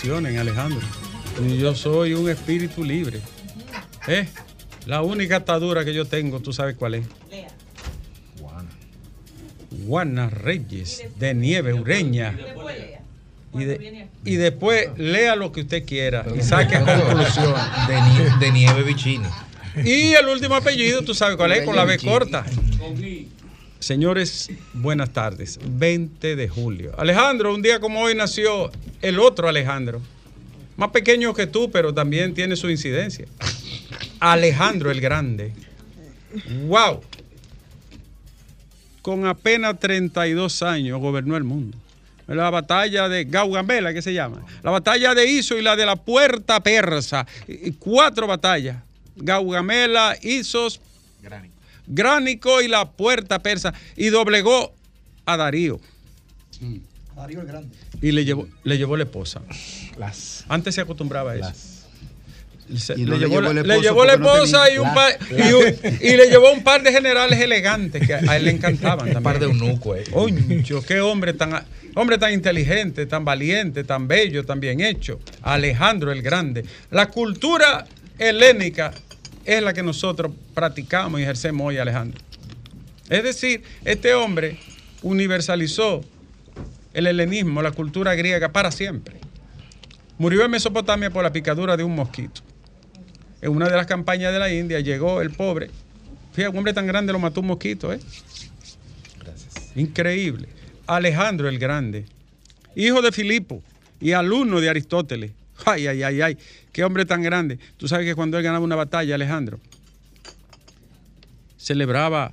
presionen, Alejandro. Yo soy un espíritu libre. ¿Eh? La única atadura que yo tengo, ¿tú sabes cuál es? Juana Reyes, de Nieve Ureña. Y, de- y después lea lo que usted quiera y saque conclusión. De, nie- de nieve Vicini. Y el último apellido, tú sabes cuál es, con la B corta. Señores, buenas tardes. 20 de julio. Alejandro, un día como hoy nació el otro Alejandro. Más pequeño que tú, pero también tiene su incidencia. Alejandro el Grande. ¡Wow! Con apenas 32 años gobernó el mundo. La batalla de Gaugamela, ¿qué se llama? La batalla de Iso y la de la Puerta Persa. Cuatro batallas. Gaugamela, Isos, Gránico y la Puerta Persa. Y doblegó a Darío. Darío el Grande. Y le llevó, le llevó la esposa. Las. Antes se acostumbraba a eso. Se- Y no le, le llevó, le llevó la no esposa tenía. y, un La- par, y, un- y le llevó un par de generales elegantes que a él le encantaban también. Un par de eunucos, eh. Concho, qué hombre tan, hombre tan inteligente, tan valiente, tan bello, tan bien hecho. Alejandro el Grande. La cultura helénica es la que nosotros practicamos y ejercemos hoy, Alejandro. Es decir, este hombre universalizó el helenismo, la cultura griega para siempre. Murió en Mesopotamia por la picadura de un mosquito. En una de las campañas de la India llegó el pobre. Fíjate, un hombre tan grande lo mató un mosquito, ¿eh? Increíble. Alejandro el Grande, hijo de Filipo y alumno de Aristóteles. Ay, ay, ay, ay, qué hombre tan grande. Tú sabes que cuando él ganaba una batalla, Alejandro, celebraba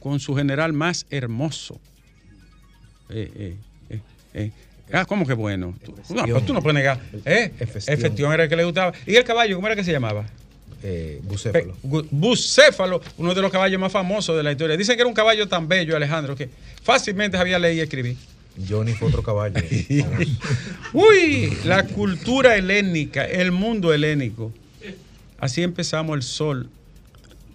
con su general más hermoso. Eh, eh, eh. Ah, ¿cómo que bueno? Tú, no, pues tú no puedes negar. ¿Eh? Efestión. Efestión era el que le gustaba. ¿Y el caballo, cómo era que se llamaba? Eh, bucéfalo. Bucéfalo, uno de los caballos más famosos de la historia. Dicen que era un caballo tan bello, Alejandro, que fácilmente sabía leer y escribir. Johnny fue otro caballo. Uy, la cultura helénica, el mundo helénico. Así empezamos el sol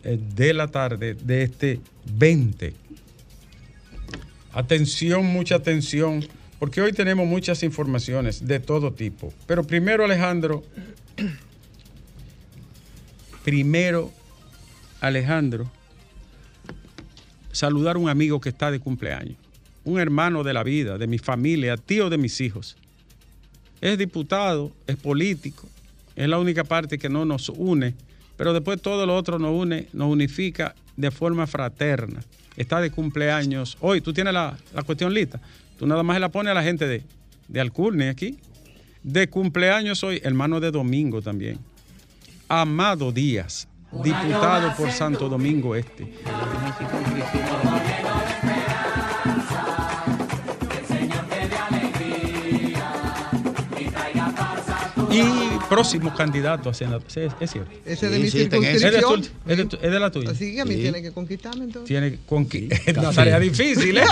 eh, de la tarde de este 20. Atención, mucha atención, porque hoy tenemos muchas informaciones de todo tipo. Pero primero, Alejandro, primero, Alejandro, saludar a un amigo que está de cumpleaños, un hermano de la vida, de mi familia, tío de mis hijos. Es diputado, es político, es la única parte que no nos une, pero después todo lo otro nos une, nos unifica de forma fraterna. Está de cumpleaños hoy, tú tienes la, la cuestión lista, tú nada más se la pones a la gente de, de Alcurne aquí. De cumpleaños hoy, hermano de Domingo también. Amado Díaz, diputado por Santo Domingo Este. Y próximo candidato a senador. Sí, es, es cierto. Ese es de mi Es de, tu- circunscripción. es de tu- es de la tuya. Así que a mí Sí. tiene que conquistarme entonces. Tiene conqui- es una tarea difícil, ¿eh?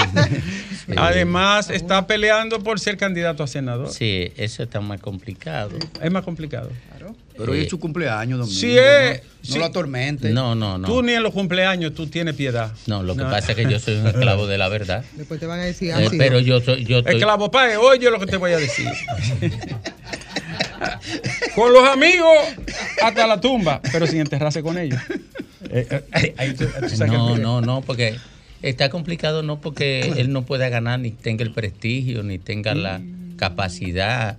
Además, está peleando por ser candidato a senador. Sí, eso está más complicado. Es más complicado. Pero hoy es su cumpleaños, Domingo. Sí, es. No, sí. no lo atormente. No, no, no. Tú ni en los cumpleaños tú tienes piedad. No, lo que No. pasa es que yo soy un esclavo de la verdad. Después te van a decir, Eh, ah, pero yo soy, yo estoy- Esclavo pae, oye lo que te voy a decir. con los amigos hasta la tumba, pero sin enterrarse con ellos. Eh, eh, no, no, no, porque está complicado no porque él no pueda ganar ni tenga el prestigio ni tenga la capacidad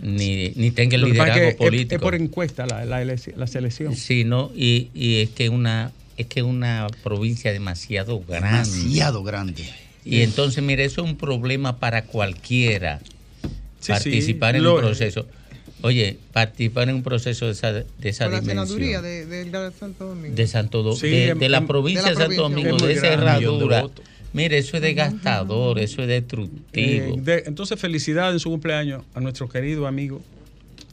ni, ni tenga el es liderazgo que político. Es por encuesta la, la, elec- la selección. Sí, no, y, y es que una es que una provincia demasiado grande. Demasiado grande. Y entonces, mire, eso es un problema para cualquiera. Sí, participar sí, en lo- un proceso. Oye, participar en un proceso de esa, de esa Por la dimensión. senaduría de, de- de Santo Domingo. de Santo Do- Sí, de, en- de la provincia de de, la Santo provincia. Domingo, de esa herradura. Mire, eso es desgastador, eso es destructivo. Eh, de- entonces, felicidades en su cumpleaños a nuestro querido amigo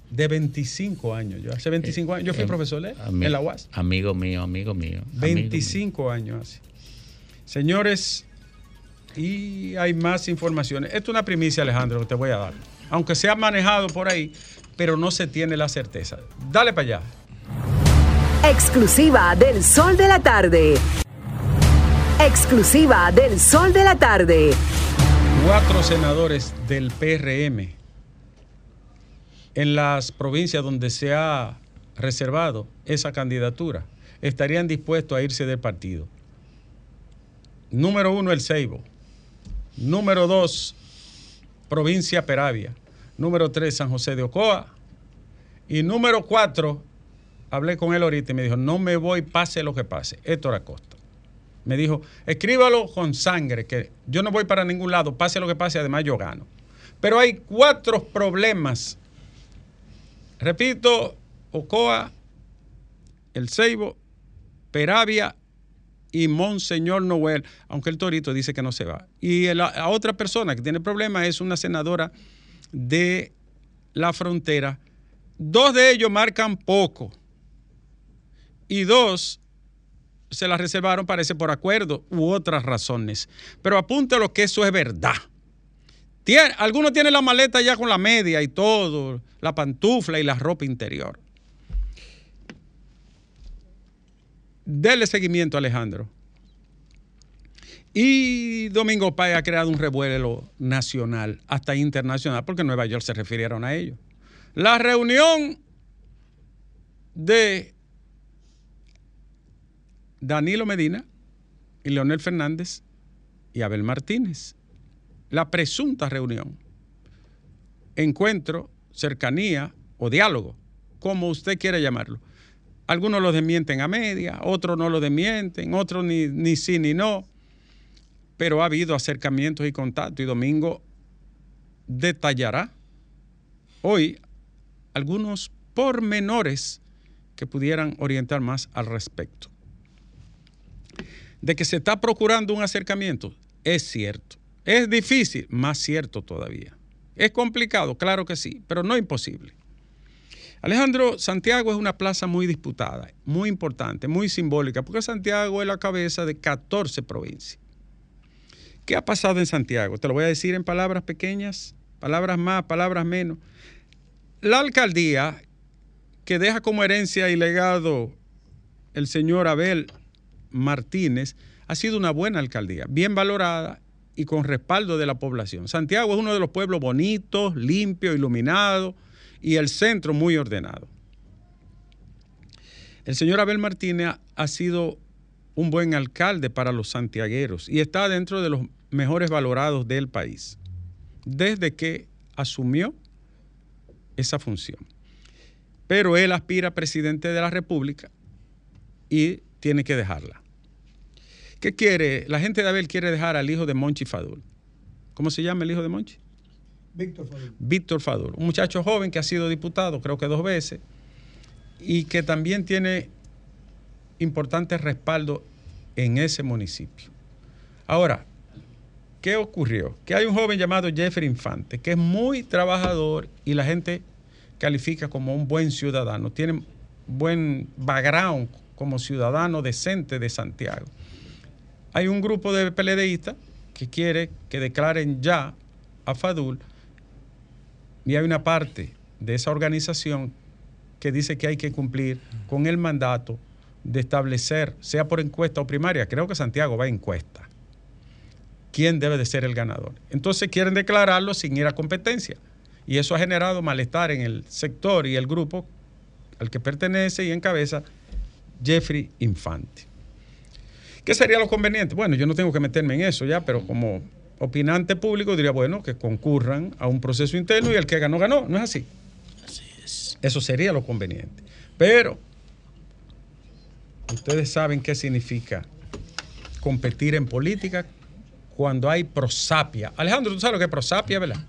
de 25 años. Yo hace 25 años, yo fui Eh, profesor ¿eh? ami- en la UAS. Amigo mío, amigo mío. amigo mío. 25 años hace. Señores, Y hay más informaciones. Esto es una primicia, Alejandro, que te voy a dar. Aunque se ha manejado por ahí, pero no se tiene la certeza. Dale para allá. Exclusiva del Sol de la Tarde. Exclusiva del Sol de la Tarde. Cuatro senadores del PRM en las provincias donde se ha reservado esa candidatura estarían dispuestos a irse del partido. Número uno, el Ceibo. Número dos, provincia Peravia. Número tres, San José de Ocoa. Y número cuatro, hablé con él ahorita y me dijo, no me voy, pase lo que pase. Héctor Acosta. Me dijo, escríbalo con sangre, que yo no voy para ningún lado, pase lo que pase, además yo gano. Pero hay cuatro problemas. Repito, Ocoa, El Ceibo, Peravia y Monseñor Noel, aunque el Torito dice que no se va. Y la, otra persona que tiene problema es una senadora de la frontera. Dos de ellos marcan poco y dos se las reservaron, parece por acuerdo u otras razones. Pero apúntelo que eso es verdad. Tiene, algunos tienen la maleta ya con la media y todo, la pantufla y la ropa interior. Dele seguimiento, Alejandro. Y Domingo Páez ha creado un revuelo nacional, hasta internacional, porque Nueva York se refirieron a ello. La reunión de Danilo Medina y Leonel Fernández y Abel Martínez. La presunta reunión, encuentro, cercanía o diálogo, como usted quiera llamarlo. Algunos lo desmienten a media, otros no lo desmienten, otros ni, sí ni no, pero ha habido acercamientos y contactos y Domingo detallará hoy algunos pormenores que pudieran orientar más al respecto de que se está procurando un acercamiento, es cierto. Es difícil, más cierto todavía. Es complicado, claro que sí, pero no imposible. Alejandro, Santiago es una plaza muy disputada, muy importante, muy simbólica, porque Santiago es la cabeza de 14 provincias. ¿Qué ha pasado en Santiago? Te lo voy a decir en palabras pequeñas, palabras más, palabras menos. La alcaldía que deja como herencia y legado el señor Abel Martínez ha sido una buena alcaldía, bien valorada y con respaldo de la población. Santiago es uno de los pueblos bonitos, limpio, iluminado y el centro muy ordenado. El señor Abel Martínez ha sido un buen alcalde para los santiagueros y está dentro de los mejores valorados del país desde que asumió esa función. Pero él aspira a presidente de la República y tiene que dejarla. ¿Qué quiere? La gente de Abel quiere dejar al hijo de Monchi Fadul. ¿Cómo se llama el hijo de Monchi? Víctor Fadul. Víctor Fadul, un muchacho joven que ha sido diputado, creo que dos veces, y que también tiene importante respaldo en ese municipio. Ahora, ¿qué ocurrió? Que hay un joven llamado Jeffrey Infante, que es muy trabajador y la gente califica como un buen ciudadano, tiene buen background como ciudadano decente de Santiago. Hay un grupo de PLDistas que quiere que declaren ya a Fadul y hay una parte de esa organización que dice que hay que cumplir con el mandato de establecer, sea por encuesta o primaria, creo que Santiago va a encuesta, quién debe de ser el ganador. Entonces quieren declararlo sin ir a competencia. Y eso ha generado malestar en el sector y el grupo al que pertenece y encabeza Jeffrey Infante. ¿Qué sería lo conveniente? Bueno, yo no tengo que meterme en eso ya, pero como opinante público diría, bueno, que concurran a un proceso interno y el que ganó, ganó. ¿No es así? Así es. Eso sería lo conveniente. Pero ustedes saben qué significa competir en política cuando hay prosapia. Alejandro, ¿tú sabes lo que es prosapia, verdad?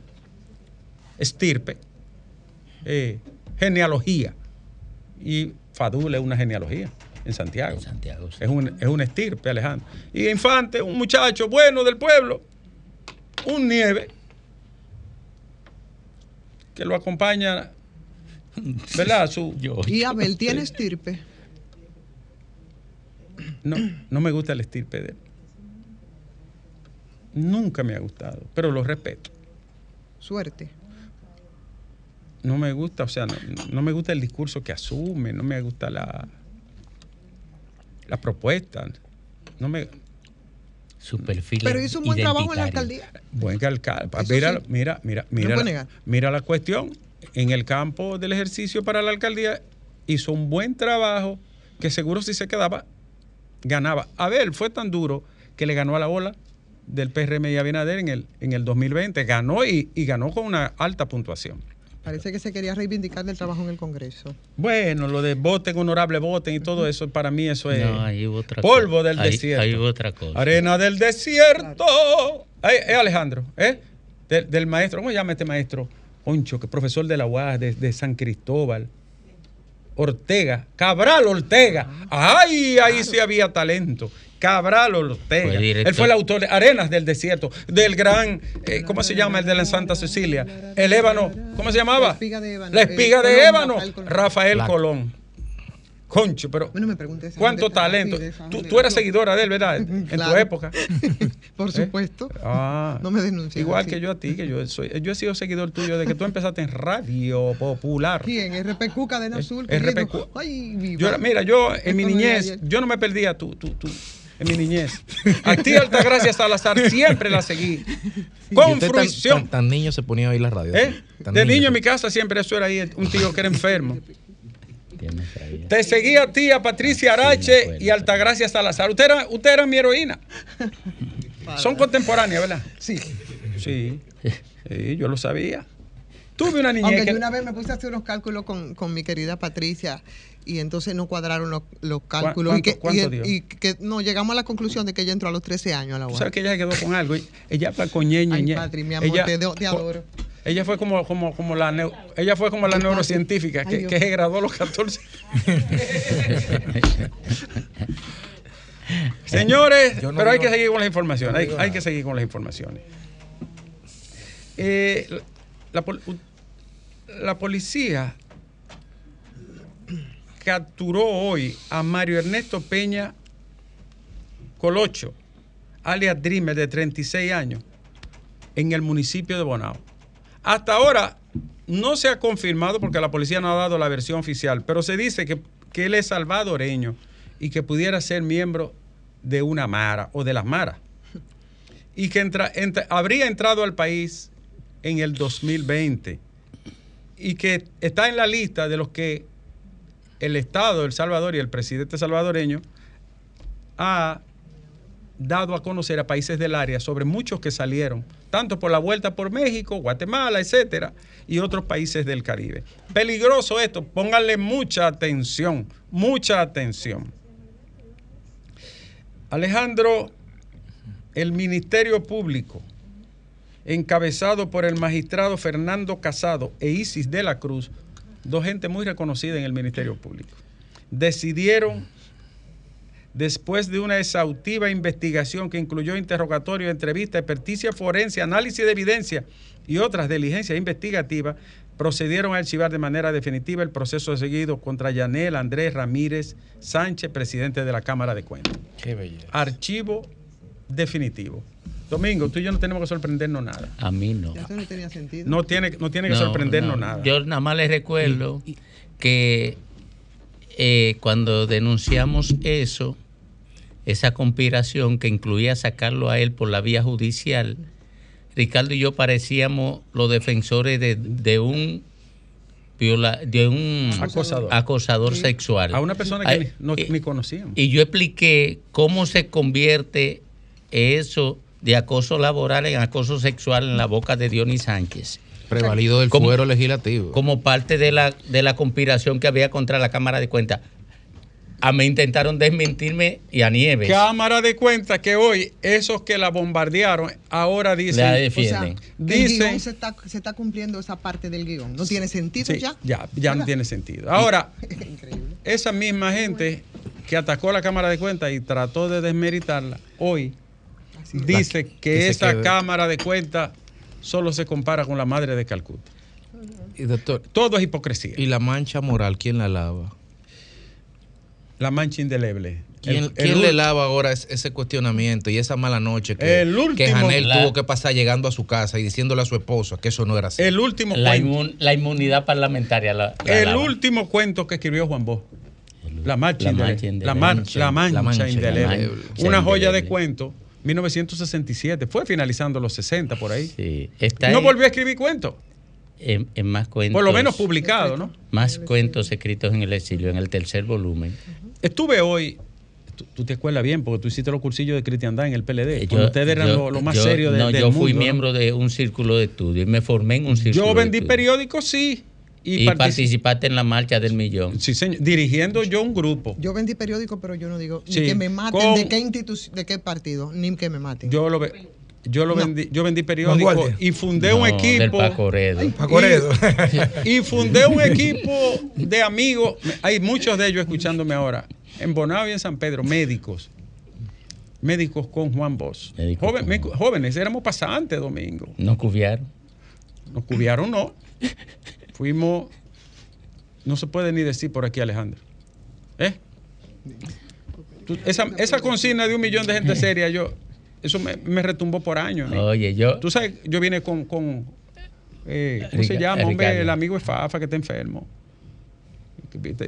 Estirpe, eh, genealogía. Y Fadul es una genealogía en Santiago. En Santiago, sí. Es un, es un estirpe, Alejandro. Y Infante, un muchacho bueno del pueblo, un nieve, que lo acompaña, ¿verdad? Su, Yo, Y Abel tiene estirpe. no, no me gusta el estirpe de él. nunca me ha gustado, pero lo respeto. Suerte. No me gusta, o sea, no, no me gusta el discurso que asume, no me gusta la, la propuesta. No me, Su perfil Pero hizo un buen trabajo en la alcaldía. Buen alcalde. Mira, sí. mira, mira, mira, la, mira la cuestión. En el campo del ejercicio para la alcaldía hizo un buen trabajo que seguro si se quedaba, ganaba. Abel fue tan duro que le ganó a la ola del PRM y Abinader en el, en el 2020. Ganó y, y ganó con una alta puntuación. Parece que se quería reivindicar del trabajo en el Congreso. Bueno, lo de voten, honorable voten y todo eso, para mí eso es No, ahí hubo otra polvo cosa. del Ahí- desierto. ahí hubo otra cosa. Arena del desierto. Eh, eh, Alejandro, ¿eh? Del, del maestro, ¿cómo se llama este maestro? Concho, que es profesor de la UAS de, de San Cristóbal. Ortega, Cabral Ortega. Ay, ahí sí había talento. Cabral Ortega. Fue director. Él fue el autor de Arenas del Desierto, del gran, eh, ¿cómo se llama? El de la Santa Cecilia. El ébano, ¿cómo se llamaba? La espiga de ébano. La espiga Eh, de Colón, ébano. Rafael Colón. Concho, pero Bueno, me pregunté. esa cuánto talento. Tú, eras seguidora de él, ¿verdad? En tu época. Por ¿Eh? supuesto. Ah, No me denuncies Igual así. que yo a ti, que yo soy, yo he sido seguidor tuyo desde que tú empezaste en Radio Popular. ¿Quién? RPQ Cadena Azul. Eh. RPQ. Ay, viva. Yo era- mira, yo en mi Esto niñez, yo no me perdía tú, tú, tú, en mi niñez. A ti, Altagracia Salazar, siempre la seguí. ¿Y Con fruición. Tan, tan niño se ponía a oír la radio. ¿Eh? Tan De niño en mi casa siempre eso era ahí, un tío que era enfermo. Te seguía a ti, a Patricia Ah, sí, Arache y Altagracia Salazar. Usted era, usted era mi heroína. Son contemporáneas, ¿verdad? Sí. Sí. Sí, yo lo sabía. Tuve una niñez Aunque que... yo una vez me puse a hacer unos cálculos con, con mi querida Patricia y entonces no cuadraron los, los cálculos. y cuánto- que, cuánto y- dio? y que no, llegamos a la conclusión de que ella entró a los 13 años a la UAS. sabes que ella se quedó con algo. Ella fue con ñe, Ay, ñe. Mi amor, Ella- te, te adoro. Ella fue como, como, como la neu- ella fue como la neurocientífica Ay, que, se graduó a los 14. Señores, no pero hay que seguir con las informaciones. no Hay, hay que seguir con las informaciones. Eh, la policía capturó hoy a Mario Ernesto Peña Colocho, alias Dreamer, de 36 años, en el municipio de Bonao. Hasta ahora no se ha confirmado porque la policía no ha dado la versión oficial, pero se dice que, que él es salvadoreño y que pudiera ser miembro de una Mara o de las Maras. Y que habría entrado al país en el 2020 y que está en la lista de los que el Estado El Salvador y el presidente salvadoreño ha dado a conocer a países del área sobre muchos que salieron, tanto por la vuelta por México, Guatemala, etcétera, y otros países del Caribe. Peligroso esto, pónganle mucha atención, mucha atención. Alejandro, el Ministerio Público, encabezado por el magistrado Fernando Casado e Isis de la Cruz, dos gente muy reconocida en el Ministerio Público, decidieron después de una exhaustiva investigación que incluyó interrogatorio, entrevista, experticia forense, análisis de evidencia y otras diligencias investigativas, procedieron a archivar de manera definitiva el proceso seguido contra Yanel Andrés Ramírez Sánchez, presidente de la Cámara de Cuentas. Qué belleza. Archivo definitivo. Domingo, tú y yo no tenemos que sorprendernos nada. A mí no. Eso no tenía sentido. No tiene, no tiene que No, sorprendernos no. nada. Yo nada más les recuerdo que eh, cuando denunciamos eso, esa conspiración que incluía sacarlo a él por la vía judicial, Ricardo y yo parecíamos los defensores de, de un viola- de un Acosador. acosador sexual. A una persona que Ay, ni, no- y- ni conocíamos. y yo expliqué cómo se convierte eso de acoso laboral en acoso sexual en la boca de Dionis Sánchez, Prevalido del fuero legislativo. como parte de la, de la conspiración que había contra la Cámara de Cuentas. A mí intentaron desmentirme y a Nieves Cámara de cuenta que hoy esos que la bombardearon ahora la dicen, O sea, defienden. que el Dice- guion se está, se está cumpliendo esa parte del guion. No tiene sentido Sí, ya. ya, ya no tiene sentido. Ahora, Increíble. esa misma gente que atacó la Cámara de Cuentas y trató de desmeritarla, hoy. Dice que, que esa quede. Cámara de Cuentas solo se compara con la madre de Calcuta. Y, doctor, Todo es hipocresía. ¿y la mancha moral quién la lava? La mancha indeleble. ¿Quién, El- quién el le lava ahora es- ese cuestionamiento y esa mala noche que, El último- que Janel La- tuvo que pasar llegando a su casa y diciéndole a su esposo que eso no era así? el último La, cuento. inmun- la inmunidad parlamentaria. La, la El lava. último cuento que escribió Juan Bosch. La indeleble. mancha indeleble. Mancha, La mancha indeleble. Una joya de cuento. 1967. Fue finalizando los 60 por ahí. Sí, está No volvió a escribir cuentos. en, en más cuentos. Por lo menos publicado, ¿no? Más cuentos escritos en el exilio, en el tercer volumen. Estuve hoy. Tú, tú te acuerdas bien porque tú hiciste los cursillos de cristiandad en el PLD. Eh, cuando ustedes eran yo- lo, lo más yo- serio de, no, del yo mundo. fui ¿no? miembro de un círculo de estudio y me formé en un círculo Yo vendí periódicos, sí. Y, partici- participaste en la marcha del millón. Sí, señor. Dirigiendo yo un grupo. Yo vendí periódico, pero yo no digo Sí, ni que me maten, con- de qué institución, de qué partido, ni que me maten. Yo lo, ve- yo lo No. vendí, yo vendí periódicos Vanguardia. y fundé No, un Del equipo. Paco Redo. Paco Redo. Y fundé un equipo de amigos. Hay muchos de ellos escuchándome ahora. En Bonao y en San Pedro, médicos. Médicos con Juan Bosch. Médicos Joven- con jóvenes, éramos pasantes domingo. No cubiaron. Nos cubiaron, no. Fuimos. No se puede ni decir por aquí, Alejandro. ¿Eh? Tú- esa, esa consigna de un millón de gente seria, yo. Eso me, me retumbó por años. Oye, yo. Tú sabes, yo vine con. con eh, ¿Cómo se llama? Hombre, Ricardo. el amigo de Fafa que está enfermo.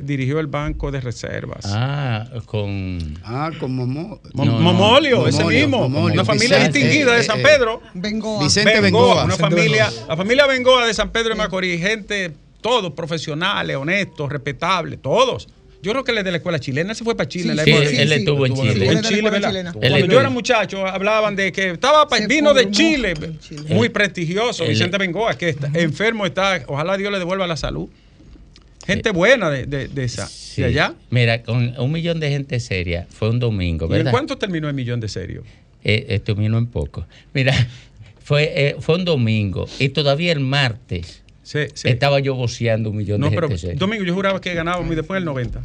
Dirigió el banco de reservas. Ah, con. Ah, con Momo. Mo- no, no. Momolio, ese mismo. Momolio. Una familia Vicente, distinguida de eh, San eh, Pedro. Vicente Bengoa, Bengoa. una Vicente familia, Bengoa. la familia Bengoa de San Pedro de Macorís, gente, todos profesionales, honestos, respetables, todos. Yo creo que él es de la escuela chilena, él se fue para Chile. en la Sí, época él, de- él estuvo en Sí, Chile. en Chile, ¿verdad? Cuando estuvo- yo era muchacho, hablaban de que estaba Se vino de Chile, muy prestigioso, él- Vicente Bengoa, que está, enfermo está, ojalá Dios le devuelva la salud. Gente buena de, de, de esa, Sí. de allá. Mira, con un millón de gente seria, fue un domingo, ¿Y en cuánto terminó el millón de serio? Eh, eh, terminó en poco. Mira, fue, eh, fue un domingo y todavía el martes Sí, sí. estaba yo voceando un millón no, de pero gente seria. Domingo, yo juraba que ganábamos y después del 90.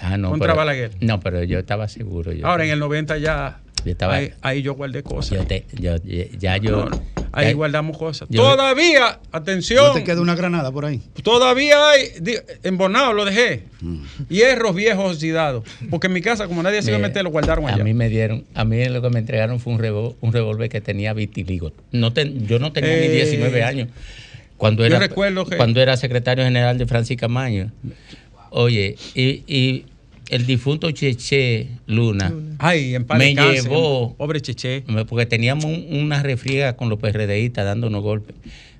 Ah, no, contra pero- Balaguer. No, pero yo estaba seguro. Yo, Ahora en el 90 ya. Yo estaba- ahí, ahí yo guardé cosas. yo te- yo- ya yo. No, no, ahí ya- guardamos cosas. yo- todavía, ¿No atención, te queda una granada por ahí? todavía hay. Bonao lo dejé. Hierros viejos oxidados. Porque en mi casa, como nadie se iba a meter, lo guardaron A allá. mí me dieron, a mí lo que me entregaron fue un revólver, un revólver que tenía vitiligo. No ten- yo no tenía ni Eh, 19 años. Cuando yo era, recuerdo que- cuando era secretario general de Francis Camaño. Oye, y, y el difunto Cheche Luna, Ay, en me llevó- Pobre Cheche. porque teníamos un- una refriega con los PRDistas dándonos golpes,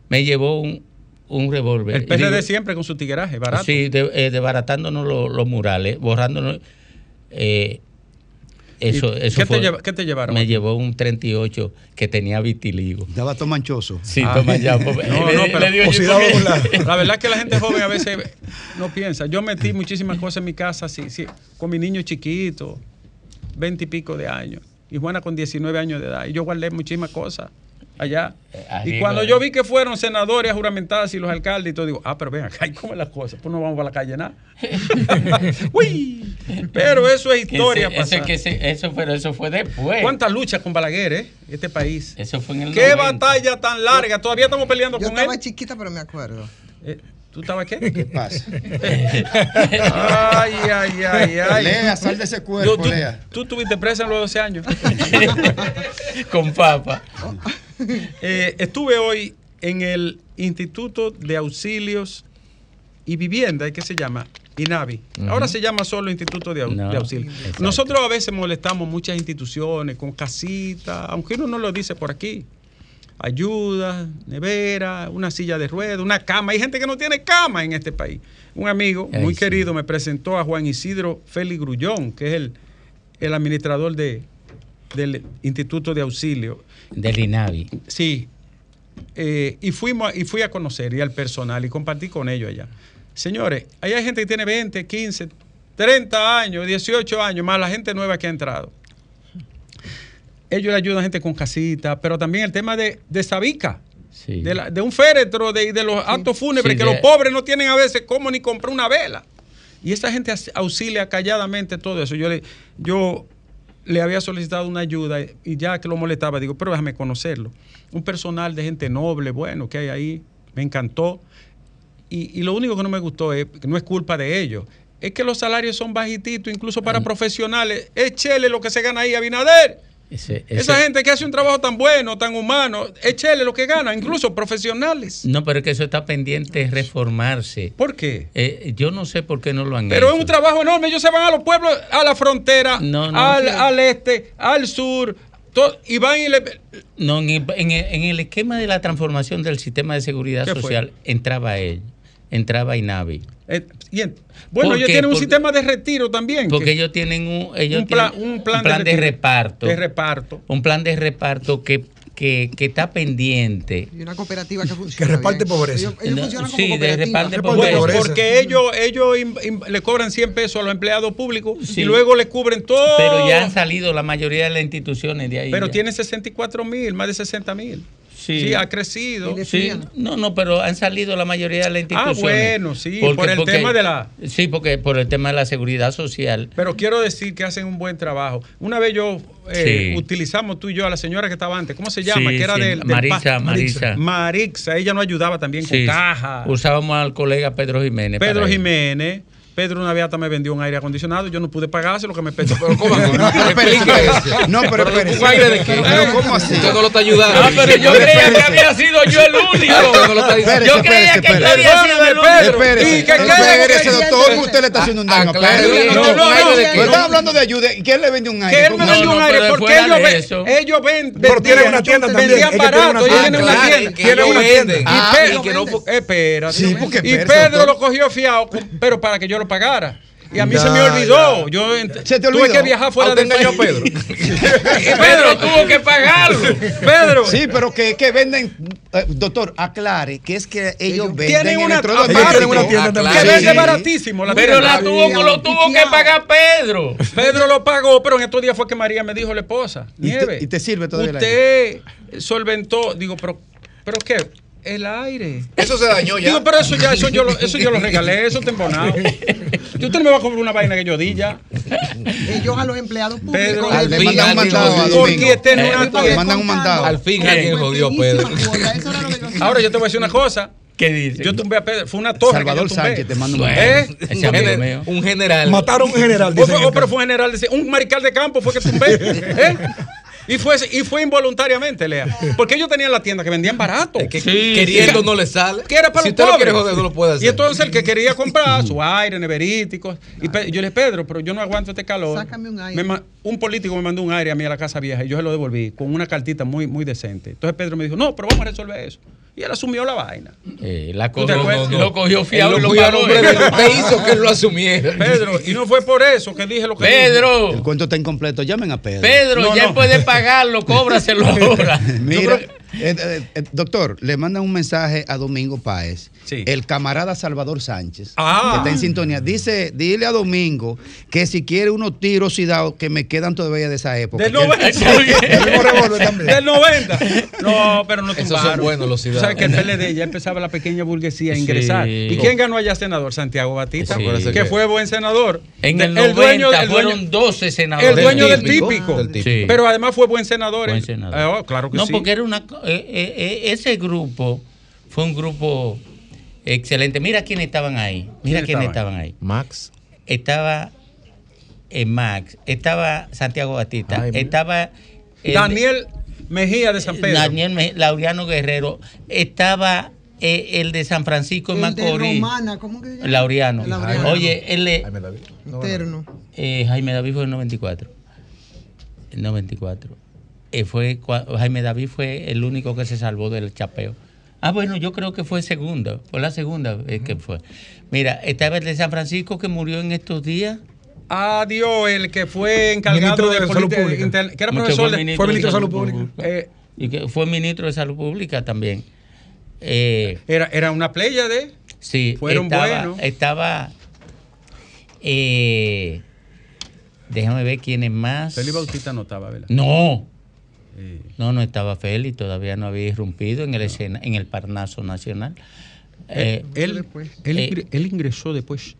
me llevó un, un revólver. El PRD digo, siempre con su tigueraje, barato. Sí, de- eh, desbaratándonos los, los murales, borrándonos. eh, eso, ¿Y eso qué te fue- lleva- qué te llevaron? Me llevó un 38 que tenía vitiligo. Estaba todo manchoso. Sí, Ah. toma ya. pues, No, le- no, le pero digo porque-. La verdad es que la gente joven a veces no piensa. Yo metí muchísimas cosas en mi casa sí, sí, con mi niño chiquito, veinte y pico de años. Y Juana con 19 años de edad. Y yo guardé muchísimas cosas allá. Eh, Y cuando yo vi que fueron senadores juramentadas y los alcaldes y todo, digo, ah, pero ven acá, ¿y cómo es la cosa? Pues no vamos a la calle nada. Uy, pero eso es que historia ese- ese pasada. que se- eso, pero eso fue después. ¿Cuántas luchas con Balaguer, eh? Este país. Eso fue en el ¿Qué 90. batalla tan larga? Todavía estamos peleando Yo con estaba él. chiquita, pero me acuerdo. Eh, ¿Tú estabas qué? ¿Qué pasa? Ay, ay, ay, ay. Lea, sal de ese cuerpo, tú, Lea. tú estuviste presa en los 12 años. Con papa. Eh, estuve hoy en el Instituto de Auxilios y Vivienda, ¿qué se llama? INAVI. Ahora se llama solo Instituto de, Au- No, de Auxilio. exacto. Nosotros a veces molestamos muchas instituciones con casitas, aunque uno no lo dice por aquí. Ayuda, nevera, una silla de ruedas, una cama. Hay gente que no tiene cama en este país. Un amigo Ay, muy sí. querido me presentó a Juan Isidro Félix Grullón, que es el, el administrador de, del Instituto de Auxilio. Del INAVI. Sí. Eh, y, fuimos, y fui a conocer y al personal y compartí con ellos allá. Señores, ahí hay gente que tiene 20, 15, 30 años, 18 años, más la gente nueva que ha entrado. Ellos le ayudan a gente con casita, pero también el tema de, de Sabica, Sí. de, la- de un féretro, de, de los actos fúnebres, Sí, que los pobres no tienen a veces cómo ni comprar una vela. Y esa gente auxilia calladamente todo eso. Yo le, yo le había solicitado una ayuda y ya que lo molestaba, digo, pero déjame conocerlo. Un personal de gente noble, bueno, que hay ahí, me encantó. Y, y lo único que no me gustó es, que no es culpa de ellos, es que los salarios son bajititos, incluso para profesionales. Échele lo que se gana ahí a Binader. Ese- ese- Esa gente que hace un trabajo tan bueno, tan humano, échele lo que gana, incluso profesionales. No, pero es que eso está pendiente de reformarse. ¿Por qué? Eh, yo no sé por qué no lo han Pero hecho. es un trabajo enorme. Ellos se van a los pueblos, a la frontera, No, no, al, sí. al este, al sur, y van y le. No, en el, en el- esquema de la transformación del sistema de seguridad social entraba él, entraba INAVI. eh, y en- bueno, ¿Por ellos qué? tienen un sistema de retiro también. Porque que- ellos tienen un, ellos un, plan, tienen un plan, de, retiro, reparto. De reparto. un plan de reparto que, que, que está pendiente. Y una cooperativa que funciona. reparte bien. pobreza. Ellos, ellos No, funcionan como sí, de cooperativa. reparte Reparte pobreza. pobreza. Porque ellos, ellos le cobran 100 pesos a los empleados públicos Sí. y luego le cubren todo. Pero ya han salido la mayoría de las instituciones de ahí. Pero ya. tiene 64 mil, más de 60 mil. Sí. Sí. ha crecido. Sí, no, no, pero han salido la mayoría de las Ah, instituciones. bueno, sí, por el tema de la- Sí, porque por el tema de la seguridad social. Pero quiero decir que hacen un buen trabajo. Una vez yo eh, Sí. utilizamos tú y yo a la señora que estaba antes. ¿Cómo se llama? Sí, que era sí, del. Marixa. Ella nos ayudaba también Sí, con caja. Usábamos al colega Pedro Jiménez. Pedro para eso. Pedro una vez hasta me vendió un aire acondicionado. Yo no pude pagarse lo que me petó. Pero ¿cómo? No, pero. No, pero. ¿Un aire de qué? Pero ¿cómo así? Usted no lo está ayudando. Ah, pero yo No, creía que había sido yo el único. No diciendo. Yo creía que yo había sido el único. Pedro. Espérese, ¿Y qué espérese, doctor, usted le está haciendo un daño a Pedro. No, no, no, ¿Un aire de no? No estamos hablando de ayuda. ¿Y quién le vende un aire? Que él me vendió No, un no, aire porque ellos, de ven- eso. ellos ven, Pero tiene una tienda también. vendían Ella tiene barato, una ellos tienda. tienen una tienda. Y ellos ellos venden. Y, Ah, no Pedro, Pedro lo cogió fiado, pero para que yo lo pagara. Y a mí se me Ya, olvidó. Yo ¿Se te tuve olvidó? que viajar fuera de a Pedro. Y Pedro tuvo que pagarlo. Pedro. Sí, pero que, que venden, eh, doctor, aclare que es que ellos venden Tienen una, tienen una tienda que también. vende Sí. baratísimo. La Pero la tuvo, lo tuvo que pagar Pedro. Pedro lo pagó, pero en estos días fue que María me dijo la esposa. ¿Y te- Nieve. y te sirve todavía el Usted solventó. Digo, pero, ¿pero qué? El aire. Eso se dañó ya. Digo, pero eso ya, eso yo lo, eso yo lo regalé, eso está embonado. Y usted no me va a comprar una vaina que yo di ya. Ellos a los empleados públicos. Pedro, al Le fin mandan un alguien mandado. Porque este no es Eh, una- Le mandan un mandado. Al fin alguien jodió a Pedro. Yo Ahora yo te voy a decir una cosa. ¿Qué dice? Yo tumbé a Pedro. Fue una torre. Salvador que yo tumbé. Sánchez te manda un ¿Eh? ese amigo Gener- mío. un general. Mataron un general. O dicen fue- en o, pero fue un general, de- un mariscal de campo fue que tumbé. ¿eh? Y fue, y fue involuntariamente, Lea. Porque ellos tenían la tienda que vendían barato. Que Sí, queriendo sí. no le sale. que era para si los usted lo pobres. quiere joder, no lo puede hacer. Y entonces el que quería comprar su aire, neveríticos. Y yo le dije, Pedro, pero yo no aguanto este calor. Sácame un aire. Me un político me mandó un aire a mí a la casa vieja y yo se lo devolví con una cartita muy, muy decente. Entonces Pedro me dijo, no, pero vamos a resolver eso. Y él asumió la vaina. Eh, la ¿Tú te cogió, acuerdas? lo cogió fiado y lo pagó. hizo que él lo asumiera. Pedro, y no fue por eso que dije lo que dije. El Pedro, cuento está incompleto. Llamen a Pedro. Pedro, No, ya no. puede pagarlo, cóbraselo ahora. Mira, eh, eh, eh, doctor, le mandan un mensaje a Domingo Páez. Sí. El camarada Salvador Sánchez, Ah. que está en sintonía. Dice, dile a Domingo que si quiere unos tiros y dados que me quedan todavía de esa época. Del Que él- 90. El mismo revólver también. Del 90. No, pero no Esos tumbaron. son buenos los Tú sabes ciudadanos. que el PLD ya empezaba la pequeña burguesía a ingresar. Sí. ¿Y quién ganó allá senador? Santiago Batista, Sí. que fue buen senador. En el, De- 90 el fueron 12 senadores. el dueño del típico. típico. Del típico. Sí. Pero además fue buen senador. Buen senador. Eh, oh, claro que no, sí. porque era una. Eh, eh, eh, ese grupo fue un grupo excelente. Mira quiénes estaban ahí. Mira ¿Quiénes quiénes estaban? estaban ahí. Max. Estaba eh, Max, estaba Santiago Batista, Ay, estaba. el- Daniel Mejía de San Pedro. Daniel Me- Laureano Guerrero, estaba eh, el de San Francisco de El de Macorís. Romana, ¿cómo que se llama? Laureano. Laureano. Oye, él Jaime David. Interno. eh, Jaime David fue en 94. En 94. Eh, fue, Jaime David fue el único que se salvó del chapeo. Ah, bueno, yo creo que fue segunda. Fue la segunda vez que fue. Mira, estaba el de San Francisco que murió en estos días. Adiós, el que fue encargado Ministro de, de Salud Pública. inter- que era profesor fue de, Fue ministro de Salud Pública. eh, Y que fue ministro de Salud Pública también. Eh, era, era una playa de sí, Fueron estaba, buenos. estaba eh, déjame ver quiénes más. Félix Bautista no estaba, ¿verdad? No, Eh, no, no estaba Félix, todavía no había irrumpido en el escena, en el Parnaso Nacional. Eh, él, después. él, Eh, él ingresó después.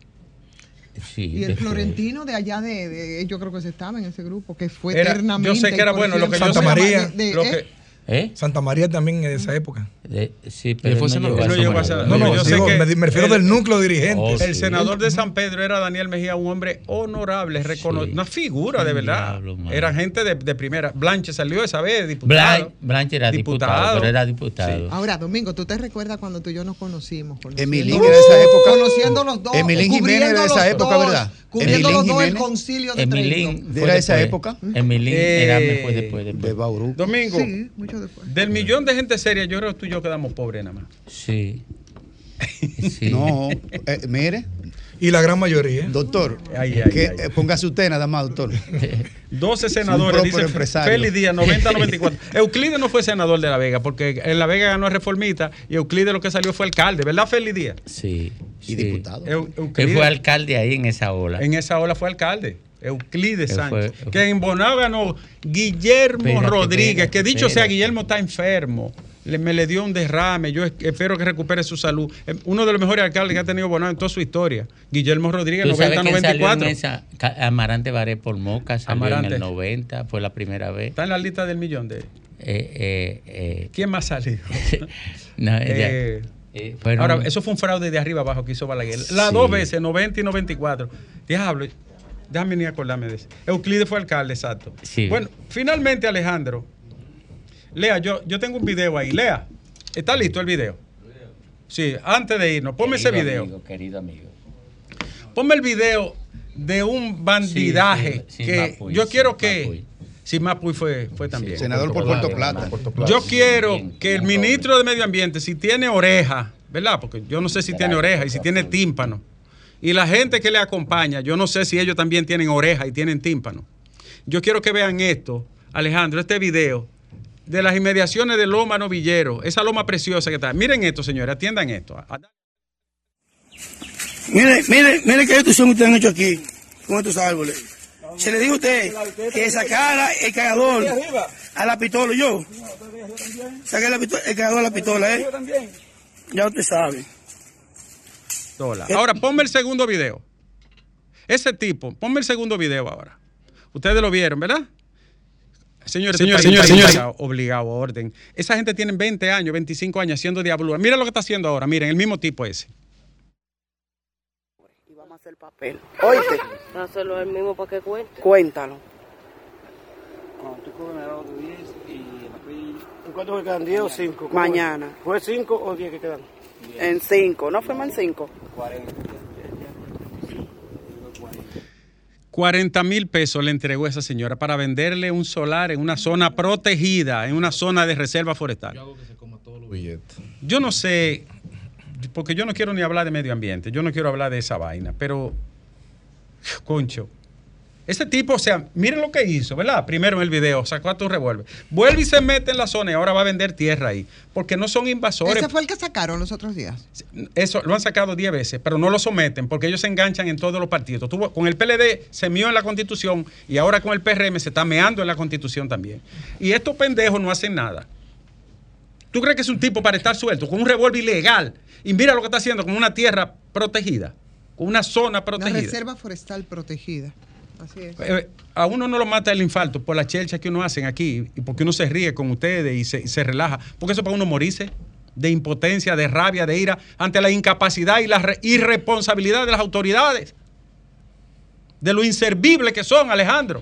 sí, Y el después. Florentino de allá de, de- yo creo que se estaba en ese grupo, que fue Era- eternamente. yo sé que era bueno, lo que yo Santa sé- María. de- lo eh, que, ¿Eh? Santa María también en esa época. De- sí, pero fue él no senador? llegó a Él no llegó a ser ser- No, no, yo sé digo, que me, me refiero el- del núcleo dirigente. Oh, El sí. senador de San Pedro era Daniel Mejía, un hombre honorable, recono- Sí. una figura de verdad. Diablo, era gente de, de primera. Blanche salió esa vez, diputado. Blan- Blanche era diputado, pero era diputado. Sí. Ahora, Domingo, ¿tú te recuerdas cuando tú y yo nos conocimos? Emilín era de esa época. Conociendo los dos. Emilín Jiménez de esa los época, dos, ¿verdad? Cubriendo los dos el concilio de. Emilín. ¿De fue era esa época? Emilín Eh, era después, después, De. Bauru. Domingo, Sí, mucho después. del millón de gente seria, yo creo que tú y yo quedamos pobres nada más. Sí. Sí. No, eh, mire, Y la gran mayoría. doctor, Ay, ay, que, ay. eh, póngase usted nada más, doctor. 12 senadores, dice empresario. Félix Díaz, 90-94. Euclides no fue senador de La Vega, porque en La Vega ganó reformista y Euclides lo que salió fue alcalde, ¿verdad, Félix Díaz? Sí. Y sí. diputado. Eu- Él Euclides, fue alcalde ahí en esa ola. en esa ola fue alcalde. Euclides Él Sánchez. fue- que en Bonao ganó Guillermo Espérate, Rodríguez, espérate, que dicho sea. Guillermo está enfermo. Le, me le dio un derrame. Yo es- espero que recupere su salud. Eh, Uno de los mejores alcaldes que ha tenido Bonao en toda su historia. Guillermo Rodríguez, ¿Tú sabes quién salió en 90-94. esa? Ca- Amarante Baré por Moca salió Amarante. en el 90, fue la primera vez. Está en la lista del millón de. Eh, eh, eh, ¿Quién más salió? no, eh, fueron- Ahora, eso fue un fraude de arriba abajo que hizo Balaguer. Las Sí. dos veces, 90 y 94. Diablo, déjame ni acordarme de eso. Euclides fue alcalde, exacto. Sí. Bueno, finalmente, Alejandro. Lea, yo, yo tengo un video ahí. Lea, ¿está listo el video? Sí, antes de irnos, ponme ese Querido video. amigo, querido amigo. Ponme el video de un bandidaje Sí, sí, sí, que Mapuy, yo sí, quiero que... Sí, Mapuy fue, fue también. Senador por Puerto Plata. Yo quiero Bien, que el bien, ministro de Medio Ambiente, si tiene oreja, ¿verdad? Porque yo no sé si tiene oreja y si tiene tímpano. Y la gente que le acompaña, yo no sé si ellos también tienen oreja y tienen tímpano. Yo quiero que vean esto, Alejandro, este video de las inmediaciones de Loma Novillero, esa loma preciosa que está. Miren esto, señores, atiendan esto. Mire, mire, mire qué destrucción ustedes han hecho aquí con estos árboles. Se le dijo a usted que sacara el cargador a la pistola, yo. Pistola- el cargador a la pistola, ¿eh? Ya usted sabe. Ahora, ponme el segundo video. Ese tipo, ponme el segundo video ahora. Ustedes lo vieron, ¿verdad? Señores, Señores, señores, señores, señores. Obligado, orden. Esa gente tiene 20 años, 25 años haciendo diablura. Mira lo que está haciendo ahora. Miren, el mismo tipo ese. y vamos a hacer papel. Oíste, Hacerlo el mismo para que cuente. cuéntalo. ¿En cuánto me quedan? ¿10 o 5? Mañana. ¿Fue 5 o 10 que quedan? En cinco, ¿no fuimos en cinco? 40 mil pesos le entregó esa señora para venderle un solar en una zona protegida, en una zona de reserva forestal. Yo no sé, porque yo no quiero ni hablar de medio ambiente, yo no quiero hablar de esa vaina, pero, concho, ese tipo, o sea, miren lo que hizo, ¿verdad? Primero en el video, sacó a tu revólver, vuelve y se mete en la zona y ahora va a vender tierra ahí, porque no son invasores. Ese fue el que sacaron los otros días. Eso lo han sacado 10 veces, pero no lo someten porque ellos se enganchan en todos los partidos. Con el PLD se mió en la constitución y ahora con el PRM se está meando en la constitución también. Y estos pendejos no hacen nada. ¿Tú crees que es un tipo para estar suelto con un revólver ilegal? Y mira lo que está haciendo con una tierra protegida, con una zona protegida. reserva forestal protegida. Eh, a uno no lo mata el infarto por la chelcha que uno hace aquí y porque uno se ríe con ustedes y se, relaja. Porque eso para uno morirse de impotencia, de rabia, de ira ante la incapacidad y la re- irresponsabilidad de las autoridades. De lo inservible que son, Alejandro.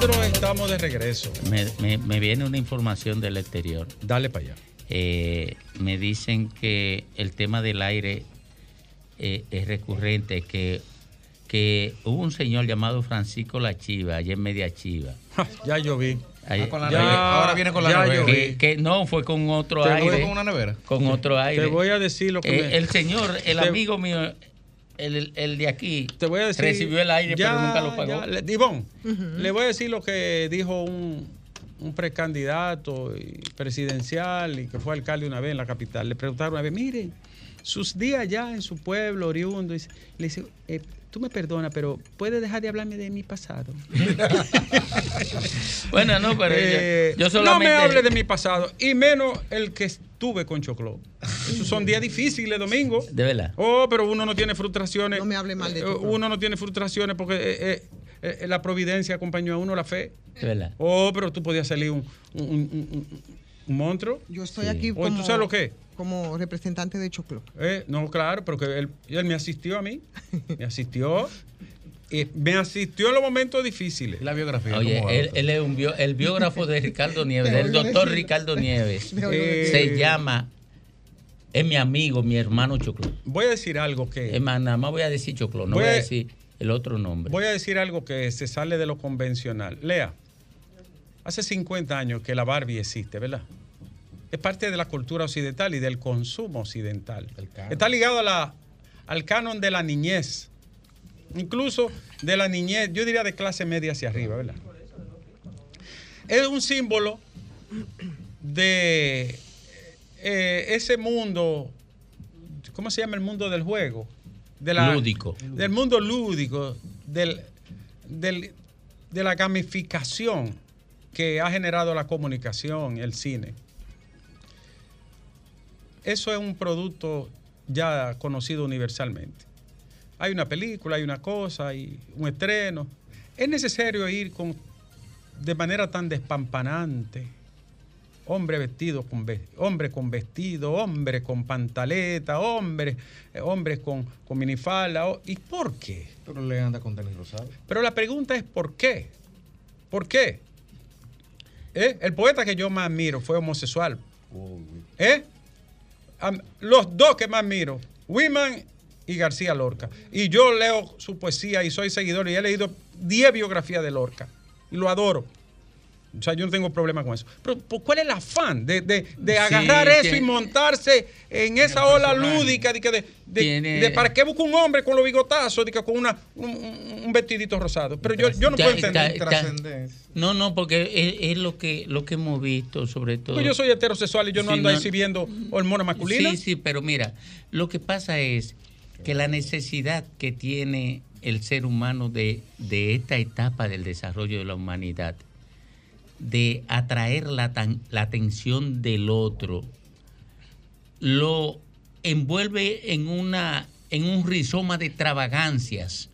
Alejandro, estamos de regreso. Me, me- me viene una información del exterior. Dale para allá. Eh, me dicen que el tema del aire eh, es recurrente, que, que hubo un señor llamado Francisco La Chiva, allá en Media Chiva. Ya yo vi. Ahí- Ah, con la ya- nevera. Ahora viene con la nevera. Que, que no, fue con otro Te aire. con una nevera. Con otro aire. Te voy a decir lo que Eh, me- El señor, el Te- amigo mío, el, el de aquí, Te voy a decir. recibió el aire, ya, pero nunca lo pagó. ya, le- voy a decir lo que dijo un, un precandidato y presidencial y que fue alcalde una vez en la capital. Le preguntaron una vez, miren, sus días allá en su pueblo, oriundo. y Le dice, eh, tú me perdonas, pero ¿puedes dejar de hablarme de mi pasado? Bueno, no, pero Eh, yo, yo solamente... No me hable de mi pasado, y menos el que estuve con Choclo. Esos son días difíciles, domingo. De verdad. Oh, pero uno no tiene frustraciones. No me hable mal de Eh, Choclo. Uno no tiene frustraciones porque eh, eh, eh, la providencia acompañó a uno la fe. De verdad. Oh, pero tú podías salir un, un, un- un- un monstruo. Yo estoy aquí ¿O como, tú sabes lo que como representante de Choclo. Eh, no, claro, pero que él, él me asistió a mí. Me asistió. y me asistió en los momentos difíciles. La biografía. Oye, él, él es un bio- el biógrafo de Ricardo Nieves, del doctor Ricardo Nieves. Eh, Se llama, es mi amigo, mi hermano Choclo. Voy a decir algo que. Es más, nada más voy a decir Choclo, no Voy voy a a- decir el otro nombre. Voy a decir algo que se sale de lo convencional. Lea, hace 50 años que la Barbie existe, ¿verdad? Es parte de la cultura occidental y del consumo occidental. Está ligado a la, al canon de la niñez. Incluso de la niñez, yo diría de clase media hacia arriba, ¿verdad? Es un símbolo de eh, ese mundo, ¿cómo se llama el mundo del juego? De la- Lúdico. Del mundo lúdico, del, del- de la gamificación que ha generado la comunicación, el cine. Eso es un producto ya conocido universalmente. Hay una película, hay una cosa, hay un estreno. Es necesario ir con, de manera tan despampanante. Hombre vestido con hombre con vestido, hombre con pantaleta, hombre, eh, hombres con, con minifalda. ¿Y por qué? Pero le anda con tenis rosado. Pero la pregunta es ¿por qué? ¿Por qué? ¿Eh? El poeta que yo más admiro fue homosexual. ¿Eh? Am- los dos que más admiro, Wiman y García Lorca. Y yo leo su poesía y soy seguidor y he leído 10 biografías de Lorca. Y lo adoro. O sea, yo no tengo problema con eso. Pero ¿por ¿cuál es el afán de, de- de Sí, agarrar eso y montarse en esa ola lúdica de, de, de- Tiene- de para qué busca un hombre con los bigotazos, de que con una, un, vestidito rosado? Pero yo, yo no Ta- puedo entender. ta- No, no, porque es, es lo que lo que hemos visto, sobre todo. Pues yo soy heterosexual y yo no Sí, ando no- exhibiendo hormonas masculinas. Sí, sí, pero mira, lo que pasa es que la necesidad que tiene el ser humano de, de esta etapa del desarrollo de la humanidad, de atraer la, tan- la atención del otro, lo envuelve en, una, en un rizoma de extravagancias,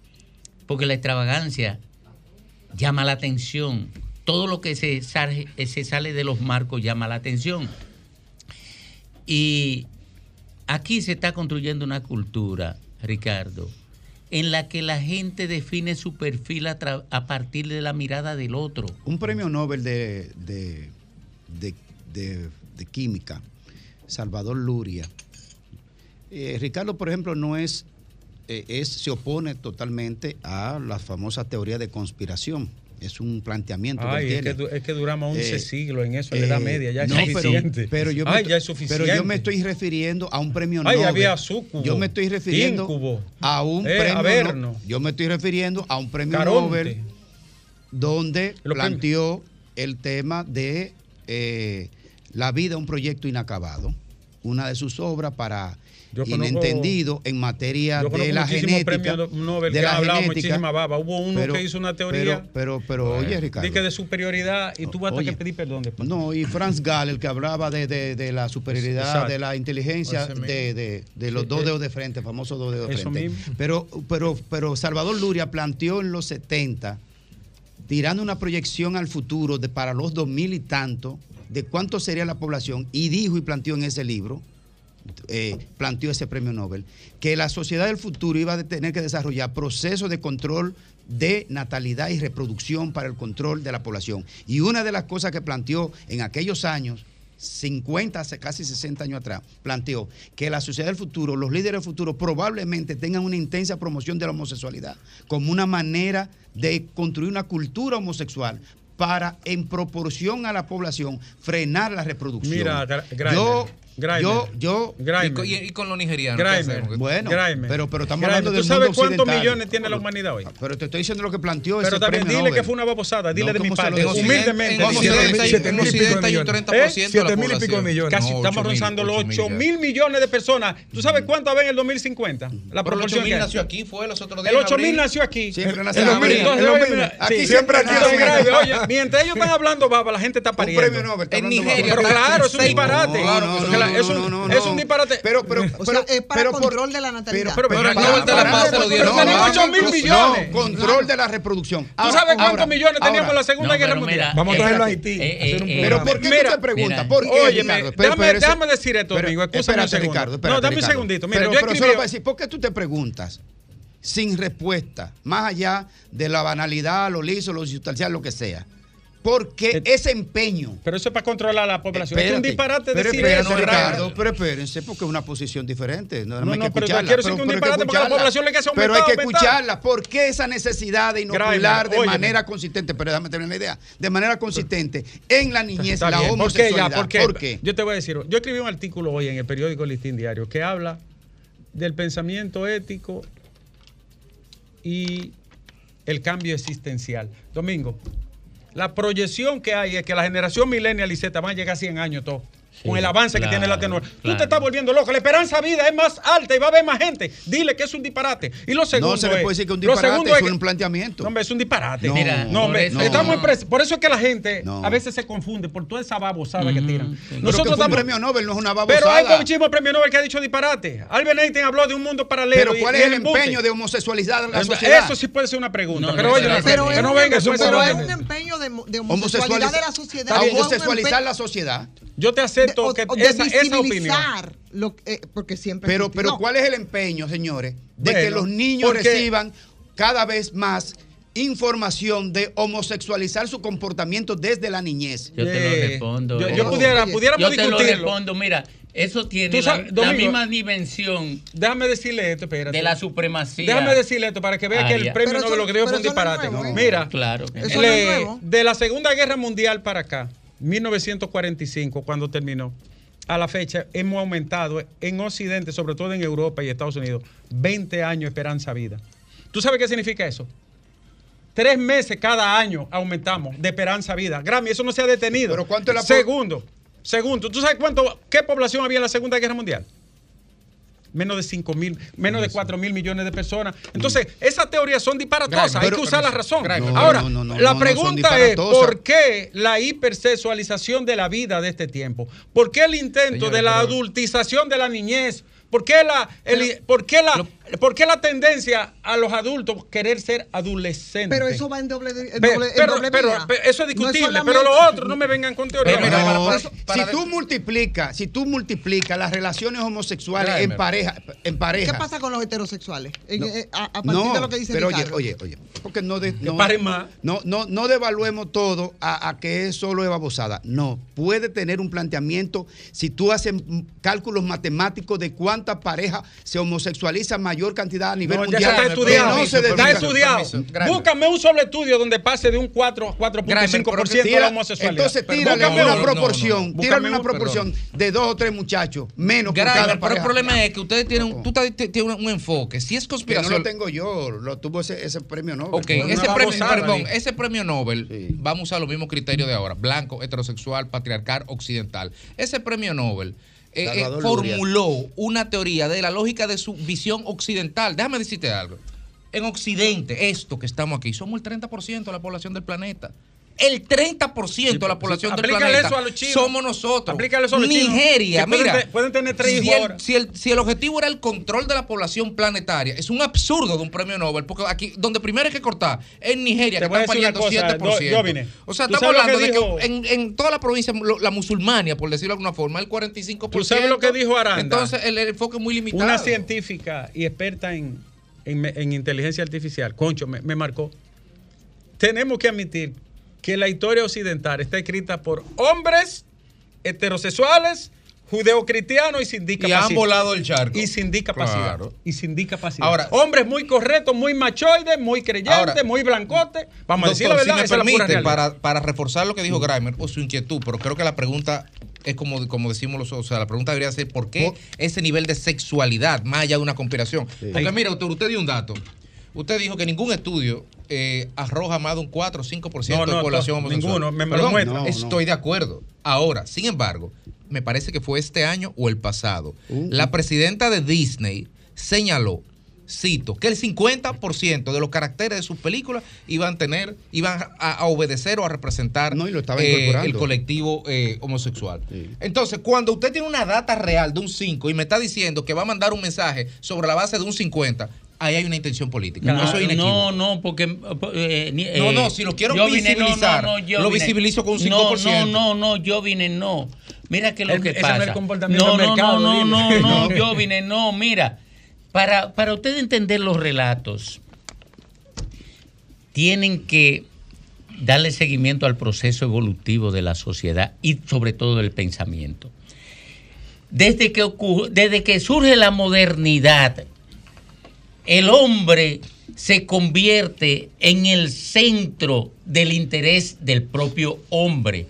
porque la extravagancia llama la atención. Todo lo que se sale, se sale de los marcos llama la atención. Y aquí se está construyendo una cultura, Ricardo, en la que la gente define su perfil a, partir de la mirada del otro. Un premio Nobel de, de, de- química, Salvador Luria. Eh, Ricardo, por ejemplo, no es, eh, es, se opone totalmente a la famosa teoría de conspiración. Es un planteamiento que Ay, él es tiene. que, du- es que duramos 11 Eh, siglos en eso, en la edad Eh, media, ya es no, suficiente. Pero, yo me Ay, estoy- ya es suficiente. Pero yo me estoy refiriendo a un premio Ay, Nobel. había Súcubo, Yo me estoy refiriendo a un eh, premio Averno. no- Yo me estoy refiriendo a un premio Caronte. Nobel donde Los planteó el tema de eh, la vida, un proyecto inacabado. Una de sus obras para Yo conozco- inentendido en materia Yo de la genética. Nobel de que la hablado genética, muchísima baba. Hubo uno pero- que hizo una teoría Pero, pero, pero, oye, Ricardo. de que de superioridad y tú vas a tener que pedir perdón después. No, y Franz Gall, el que hablaba de, de- de la superioridad Exacto. de la inteligencia de, de- los Sí, dos eh, dedos de frente, famosos dos dedos de eso frente. mismo. Pero, pero, pero Salvador Luria planteó en los 70, tirando una proyección al futuro de para los 2000 y tanto, de cuánto sería la población, y dijo y planteó en ese libro, eh, planteó ese premio Nobel, que la sociedad del futuro iba a tener que desarrollar procesos de control de natalidad y reproducción para el control de la población. Y una de las cosas que planteó en aquellos años, 50, hace casi 60 años atrás, planteó que la sociedad del futuro, los líderes del futuro probablemente tengan una intensa promoción de la homosexualidad como una manera de construir una cultura homosexual para, en proporción a la población, frenar la reproducción. Mira, yo, Grimer, yo, yo, Grimer. Y con- y- y con los nigerianos. Bueno, Grimer, pero, pero estamos Grimer, hablando ¿Tú del sabes mundo cuántos millones tiene la humanidad hoy? Pero te estoy diciendo lo que planteó Pero ese también premio dile Nobel. que fue una babosada. Dile No, de mi ¿cómo se parte. Humildemente. En Occidente en mil y pico Occidente hay un millones. 30% de la Siete mil y pico población. millones. Casi estamos rozando los ocho mil 8 ya. mil millones de personas. ¿Tú sabes cuánto había en el 2050? La el proporción 8000 que nació aquí, fue los otros días. El en 8 mil nació aquí. Siempre El- nace el en 2000, abril. entonces, Es lo oye, mismo. mira, Aquí siempre. Oye, mientras ellos están hablando baba, la gente está Un pariendo. premio Nobel. está En Nigeria. Pero claro, es un disparate. No, es un- no, no, es un disparate. Pero, pero, O sea, es para control de la natalidad. pero- Pero el para- Nobel de la para- Paz se lo pero dieron tenemos a 8 mil No, millones. control de la reproducción. ¿Tú sabes cuántos ahora- millones teníamos en la Segunda No, Guerra pero Mundial? mira, Vamos a eh, traerlo a eh, Haití. eh, eh, Pero. ¿por qué Mira, tú te preguntas? ¿Por? Espera, déjame, decir esto, pero- amigo. Escúchame. Ricardo. no, dame un segundito. Mira, pero, yo pero escribí... decir, ¿por qué tú te preguntas sin respuesta, más allá de la banalidad, lo liso, lo sustancial, lo que sea? ¿Por qué ese empeño? Pero eso es para controlar a la población. es un Espérate, disparate pero decir espérate, eso, Ricardo, pero espérense, porque es una posición diferente. No, No, hay no, que pero escucharla. quiero decir que un hay disparate porque la población le que hace Pero hay aumentar, que aumentar. escucharla. ¿Por qué esa necesidad de inocular de manera consistente? Pero déjame tener una idea. De manera consistente en la niñez la bien. ¿Por qué homosexualidad. ya? ¿Por qué? ¿Por qué? Yo te voy a decir, yo escribí un artículo hoy en el periódico Listín Diario que habla del pensamiento ético y el cambio existencial. Domingo, la proyección que hay es que la generación millennial y Z van a llegar a 100 años con el avance que tiene la tecnología. Tú te estás volviendo loco. La esperanza de vida es más alta y va a haber más gente. Dile que es un disparate. Y lo segundo No se le es- puede decir que un lo disparate segundo es que- un planteamiento. No, hombre, es un disparate. No, Mira, no, hombre, por eso- estamos en no. pres- Por eso es que la gente No. a veces se confunde por toda esa babosada que tiran. Pero un estamos- premio Nobel, no es una babosada. Pero hay muchísimos premios Nobel que ha dicho disparate. Albert Einstein habló de un mundo paralelo. Pero ¿cuál y es el empeño de homosexualizar la Eso- sociedad? Eso sí puede ser una pregunta. No, pero no, oye, que, es no un- venga pero es un empeño de, homosexualidad de la sociedad. es homosexualizar la sociedad. Yo te acepto o- que o de esa, esa opinión. lo que- eh, porque siempre Pero, pero ¿cuál es el empeño, señores? De Bueno, que los niños porque- reciban cada vez más información de homosexualizar su comportamiento desde la niñez. Yo te lo respondo. yo- yo pudiera- pudiéramos Yo te lo respondo. Mira, eso tiene la, misma dimensión Déjame decirle esto, espérate. de la supremacía. Déjame decirle esto para que vea que el premio Pero Nobel eso- lo que dio fue un eso no es disparate. nuevo, ¿eh? Mira, Claro. que Eso no. no es le- nuevo. de la Segunda Guerra Mundial para acá, 1945, cuando terminó, a la fecha hemos aumentado en Occidente, sobre todo en Europa y Estados Unidos, 20 años esperanza vida. ¿Tú sabes qué significa eso? Tres meses cada año aumentamos de esperanza vida. Grammy, eso no se ha detenido. Pero ¿cuánto es la Segundo, segundo, ¿tú sabes cuánto, qué población había en la Segunda Guerra Mundial? Menos de 5 mil, menos de 4 mil millones de personas. Entonces, esas teorías son disparatosas, hay Pero- que usar la razón. No, Ahora, no, no, no, la pregunta es. ¿por qué la hipersexualización de la vida de este tiempo? ¿Por qué el intento de la pero- adultización de la niñez? ¿Por qué la, el- por qué la, por qué la tendencia a los adultos querer ser adolescentes? Pero eso va en doble, en doble, en pero, doble pero- vía. pero eso es No discutible, pero lo otro no me vengan con teoría. Pero mira, No, para- para- si- para- si tú multiplicas, si tú multiplicas las relaciones homosexuales en pareja, en pareja. ¿Qué pasa con los heterosexuales? En- No. eh, a, a partir No, de lo que dice pero oye, Ricardo. oye, oye, porque no, de- no, paren más. no, no, no devaluemos todo a, a que es solo es babosada. No, puede tener un planteamiento si tú haces cálculos matemáticos de cuántas parejas se homosexualiza mayor cantidad a nivel No, ya mundial. está Grave, estudiado. que no se está estudiado. Búscame un solo estudio donde pase de un 4 a 4.5% de la homosexualidad. entonces tírale una proporción, tírale una proporción de dos o tres muchachos, menos Grimer, cada pero el problema es que ustedes tienen, tú tienes un, enfoque. Si es que no conspiración. lo tengo yo, lo tuvo ese, ese premio Nobel. Ok, ese premio, perdón, ese premio Nobel, vamos a usar los mismos criterios de ahora, blanco, heterosexual, patriarcal, occidental. Ese premio Nobel eh, eh, formuló una teoría de la lógica de su visión occidental. Déjame decirte algo. En Occidente, esto que estamos aquí, somos el 30% de la población del planeta. El 30% de la población del Aplícale planeta eso a los chinos. somos nosotros. Aplícale eso a los chinos, Nigeria, pueden mira. pueden tener tres si el- si el, si el objetivo era el control de la población planetaria, es un absurdo de un premio Nobel, porque aquí, donde primero hay que cortar, en Nigeria, Te que una pariendo cosa, 7%. Do- Jovine. o sea, ¿Tú estamos hablando que de dijo- que en, en toda la provincia, lo- la musulmania, por decirlo de alguna forma, el 45%. ¿Tú sabes lo que dijo Aranda? Entonces, el, el enfoque es muy limitado. Una científica y experta en, en- en inteligencia artificial, Concho, me, me marcó. Tenemos que admitir que la historia occidental está escrita por hombres heterosexuales, judeocristianos y sin discapacidad. han volado el charco. Y sin discapacidad. Claro. Y sin discapacidad. Ahora- hombres muy correctos, muy machoides, muy creyentes, Ahora- muy blancotes. Vamos a decir la verdad, si me esa es la pura permite, para, para reforzar lo que dijo Grimer o su inquietud, pero creo que la pregunta es como, como decimos los, o sea, la pregunta debería ser ¿por qué ese nivel de sexualidad más allá de una conspiración? Porque mire, doctor, usted dio un dato. Usted dijo que ningún estudio eh, arroja más de un 4 o 5% No, no, de población homosexual. ninguno, me- me lo Perdón, muestra. No, estoy de acuerdo. Ahora, sin embargo, me parece que fue este año o el pasado. La presidenta de Disney señaló, cito, que el 50% de los caracteres de sus películas iban a tener, iban a, a obedecer o a representar estaba eh, el colectivo eh, homosexual. Entonces, cuando usted tiene una data real de un 5 y me está diciendo que va a mandar un mensaje sobre la base de un 50, ahí hay una intención política. No, Eso es inequívoco. no, no, porque. eh, ni- No, no, si lo quiero yo vine- visibilizar, yo lo vine- visibilizo con un No, 5%. No, no, no, yo vine, no. Mira que lo El- que ese pasa. no es el comportamiento no, del no, mercado, no, no, no, no, No. yo vine, no, mira. Para, para usted entender los relatos, tienen que darle seguimiento al proceso evolutivo de la sociedad y sobre todo del pensamiento. Desde que, ocurre- desde que surge la modernidad, el hombre se convierte en el centro del interés del propio hombre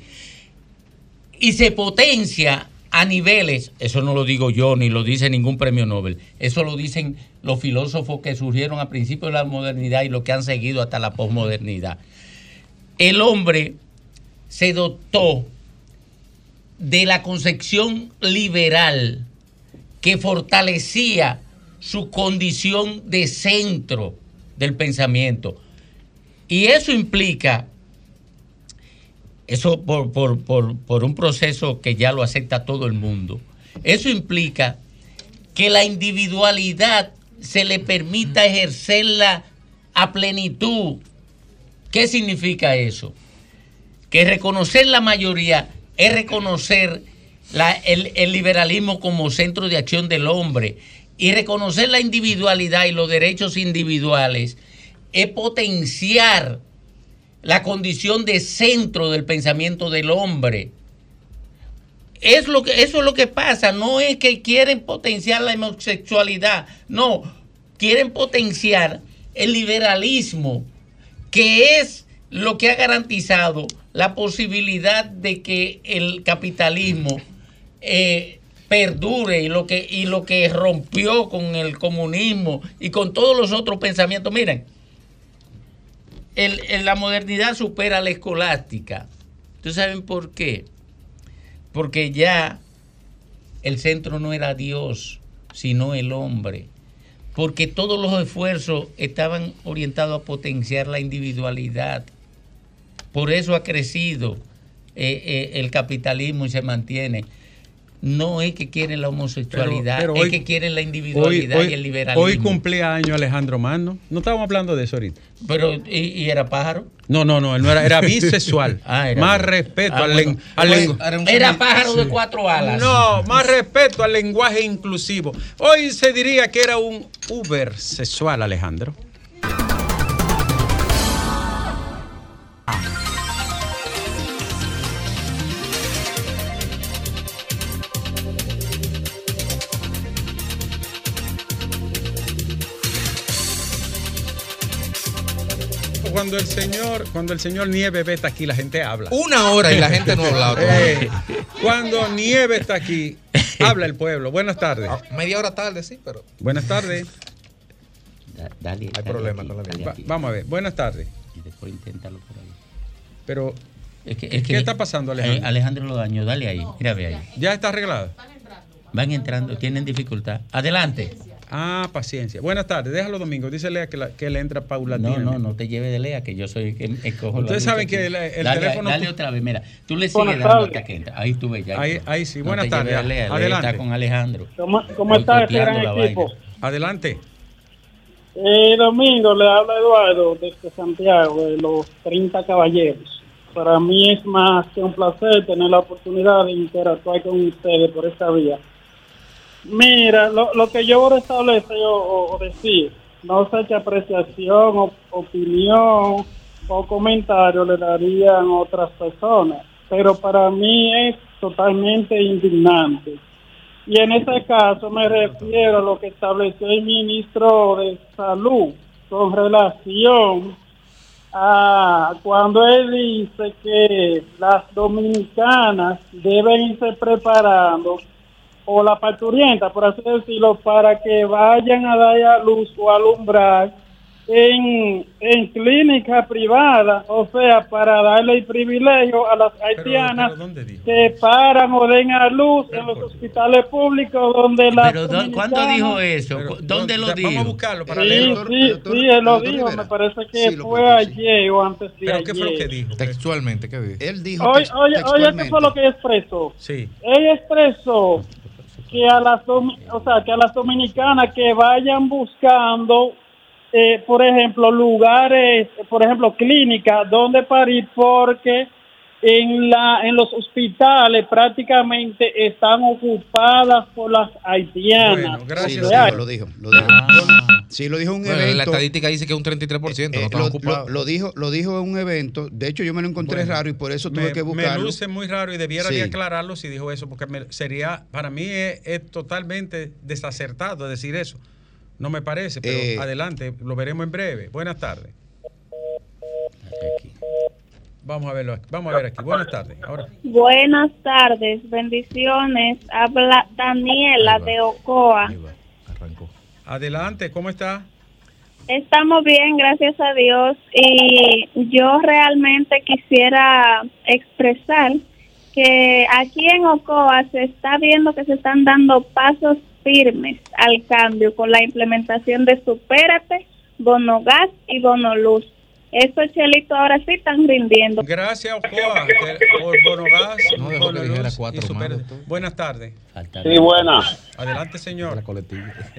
y se potencia a niveles, eso no lo digo yo ni lo dice ningún premio Nobel, eso lo dicen los filósofos que surgieron a principios de la modernidad y los que han seguido hasta la posmodernidad. El hombre se dotó de la concepción liberal que fortalecía su condición de centro del pensamiento. Y eso implica, eso por, por- por- por un proceso que ya lo acepta todo el mundo, eso implica que la individualidad se le permita ejercerla a plenitud. ¿Qué significa eso? Que reconocer la mayoría es reconocer la- el, el liberalismo como centro de acción del hombre y reconocer la individualidad y los derechos individuales es potenciar la condición de centro del pensamiento del hombre. Es lo que, eso es lo que pasa, no es que quieren potenciar la homosexualidad, no, quieren potenciar el liberalismo, que es lo que ha garantizado la posibilidad de que el capitalismo eh, perdure y lo, que, y lo que rompió con el comunismo y con todos los otros pensamientos. Miren, el- la modernidad supera la escolástica. ¿Ustedes saben por qué? Porque ya el centro no era Dios, sino el hombre. Porque todos los esfuerzos estaban orientados a potenciar la individualidad. Por eso ha crecido eh, eh, el capitalismo y se mantiene. No es que quieren la homosexualidad, Pero- pero es que quieren la individualidad Hoy, y el hoy, liberalismo. hoy cumplía año Alejandro Magno. No estábamos hablando de eso ahorita. Pero, ¿y, y era pájaro? No, no, no, él no era, era bisexual. Ah, era más respeto Ah, al, bueno. al Bueno, era pájaro de cuatro alas. No, más respeto al lenguaje inclusivo. Hoy se diría que era un uber sexual, Alejandro. Cuando el señor, cuando el señor Nieve está aquí, la gente habla. Una hora y la gente no ha hablado todavía. Eh, cuando Nieve está aquí, habla el pueblo. Buenas tardes. Media hora tarde, sí, pero. Buenas tardes. Dale, Hay problema con la Va- vida. vamos a ver. Buenas tardes. Y después inténtalo por ahí. Pero, Es que- ¿qué que- está pasando, Alejandro? Eh, Alejandro lo dañó, dale ahí, mira, ve ahí. ¿Ya está arreglado? Van entrando, tienen dificultad. Adelante. Ah, paciencia. Buenas tardes. Déjalo domingo. Dice Lea que, la- que le entra No, paulatinamente. no, no te lleve de lea, que yo soy el que escojo la Ustedes saben que el- el dale, teléfono- Dale otra vez, mira. Tú le sigues dando tardes. hasta que entra. Ahí tú ves ya. Ahí- ahí sí. No Buenas tardes. de Lea, Adelante. está con Alejandro. ¿Cómo, cómo está ese Boicoteando gran la equipo? vaina. Adelante. Eh, Domingo, le habla Eduardo desde Santiago, de los 30 Caballeros. Para mí es más que un placer tener la oportunidad de interactuar con ustedes por esta vía. Mira, lo, lo que yo voy a establecer o, decir, no sé qué apreciación, o, opinión o comentario le darían otras personas, pero para mí es totalmente indignante. Y en ese caso me refiero a lo que estableció el ministro de Salud con relación a cuando él dice que las dominicanas deben irse preparando o la parturienta, por así decirlo, para que vayan a dar a luz o alumbrar en, en clínica privada, o sea, para darle el privilegio a las haitianas que paran o den a luz en los hospitales públicos donde las Pero ¿dó- ¿cuándo dijo eso? ¿Dónde lo dijo? Vamos a buscarlo para Sí, leerlo. sí, sí, él lo dijo, me parece que fue ayer o antes de ¿Pero ayer. qué fue lo que dijo? Textualmente, ¿qué dijo? Él Oye, oye, oye, ¿qué fue lo que expresó? Sí. Ella expresó que a las, o sea, que a las dominicanas que vayan buscando, eh, por ejemplo, lugares, por ejemplo, clínicas donde parir, porque en la en los hospitales prácticamente están ocupadas por las haitianas. Sí, O lo sea, dijo, lo dijo. Lo dijo. Sí, lo dijo un Bueno, evento. la estadística dice que un 33% no Eh, lo, lo- lo dijo, lo dijo en un evento. De hecho, yo me lo encontré Bueno, raro y por eso tuve me, que me buscarlo. luce muy raro y debiera Sí. de aclararlo si dijo eso, porque me- sería, para mí es, es totalmente desacertado decir eso. No me parece, pero Eh. adelante, lo veremos en breve. Buenas tardes. Vamos a verlo, aquí. vamos a ver aquí. Buenas tardes. Ahora. Buenas tardes, bendiciones. Habla Daniela de Ocoa. Adelante, ¿cómo está? Estamos bien, gracias a Dios. Y yo realmente quisiera expresar que aquí en Ocoa se está viendo que se están dando pasos firmes al cambio con la implementación de Supérate, Bono Gas y Bono Luz. Estos chelitos ahora sí están rindiendo. Gracias, Ocoa, por Bonogas. No, dejó que dijera cuatro más. Buenas tardes. Sí, buenas. Adelante, señor.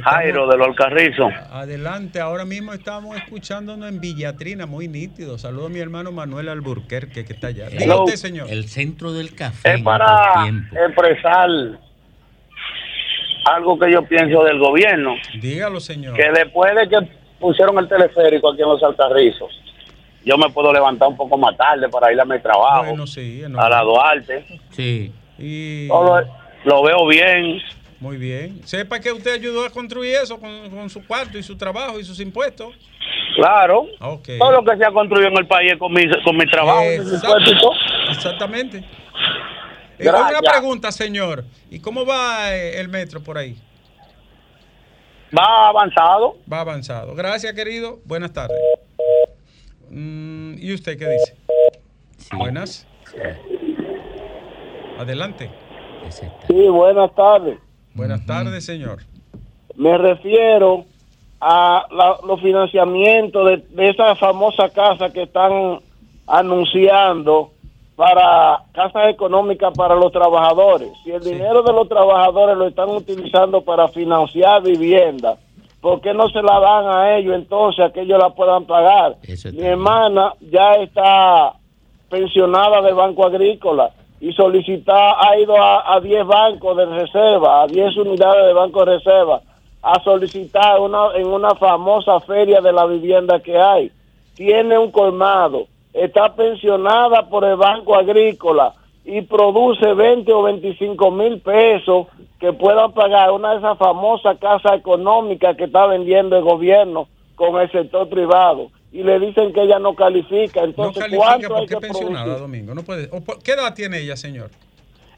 Jairo de los Alcarrizos. Adelante, ahora mismo estamos escuchándonos en Villatrina, muy nítido. Saludo a mi hermano Manuel Alburquerque, que está allá. Hello. usted, señor. El centro del café. Es para expresar algo que yo pienso del gobierno. Dígalo, señor. Que después de que pusieron el teleférico aquí en los Alcarrizos, yo me puedo levantar un poco más tarde para ir a mi trabajo. Bueno, sí. a la Duarte. Sí. Y Todo lo veo bien. muy bien. Sepa que usted ayudó a construir eso con, con su cuarto y su trabajo y sus impuestos. Claro. Todo lo que se ha construido en el país es con mi, con mi trabajo. Exacto. Exactamente. Eh, una pregunta, señor. ¿Y cómo va eh, el metro por ahí? Va avanzado. Va avanzado. Gracias, querido. Buenas tardes. Mm, ¿Y usted qué dice? Buenas. Adelante. Sí, buenas tardes. Buenas tardes, señor. Me refiero a la- los financiamientos de, de esa famosa casa que están anunciando para casas económicas para los trabajadores. Si el dinero de los trabajadores lo están utilizando para financiar vivienda, ¿por qué no se la dan a ellos entonces a que ellos la puedan pagar? Mi hermana ya está pensionada del Banco Agrícola y solicita, ha ido a, a 10 bancos de reserva, a 10 unidades de Banco de Reserva, a solicitar una, en una famosa feria de la vivienda que hay. Tiene un colmado, está pensionada por el Banco Agrícola y produce 20 o 25 mil pesos que puedan pagar una de esas famosas casas económicas que está vendiendo el gobierno con el sector privado y le dicen que ella no califica. No Entonces, califica ¿cuánto hay que pensionada? Domingo. No puede. ¿Qué edad tiene ella, señor?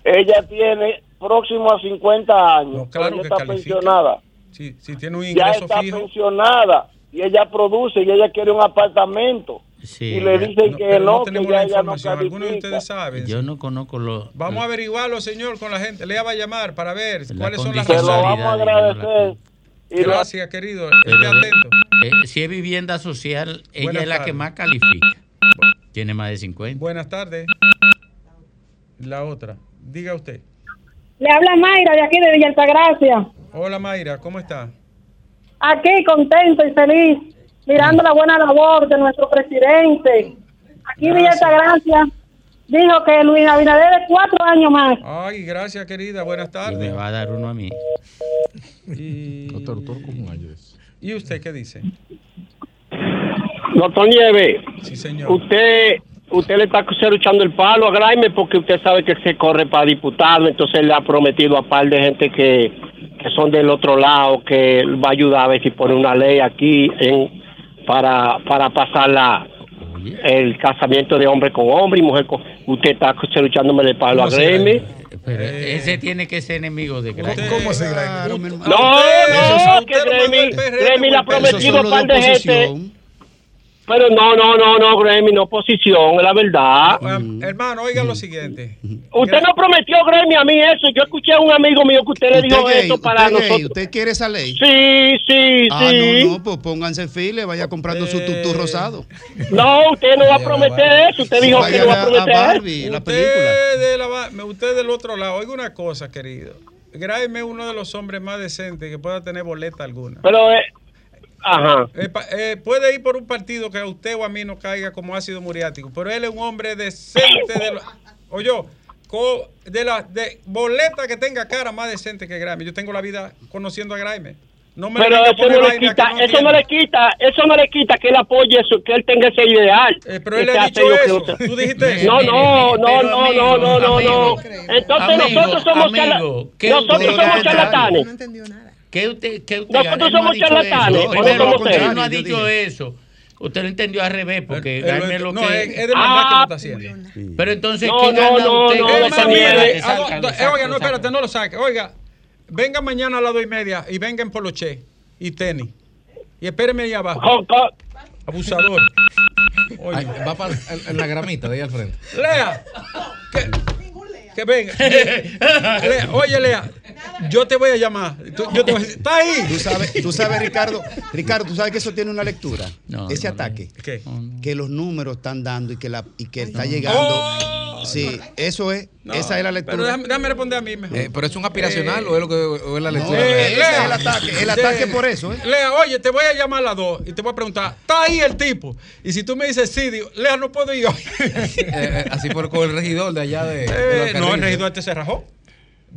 Ella tiene próximo a 50 años. claro ella que está califica. pensionada. Si, si tiene un Ya ingreso está fijo. pensionada y ella produce y ella quiere un apartamento. Y le dicen que pero no, que tenemos ya la ella no información. Algunos de ustedes saben. Yo no conozco los. Vamos a averiguarlo, señor, con la gente. Le va a llamar para ver La cuáles son las Se lo razones. vamos a agradecer. Y lo- Gracias, querido. Pero, Esté atento. eh, si es vivienda social, ella Buenas es la que más califica. Tiene más de 50. Buenas tardes. La otra. Diga usted. Le habla Mayra de aquí de Villa Altagracia. Hola, Mayra, ¿cómo está? Aquí contento y feliz, mirando la buena labor de nuestro presidente. Aquí Villa Altagracia dijo que Luis Abinader es cuatro años más. Ay, gracias, querida. Buenas Y tardes. me va a dar uno a mí. Y... ¿Y usted qué dice? Doctor Nieve, Sí, señor. usted usted le está echando el palo a Graeme porque usted sabe que se corre para diputado, entonces le ha prometido a par de gente que, que son del otro lado que va a ayudar a ver si pone una ley aquí en, para, para pasar la, el casamiento de hombre con hombre y mujer con... Usted está echándome el palo a ¿Cómo se Graeme. Pero ese tiene que ser enemigo de Graeme. ¿Cómo se No, no, que Gremi, Gremi le ha prometido a par de gente. Pero no, no, no, no, Gremi, no oposición, es la verdad. Hermano, oiga lo siguiente. Usted no prometió, Gremi, a mí eso. Yo escuché a un amigo mío que usted le ¿Usted dijo eso para ¿Usted gay? nosotros. ¿Usted quiere esa ley? Sí, sí, Ah, sí. no, no, pues pónganse en fila y vaya comprando su tutú rosado. No, usted no va a prometer eso. Usted dijo que no va a prometer eso. Usted, de la usted del otro lado, oiga una cosa, querido. Graeme es uno de los hombres más decentes que pueda tener boleta alguna. Pero, eh, ajá. Eh, eh, puede ir por un partido que a usted o a mí no caiga como ácido muriático, pero él es un hombre decente de lo- oye, co- de la de boleta que tenga cara más decente que Graeme. Yo tengo la vida conociendo a Graeme. No me Pero eso no le quita, que no eso tiene. no le quita, eso no le quita que él apoye eso, que él tenga ese ideal. Eh, pero él le ha dicho eso. Tú dijiste eso. No, no, no, no, amigo, no, no, no, no. Entonces amigo, nosotros somos charla- amigo, ¿qué nosotros somos charlatanes. ¿Qué usted, qué usted Nosotros no ha somos dicho charlatanes, eso. ¿o no Primero, usted no ha dicho eso. Usted lo entendió al revés, porque él- lo no, que es, es de maldad que lo está haciendo. Pero entonces, No, ¿qué no, gana no, usted no, no, no, mire, eh, saca, oiga, no, espérate, no lo saque. Oiga, venga mañana a las dos y media y venga en poloché y tenis. Y espéreme ahí abajo. Abusador. Ay, va para en, en la gramita de ahí al frente. Lea. Que, que venga. Lea, oye, Lea. Yo te voy a llamar. Tú- yo te voy a decir, está ahí. Tú sabes, tú sabes, Ricardo, Ricardo, tú sabes que eso tiene una lectura. No, Ese no, no. ataque. ¿Qué? Que los números están dando y que la y que está llegando. sí, eso es, No, esa es la Pero lectura. déjame, déjame responder a mí mejor. Eh, pero es un aspiracional o es lo que o es la lectura. ese es Lea. el ataque, el ataque por eso, ¿eh? Lea, oye, te voy a llamar a las dos y te voy a preguntar, ¿está ahí el tipo? Y si tú me dices sí, digo, Lea, no puedo ir hoy. Eh, eh, así fue con el regidor de allá de. de Eh, no, el regidor este se rajó.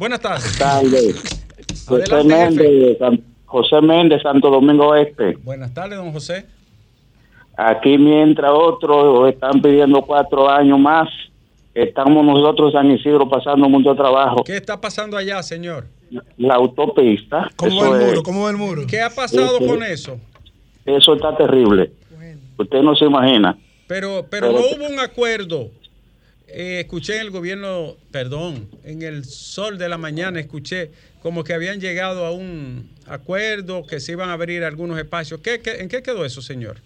Buenas tardes. tardes. José. Méndez, San- José Méndez, Santo Domingo Este. Buenas tardes, don José. Aquí mientras otros están pidiendo cuatro años más, estamos nosotros San Isidro pasando mucho trabajo. ¿Qué está pasando allá, señor? La autopista, ¿Cómo va el muro? es- ¿Cómo va el muro? ¿Qué ha pasado con eso? eso está terrible. Usted no se imagina. Pero, pero Pero- no hubo un acuerdo. Eh, escuché en el gobierno, perdón, en el sol de la mañana escuché como que habían llegado a un acuerdo, que se iban a abrir algunos espacios. ¿Qué, qué- en qué quedó eso, señor?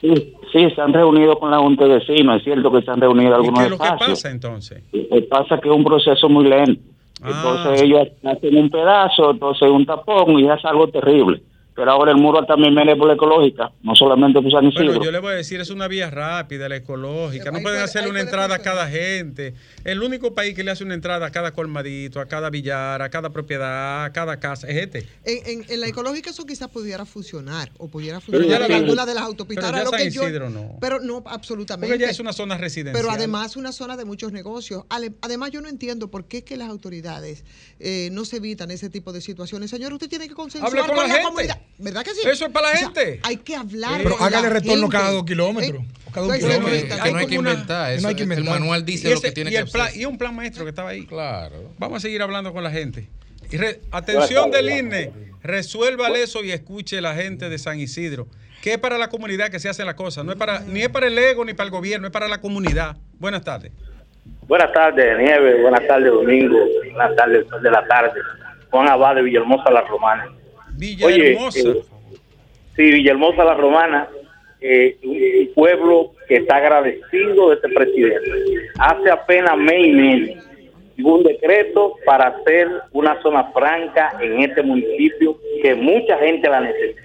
Sí, sí, se han reunido con la Junta de Vecinos, es cierto que se han reunido ¿Y algunos qué es lo que pasa entonces? Eh, pasa que es un proceso muy lento. Ah. Entonces ellos hacen un pedazo, entonces un tapón y es algo terrible. Pero ahora el muro también viene por la ecológica, no solamente por San Isidro. Bueno, yo le voy a decir, es una vía rápida, la ecológica. No pueden hacerle una entrada a cada gente. El único país que le hace una entrada a cada colmadito, a cada billar, a cada propiedad, a cada casa, es este. En, en- en la ecológica eso quizás pudiera funcionar o pudiera Pero funcionar ya en la- alguna de las autopistas. pero ya Ahora, lo San yo- no. Pero no, absolutamente. Porque ya es una zona residencial. Pero además una zona de muchos negocios. Además yo no entiendo por qué es que las autoridades eh, no se evitan ese tipo de situaciones. Señor, usted tiene que consensuar Hable con la gente. comunidad. ¿Verdad que sí? Eso es para la O sea, gente. hay que hablar Pero hágale retorno gente. cada dos kilómetros. ¿Eh? cada un kilómetro. Que no Hay que inventar. Eso, no hay que el manual dice lo que tiene y que el plan, hacer. y un plan maestro que estaba ahí. Claro. Vamos a seguir hablando con la gente. Y re- atención del INE, resuélvale eso y escuche la gente de San Isidro, que es para la comunidad que se hace la cosa, no es para, ni es para el ego ni para el gobierno, es para la comunidad. Buenas tardes. Buenas tardes, Nieve. Buenas tardes, Domingo. Buenas tardes, Sol de la tarde. Juan Abad de Villahermosa, La Romana. Villahermosa. eh, sí, Villahermosa, La Romana. eh, un un pueblo que está agradecido de este presidente. Hace apenas mes y medio un decreto para hacer una zona franca en este municipio que mucha gente la necesita.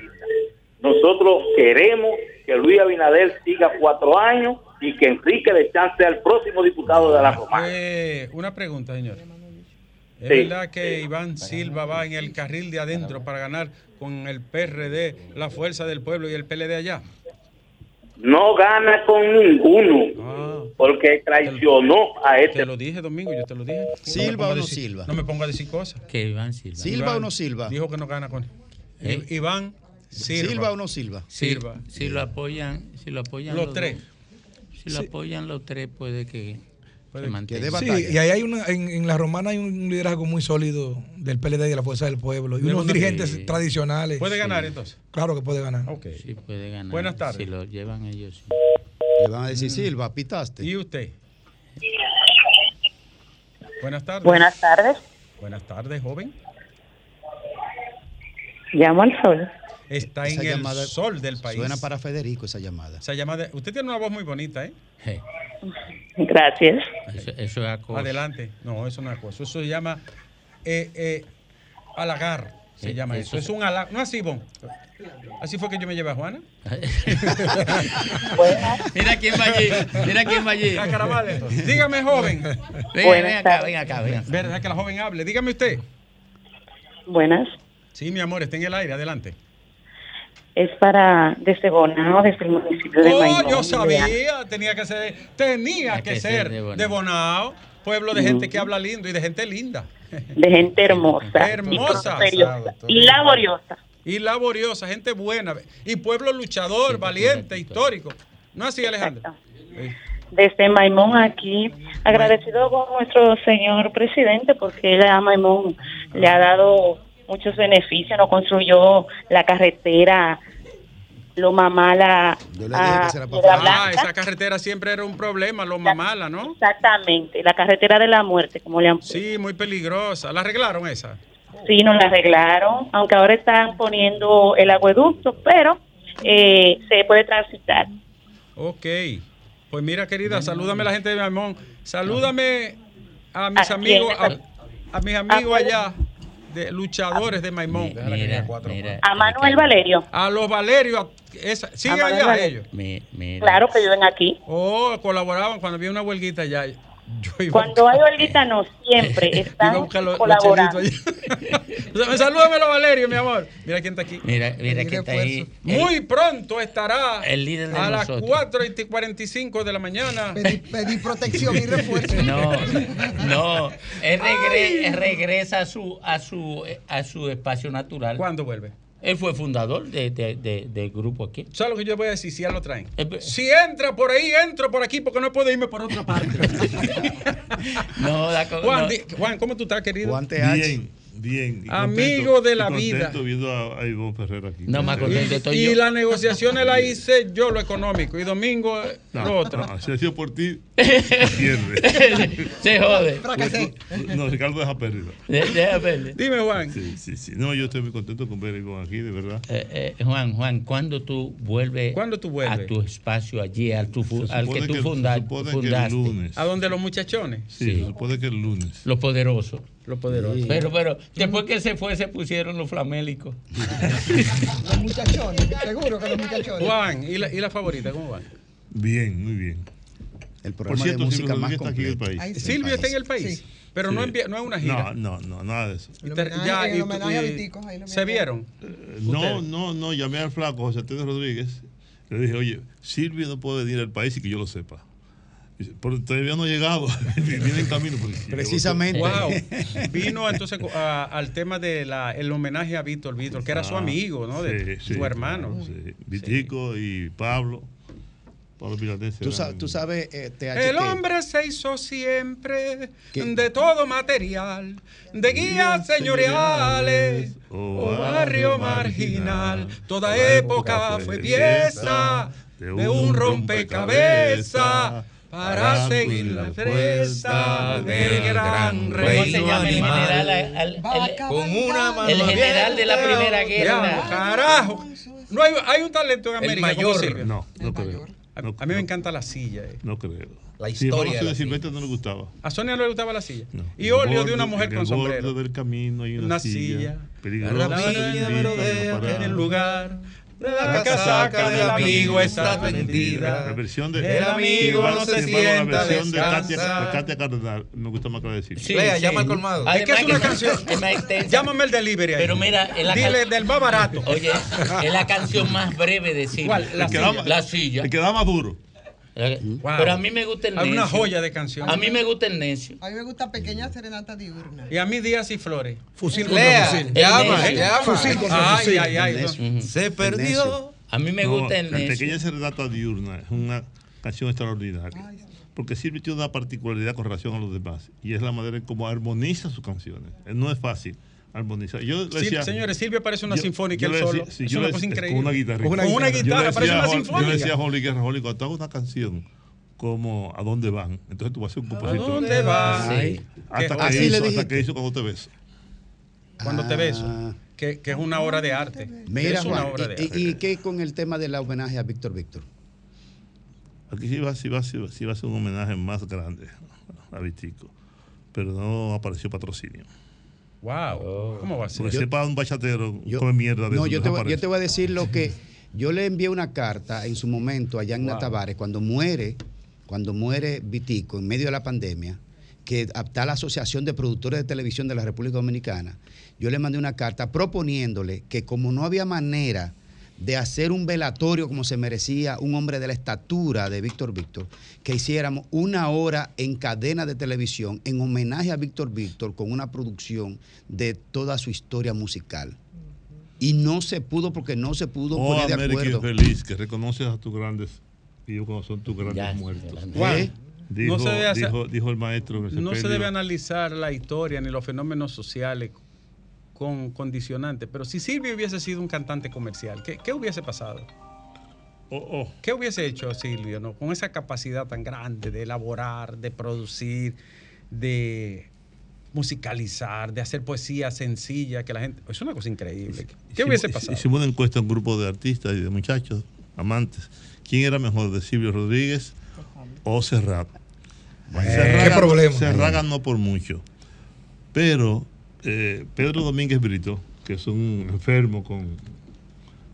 Nosotros queremos que Luis Abinader siga cuatro años y que Enrique de Chan sea el próximo diputado de La Romana. Eh, una pregunta, señor. ¿Es Sí. verdad que Iván Silva va en el carril de adentro para ganar con el PRD, la Fuerza del Pueblo y el PLD allá? No gana con ninguno porque traicionó a este. Te lo dije, Domingo, yo te lo dije. ¿Silva ponga o no decir- Silva? No me ponga a decir cosas. Que Iván Silva. ¿Silva Iván o no Silva? Dijo que no gana con ¿Eh? I- Iván Silva. ¿Silva o no Silva? Si, Silva. si lo apoyan, si lo apoyan Los tres. Si lo apoyan los tres, puede que, que. Sí, y ahí hay una, en, en la romana hay un liderazgo muy sólido del PLD y de la Fuerza del Pueblo. Y De unos dirigentes Sí. tradicionales. ¿Puede ganar, entonces? Claro que puede ganar. Ok. Sí, puede ganar. Buenas tardes. Si lo llevan ellos. sí. Le van a decir, Silva, pitaste. ¿Y usted? Buenas tardes. Buenas tardes. Buenas tardes, joven. Llamo al sol. Está Esa en el sol del país. Suena para Federico esa llamada. Esa llamada. Usted tiene una voz muy bonita, ¿eh? Gracias. Eso, eso es acoso. Adelante. No, eso no es acoso. Eso se llama eh, eh, halagar. Se Eh, llama eso eso. Es un halago. No así, Bon. Así fue que yo me llevé a Juana. Mira quién va allí. Mira quién va allí. Dígame, joven. Venga, ven acá, ven acá, ven acá. Verdad que la joven hable. Dígame usted. Buenas. Sí, mi amor, está en el aire. Adelante. Es para desde Bonao, desde el municipio de Oh, Maimón. yo sabía. Tenía que ser. Tenía que, ser de Bonao. Pueblo de gente que habla lindo y de gente linda. De gente hermosa. Hermosa. Y laboriosa. Y laboriosa, gente buena. Y pueblo luchador, valiente, histórico. ¿No así, Alejandro? Desde Maimón aquí, agradecido con nuestro señor presidente porque él a Maimón le ha dado muchos beneficios, nos construyó la carretera Loma Mala Yo a Piedra Ah, esa carretera siempre era un problema, lo mamala, ¿no? Exactamente, la carretera de la muerte, como le han Sí, muy peligrosa. ¿La arreglaron esa? Sí, nos la arreglaron, aunque ahora están poniendo el acueducto, pero eh, se puede transitar. Ok. Pues mira, querida, salúdame a la gente de Maimón. Salúdame a mis ¿A amigos, a, a mis amigos allá, de luchadores de Maimón. A Manuel Valerio. A los Valerios, a- esa, sigue A Manuel allá Valerio. ellos. Mi- mira. Claro que viven aquí. Oh, colaboraban cuando había una huelguita allá. Cuando hay huelguita, no siempre están colaborando. chelitos allá. O sea, Salúdame a los Valerios, mi amor. Mira quién está aquí. Mira, mira que está ahí. Muy pronto estará El líder de a las nosotros. 4 y 45 de la mañana. Pedí protección y refuerzo. No, no. Él, regre- él regresa a su, a su, a su espacio natural. ¿Cuándo vuelve? Él fue fundador de, de- de- del grupo aquí. ¿Sabes lo que yo voy a decir? Si ya lo traen. Eh, Si entra por ahí, entro por aquí porque no puedo irme por otra parte. No, la Juan, no. Juan, ¿cómo tú estás, querido? Juan Bien, bien. y Amigo contento- de la y vida. viendo a, a Ivonne Ferrer aquí. No, más contento estoy y yo. las negociaciones las hice yo lo económico y domingo No, lo otro. no, si ha sido por ti, pierde. Se jode. Fracasé. No, Ricardo deja pérdida. De- deja verle. Dime, Juan. Sí, sí, sí. No, yo estoy muy contento con ver a Ivonne aquí, de verdad. Eh, eh, Juan, Juan, ¿cuándo tú vuelves ¿Cuándo tú vuelves? a tu espacio allí, al, tu al que tú que- funda- se supone que el fundaste? lunes. ¿A dónde los muchachones? Sí, se supone que el lunes. Los poderosos. Los poderosos. Pero, pero, después que se fue, se pusieron los flamélicos. Los muchachones, seguro que los muchachones. Juan, ¿y la, y la favorita? ¿Cómo van? Bien, muy bien. El Por programa cierto, de música Silvio más está aquí en el país. Ay, sí. Silvio está en el país, Sí. pero no, Sí. envía- no es una gira. No, no, no, nada de eso. El Te- homenaje- ya, en y- homenaje a y- Viticos, ahí lo ¿Se vieron. Eh, No, no, no, llamé al flaco José Antonio Rodríguez. Le dije, oye, Silvio no puede venir al país y que yo lo sepa. Pero todavía no ha llegado. Viene en camino. Precisamente. Wow. Vino entonces a- al tema del el homenaje a Víctor Víctor, que era su Ah, amigo, ¿no? De, sí, su sí, hermano. claro, sí. Vitico y Pablo. Pablo Pilatense. Tú, sa- tú sabes, eh, El que- hombre se hizo siempre ¿Qué? de todo material, de guías señoriales o barrio marginal. Toda época fue pieza de un rompecabezas para seguir la presa del gran ¿Cómo rey. se llama el general? al- al- el- Con una mano el general de la. Primera Ya, Guerra. carajo. No hay, hay un talento en El América como mayor. No, no creo. A, No, a mí me no. encanta la silla. eh. No creo. La Sí, historia Pablo de la de Silvestre no le gustaba. A Sonia no le gustaba la silla. No. Y el de una mujer en con el borde sombrero. del camino hay una, Una silla. silla. Peligrosa. La invita me rodea en el lugar. La casaca del amigo está La tendida. versión de. El amigo Sin embargo, no se sienta, La versión de Katia, descansa. de Katia Cardenal me gusta más que la de Silvio. Sí, Lea, sí. llama al colmado. Es que es una que- canción. es más extensa. Llámame el delivery ahí. Pero mira, la Dile del más barato. Oye, es la canción más breve de Silvio. ¿Cuál? La El silla. da La silla. El que da más duro. Wow. Pero a mí me gusta el Hay necio. una joya de canción. A mí me gusta el necio. A mí me gusta Pequeña Serenata Diurna. Y a mí Díaz y Flores. Fusil contra Lea, fusil. llama. Fusil contra Ay, fusil. ay, ay. Ujú. Se perdió. A mí me No, gusta el la necio. pequeña serenata diurna es una canción extraordinaria. Porque Silvio tiene una particularidad con relación a los demás y es la manera en cómo armoniza sus canciones. Eh, No es fácil armonizar. Yo le decía, señores, Silvio parece una yo- sinfónica yo él solo. sí, es yo una le cosa increíble. Con una guitarra. Con una guitarra, parece una Yo le sinfónica. decía a Holly Guerra, Holly, cuando tú hagas una canción como ¿A dónde van? Entonces tú vas a ser un compositor. dónde van? Ay. Sí. Hasta, Que- así hizo, le hasta que hizo cuando te ves. Cuando te beso. Que, que es una obra de arte. Mira, es una Juan, obra de y- arte. y, y qué con el tema del homenaje a Víctor Víctor? Aquí sí va, sí va, sí va, sí va a ser un homenaje más grande a Vitico. Pero no apareció patrocinio. Wow. ¿Cómo va a ser? Porque sepa un bachatero come mierda de No, yo te, voy, yo te voy a decir lo que yo le envié una carta en su momento a Yanna Wow. Tavares cuando muere, cuando muere Vitico en medio de la pandemia, que está la Asociación de Productores de Televisión de la República Dominicana. Yo le mandé una carta proponiéndole que como no había manera de hacer un velatorio como se merecía un hombre de la estatura de Víctor Víctor, que hiciéramos una hora en cadena de televisión en homenaje a Víctor Víctor con una producción de toda su historia musical. Y no se pudo porque no se pudo Oh, poner de América acuerdo. infeliz, que reconoces a tus grandes hijos cuando son tus grandes muertos. Juan, ¿Eh? Dijo, no se debe hacer- dijo, dijo el maestro en el No se debe analizar la historia ni los fenómenos sociales con condicionantes. Pero si Silvio hubiese sido un cantante comercial, ¿qué, qué hubiese pasado? Oh, ¿Qué hubiese hecho Silvio no? con esa capacidad tan grande de elaborar, de producir, de musicalizar, de hacer poesía sencilla que la gente... Es una cosa increíble. ¿Qué Hicimos- hubiese pasado? Hicimos una encuesta a un grupo de artistas y de muchachos, amantes. ¿Quién era mejor, de Silvio Rodríguez o Serrat? ¿Qué problema? Serrat ganó por mucho. Pero eh, Pedro Domínguez Brito, que es un enfermo con,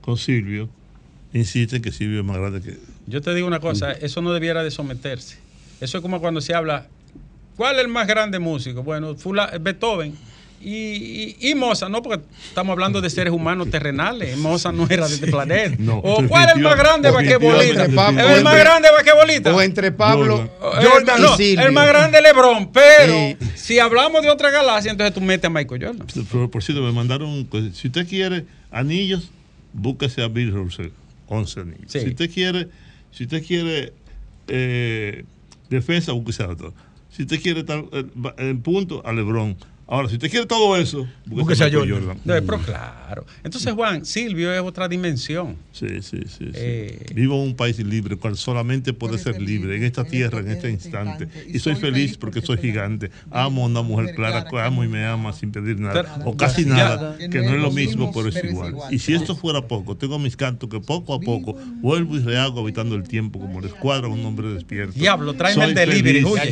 con Silvio, insiste en que Silvio es más grande que... Yo te digo una cosa, eso no debiera de someterse. Eso es como cuando se habla, ¿cuál es el más grande músico? Bueno, fula- Beethoven y, y, y Mozart, no, porque estamos hablando de seres humanos terrenales. Mozart no era de este planeta. No, o ¿cuál es el más grande definitivamente. ¿El más grande basquetbolista? O entre Pablo El- Jordan y Silvio. el más grande LeBron, pero si hablamos de otra galaxia, entonces tú metes a Michael Jordan. Por, por cierto, me mandaron, si usted quiere anillos, búsquese a Bill Russell, 11 anillos. Sí. Si usted quiere, si usted quiere eh, defensa, búsquese a otro. Si usted quiere tal, eh, en punto, a LeBron. Ahora, si usted quiere todo eso, búsquese a Michael No, pero claro. Entonces, Juan, Silvio es otra dimensión. Sí, sí, sí. sí. Eh, Vivo en un país libre, cual solamente puede ser libre en esta tierra, en este instante. Y soy feliz porque soy gigante. Amo a una mujer clara, amo y me ama sin pedir nada. Pero- O casi ya- nada, que no es lo mismo, pero es igual. Y si esto fuera poco, tengo mis cantos que poco a poco vuelvo y rehago habitando el tiempo como la escuadra un hombre despierto. Diablo, tráeme Soy el delivery, feliz. huye.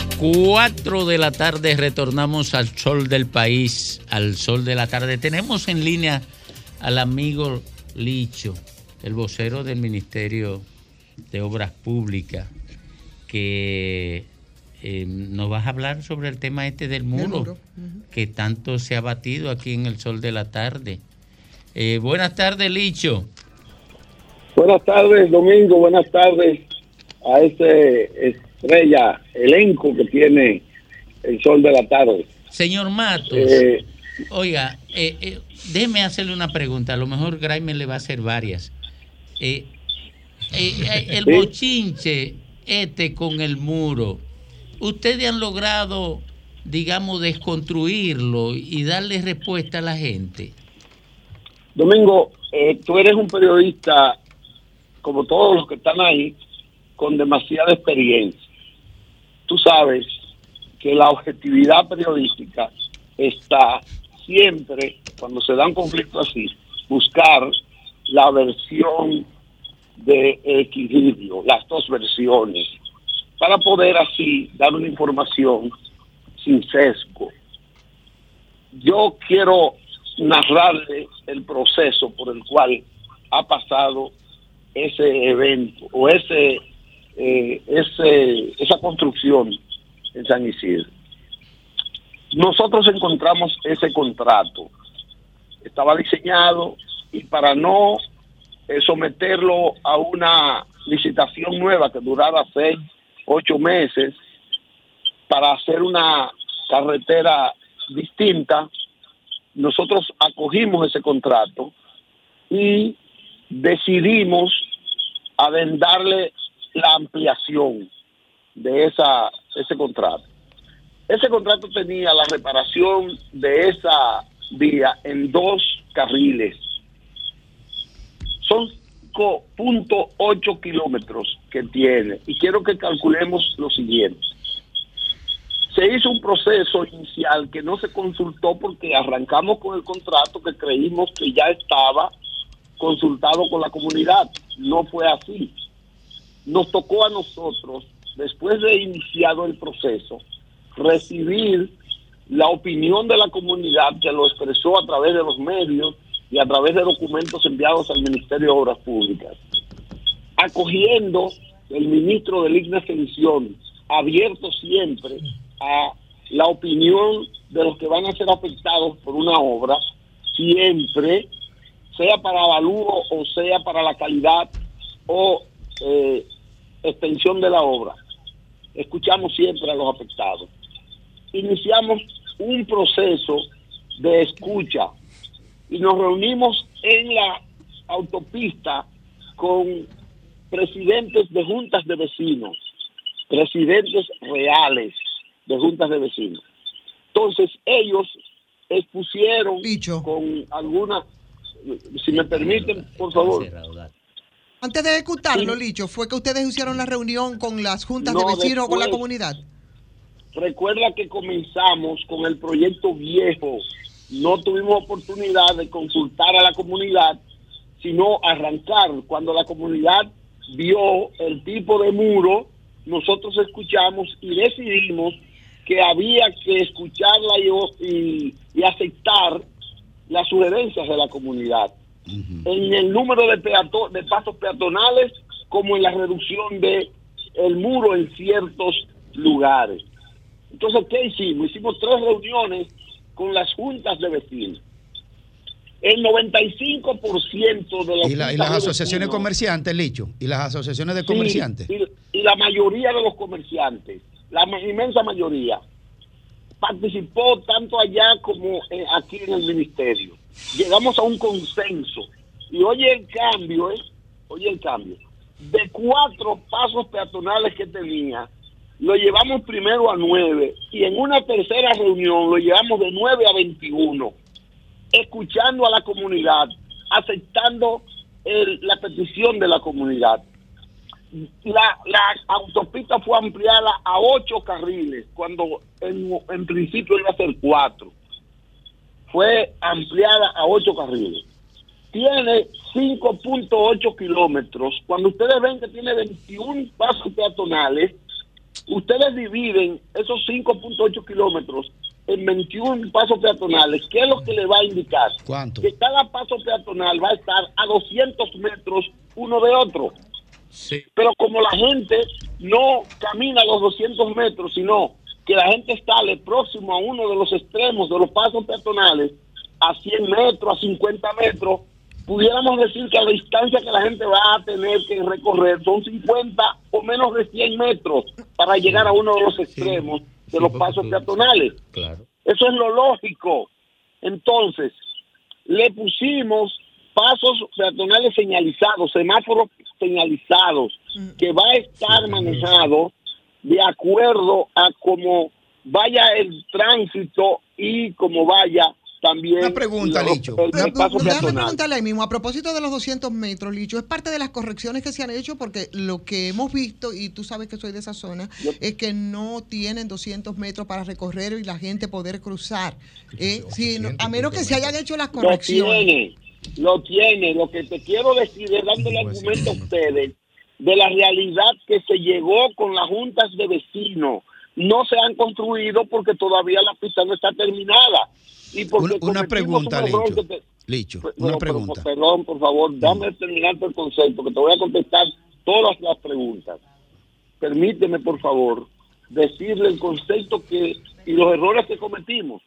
4 de la tarde retornamos al sol del país, al sol de la tarde. Tenemos en línea al amigo Licho, el vocero del Ministerio de Obras Públicas, que eh, nos vas a hablar sobre el tema este del muro, muro, que tanto se ha batido aquí en el sol de la tarde. Eh, buenas tardes, Licho. Buenas tardes, Domingo. Buenas tardes a ese estrella, elenco que tiene el sol de la tarde. Señor Matos, Eh, oiga, eh, eh, déjeme hacerle una pregunta. A lo mejor Graimer le va a hacer varias. Eh, el Sí. bochinche este con el muro, ¿ustedes han logrado, digamos, desconstruirlo y darle respuesta a la gente? Domingo, tú eres un periodista, como todos los que están ahí, con demasiada experiencia. Tú sabes que la objetividad periodística está siempre, cuando se da un conflicto así, buscar la versión de equilibrio, las dos versiones, para poder así dar una información sin sesgo. Yo quiero narrarle el proceso por el cual ha pasado ese evento o ese, eh, ese esa construcción en San Isidro. Nosotros encontramos ese contrato. Estaba diseñado y para no eh, someterlo a una licitación nueva que durara seis, ocho meses para hacer una carretera distinta, nosotros acogimos ese contrato y decidimos avendarle la ampliación de esa ese contrato. Ese contrato tenía la reparación de esa vía en dos carriles. Son 5.8 kilómetros que tiene. Y quiero que calculemos lo siguiente. Se hizo un proceso inicial que no se consultó porque arrancamos con el contrato que creímos que ya estaba consultado con la comunidad. No fue así. Nos tocó a nosotros, después de iniciado el proceso, recibir la opinión de la comunidad que lo expresó a través de los medios y a través de documentos enviados al Ministerio de Obras Públicas. Acogiendo el ministro de Ligna Expedición, abierto siempre a la opinión de los que van a ser afectados por una obra, siempre, sea para avalúo o sea para la calidad o eh, extensión de la obra. Escuchamos siempre a los afectados. Iniciamos un proceso de escucha y nos reunimos en la autopista con presidentes de juntas de vecinos, presidentes reales de juntas de vecinos. Entonces ellos expusieron con alguna, si me permiten, por favor. Antes de ejecutarlo, Licho, ¿fue que ustedes hicieron la reunión con las juntas de No, vecinos o con la comunidad? Recuerda que comenzamos con el proyecto viejo. No tuvimos oportunidad de consultar a la comunidad, sino arrancar. Cuando la comunidad vio el tipo de muro, nosotros escuchamos y decidimos que había que escucharla y, y- y aceptar las sugerencias de la comunidad. En el número de, peato- de pasos peatonales como en la reducción de el muro en ciertos lugares. Entonces, ¿qué hicimos? Hicimos tres reuniones con las juntas de vecinos. El 95% de las Y, la- y las asociaciones comerciantes, Licho. Y las asociaciones de Sí, comerciantes. y, y la mayoría de los comerciantes, la inmensa mayoría, participó tanto allá como eh, aquí en el ministerio. Llegamos a un consenso. Y oye el cambio, ¿eh? Oye el cambio. De cuatro pasos peatonales que tenía, lo llevamos primero a nueve y en una tercera reunión lo llevamos de nueve a 21 escuchando a la comunidad, aceptando el- la petición de la comunidad. La, la autopista fue ampliada a ocho carriles, cuando en principio iba a ser cuatro. Fue ampliada a ocho carriles. Tiene 5.8 kilómetros. Cuando ustedes ven que tiene 21 pasos peatonales, ustedes dividen esos 5.8 kilómetros en 21 pasos peatonales. ¿Qué es lo que le va a indicar? ¿Cuánto? Que cada paso peatonal va a estar a 200 metros uno de otro. Pero como la gente no camina los 200 metros, sino que la gente sale próximo a uno de los extremos de los pasos peatonales, a 100 metros, a 50 metros, pudiéramos decir que la distancia que la gente va a tener que recorrer son 50 o menos de 100 metros para llegar a uno de los extremos de los pasos peatonales. Claro. Eso es lo lógico. Entonces, le pusimos pasos peatonales señalizados, semáforos señalizados, que va a estar manejado de acuerdo a cómo vaya el tránsito y como vaya también Una pregunta, los- Licho. el, el paso Déjame preguntarle ahí mismo, a propósito de los 200 metros, Licho, ¿es parte de las correcciones que se han hecho? Porque lo que hemos visto, y tú sabes que soy de esa zona, es que no tienen 200 metros para recorrer y la gente poder cruzar. Eh, no- a menos que se hayan hecho las Lo correcciones. tiene, lo tiene. Lo que te quiero decir es dándole argumento a ustedes de la realidad que se llegó con las juntas de vecinos, no se han construido porque todavía la pista no está terminada. Y porque Una- pregunta, Licho. te- Licho, Pero, una pero, pregunta. perdón, por favor, dame terminar el concepto, que te voy a contestar todas las preguntas. Permíteme, por favor, decirle el concepto que y los errores que cometimos.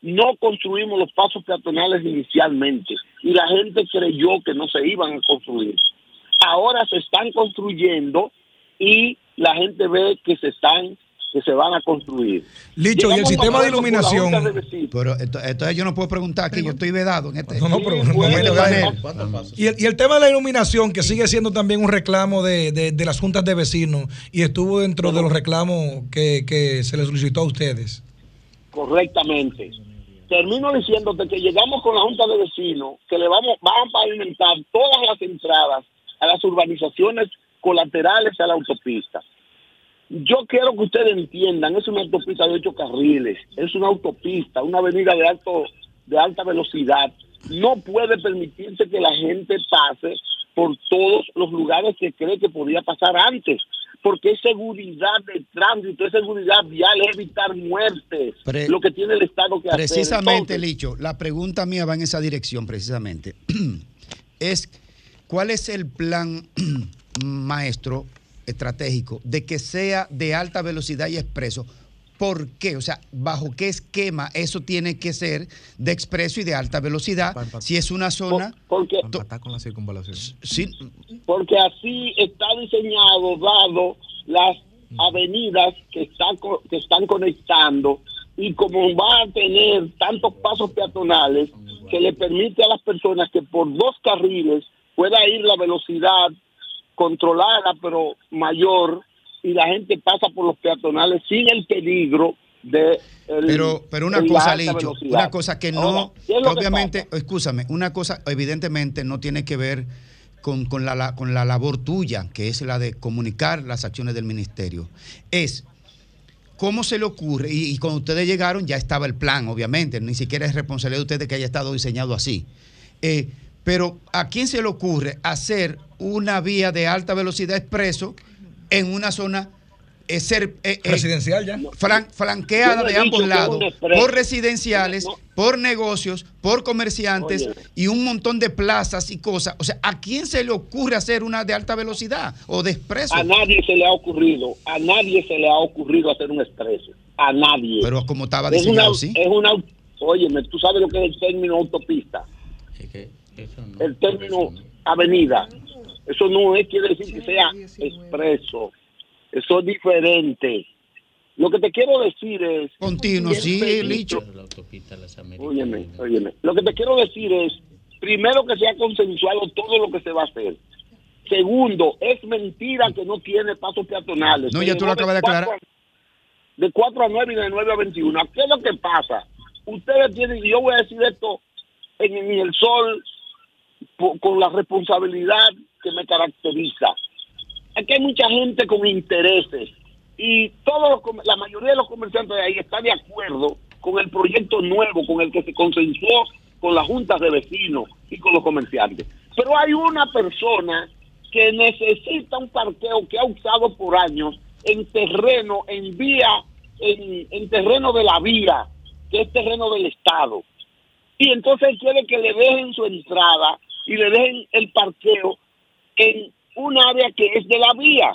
No construimos los pasos peatonales inicialmente y la gente creyó que no se iban a construir. Ahora se están construyendo y la gente ve que se están que se van a construir. Licho, y el sistema de iluminación. De. Pero ento- entonces yo no puedo preguntar aquí, yo estoy vedado en este. No, no, pero no me. Y el, y el tema de la iluminación, que sigue siendo también un reclamo de, de- de las juntas de vecinos y estuvo dentro de los reclamos que, que se les solicitó a ustedes. correctamente. Termino diciéndote que llegamos con la Junta de Vecinos, que le vamos, van a pavimentar todas las entradas a las urbanizaciones colaterales a la autopista. Yo quiero que ustedes entiendan, es una autopista de ocho carriles, es una autopista, una avenida de alto, de alta velocidad. No puede permitirse que la gente pase por todos los lugares que cree que podía pasar antes, porque es seguridad de tránsito, es seguridad vial, es evitar muertes, Pre- lo que tiene el Estado que hacer. Precisamente, Licho, la pregunta mía va en esa dirección, precisamente. es, ¿cuál es el plan maestro estratégico de que sea de alta velocidad y expreso? ¿Por qué? O sea, ¿bajo qué esquema eso tiene que ser de expreso y de alta velocidad? Si es una zona... porque, con la circunvalación. Sí, porque así está diseñado, dado las avenidas que están, que están conectando y como va a tener tantos pasos peatonales que le permite a las personas que por dos carriles pueda ir la velocidad controlada pero mayor y la gente pasa por los peatonales sin el peligro de el- Pero, pero una cosa, Licho, una cosa que no, Ahora, ¿qué es que lo que obviamente, escúchame, una cosa evidentemente no tiene que ver con, con la, la- con la labor tuya, que es la de comunicar las acciones del ministerio. Es cómo se le ocurre, y, y cuando ustedes llegaron ya estaba el plan, obviamente, ni siquiera es responsabilidad de ustedes que haya estado diseñado así. Eh, pero ¿a quién se le ocurre hacer una vía de alta velocidad expreso en una zona eh, ser, eh, eh, Residencial ya. flan- flanqueada de ambos lados por residenciales, por negocios, por comerciantes Oye. y un montón de plazas y cosas. O sea, ¿a quién se le ocurre hacer una de alta velocidad o de expreso? A nadie se le ha ocurrido, a nadie se le ha ocurrido hacer un expreso, a nadie. Pero como estaba una, sí. Es una, óyeme, tú sabes lo que es el término autopista, el término avenida. Eso no es, quiere decir que sea expreso, eso es diferente. Lo que te quiero decir es... Continuo, sí, dicho- Óyeme, óyeme. Lo que te quiero decir es, primero que se ha consensuado todo lo que se va a hacer. Segundo, es mentira que no tiene pasos peatonales. No, ya tú lo acabas de aclarar. De 4 a 9 y de 9 a 21. ¿Qué es lo que pasa? Ustedes tienen, y yo voy a decir esto en, en el sol, con la responsabilidad que me caracteriza. Aquí hay mucha gente con intereses y todos los la mayoría de los comerciantes de ahí está de acuerdo con el proyecto nuevo con el que se consensuó con las juntas de vecinos y con los comerciantes. Pero hay una persona que necesita un parqueo que ha usado por años en terreno, en vía, en, en terreno de la vía, que es terreno del Estado. Y entonces quiere que le dejen su entrada y le dejen el parqueo en un área que es de la vía.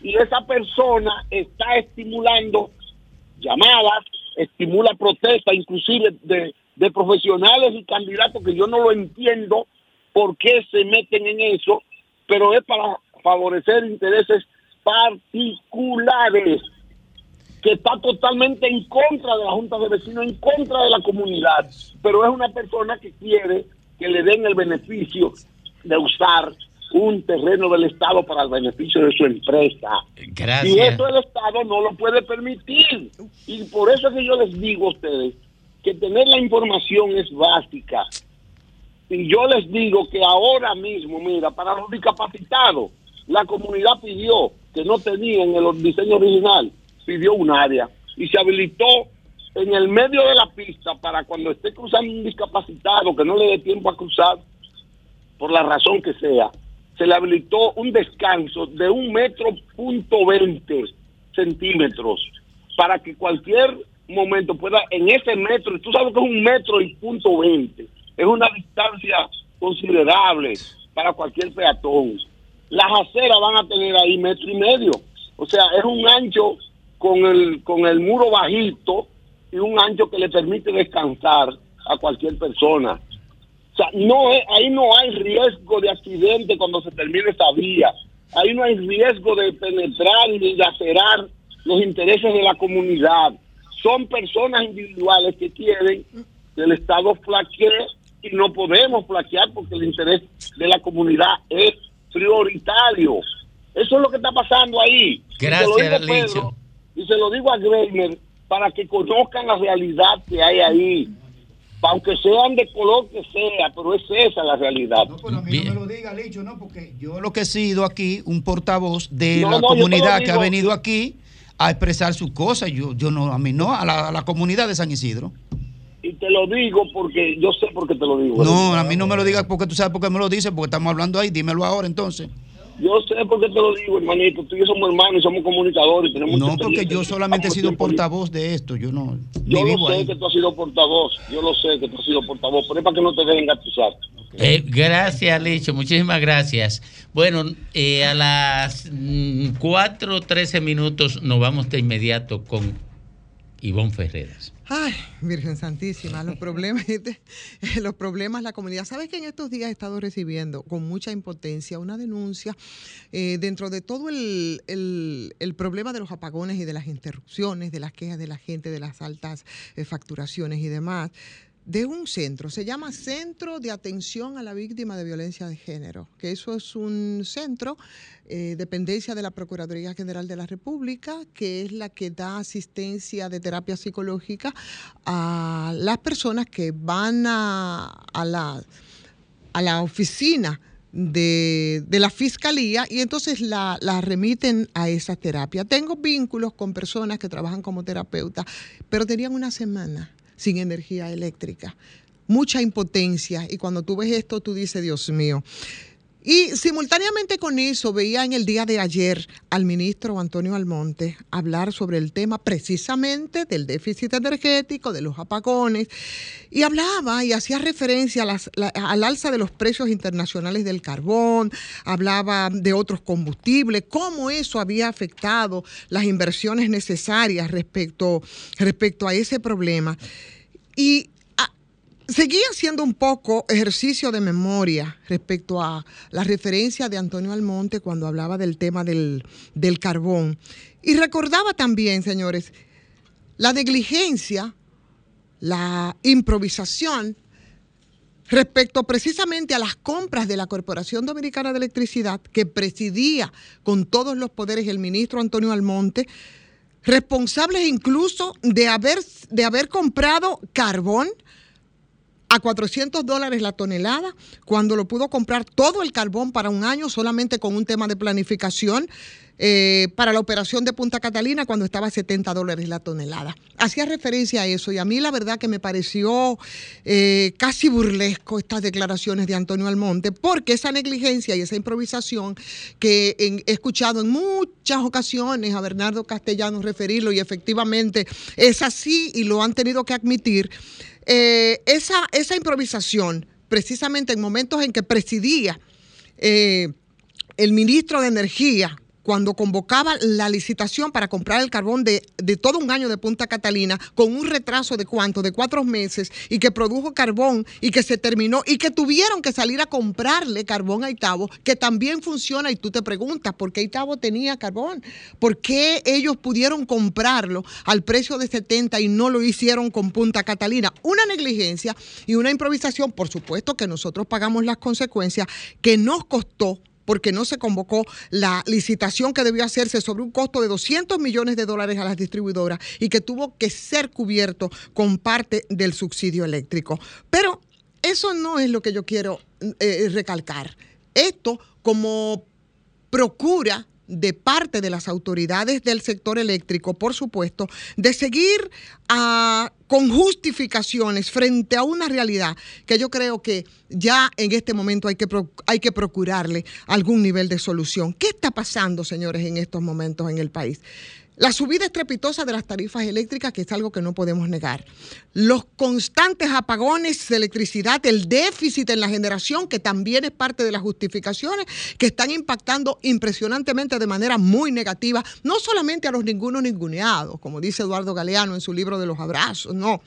Y esa persona está estimulando llamadas, estimula protestas, inclusive de, de profesionales y candidatos que yo no lo entiendo por qué se meten en eso, pero es para favorecer intereses particulares que está totalmente en contra de la Junta de Vecinos, en contra de la comunidad, pero es una persona que quiere que le den el beneficio de usar un terreno del Estado para el beneficio de su empresa. Gracias. Y eso el Estado no lo puede permitir. Y por eso es que yo les digo a ustedes que tener la información es básica. Y yo les digo que ahora mismo, mira, para los discapacitados, la comunidad pidió que no tenía en el diseño original, pidió un área y se habilitó en el medio de la pista para cuando esté cruzando un discapacitado que no le dé tiempo a cruzar, por la razón que sea, se le habilitó un descanso de un metro punto veinte centímetros para que cualquier momento pueda, en ese metro, tú sabes que es un metro y punto 20, es una distancia considerable para cualquier peatón. Las aceras van a tener ahí metro y medio, o sea, es un ancho con el, con el muro bajito y un ancho que le permite descansar a cualquier persona. O sea, no es, ahí no hay riesgo de accidente cuando se termine esa vía. Ahí no hay riesgo de penetrar y de lacerar los intereses de la comunidad. Son personas individuales que quieren que el Estado flaquee y no podemos flaquear porque el interés de la comunidad es prioritario. Eso es lo que está pasando ahí. Y se lo Gracias, digo, Pedro, y se lo digo a Greiner para que conozcan la realidad que hay ahí. Aunque sean de color que sea, pero es esa la realidad. lo diga, Licho, no, porque yo lo que he sido aquí, un portavoz de No, la no, comunidad que ha venido aquí a expresar sus cosas. Yo, yo no, a mí no, a la, a la comunidad de San Isidro. Y te lo digo porque yo sé por qué te lo digo. No, a mí no me lo digas porque tú sabes por qué me lo dices, porque estamos hablando ahí. Dímelo ahora entonces. Yo sé por qué te lo digo, hermanito. Tú y yo somos hermanos y somos comunicadores. Tenemos No, porque yo solamente he sido portavoz de esto. Yo no. Yo lo vivo sé ahí. que tú has sido portavoz. Yo lo sé que tú has sido portavoz. Pero es para que no te dejen gatusar. Eh, gracias, Licho. Muchísimas gracias. Bueno, eh, a las 4.13 minutos nos vamos de inmediato con Ivonne Ferreras. Ay, Virgen Santísima, los problemas, este, los problemas, la comunidad. ¿Sabes que en estos días he estado recibiendo con mucha impotencia una denuncia eh, dentro de todo el, el- el problema de los apagones y de las interrupciones, de las quejas de la gente, de las altas eh, facturaciones y demás? De un centro, se llama Centro de Atención a la Víctima de Violencia de Género, que eso es un centro, eh, dependencia de la Procuraduría General de la República, que es la que da asistencia de terapia psicológica a las personas que van a, a la, a la oficina de, de la fiscalía y entonces la, la remiten a esa terapia. Tengo vínculos con personas que trabajan como terapeutas, pero tenían una semana sin energía eléctrica, mucha impotencia y cuando tú ves esto tú dices, Dios mío. Y simultáneamente con eso veía en el día de ayer al ministro Antonio Almonte hablar sobre el tema precisamente del déficit energético, de los apagones, y hablaba y hacía referencia a las- la- al alza de los precios internacionales del carbón, hablaba de otros combustibles, cómo eso había afectado las inversiones necesarias respecto, respecto a ese problema. Y seguía haciendo un poco ejercicio de memoria respecto a la referencia de Antonio Almonte cuando hablaba del tema del, del carbón. Y recordaba también, señores, la negligencia, la improvisación respecto precisamente a las compras de la Corporación Dominicana de Electricidad, que presidía con todos los poderes el ministro Antonio Almonte, responsables incluso de haber, de haber comprado carbón a 400 dólares la tonelada, cuando lo pudo comprar todo el carbón para un año solamente con un tema de planificación eh, para la operación de Punta Catalina cuando estaba a 70 dólares la tonelada. Hacía referencia a eso y a mí la verdad que me pareció eh, casi burlesco estas declaraciones de Antonio Almonte, porque esa negligencia y esa improvisación que he escuchado en muchas ocasiones a Bernardo Castellanos referirlo y efectivamente es así y lo han tenido que admitir, eh, esa, improvisación, precisamente en momentos en que presidía el ministro de Energía, cuando convocaba la licitación para comprar el carbón de, de todo un año de Punta Catalina, con un retraso de cuánto, de cuatro meses, y que produjo carbón y que se terminó, y que tuvieron que salir a comprarle carbón a Itabo, que también funciona, y tú te preguntas, ¿por qué Itabo tenía carbón? ¿Por qué ellos pudieron comprarlo al precio de 70 y no lo hicieron con Punta Catalina? Una negligencia y una improvisación, por supuesto que nosotros pagamos las consecuencias, que nos costó porque no se convocó la licitación que debió hacerse sobre un costo de 200 millones de dólares a las distribuidoras y que tuvo que ser cubierto con parte del subsidio eléctrico. Pero eso no es lo que yo quiero eh, recalcar. Esto como procura de parte de las autoridades del sector eléctrico, por supuesto, de seguir ah, con justificaciones frente a una realidad que yo creo que ya en este momento hay que, hay que procurarle algún nivel de solución. ¿Qué está pasando, señores, en estos momentos en el país? La subida estrepitosa de las tarifas eléctricas, que es algo que no podemos negar. Los constantes apagones de electricidad, el déficit en la generación, que también es parte de las justificaciones, que están impactando impresionantemente de manera muy negativa, no solamente a los ninguno ninguneados, como dice Eduardo Galeano en su libro de los abrazos, no.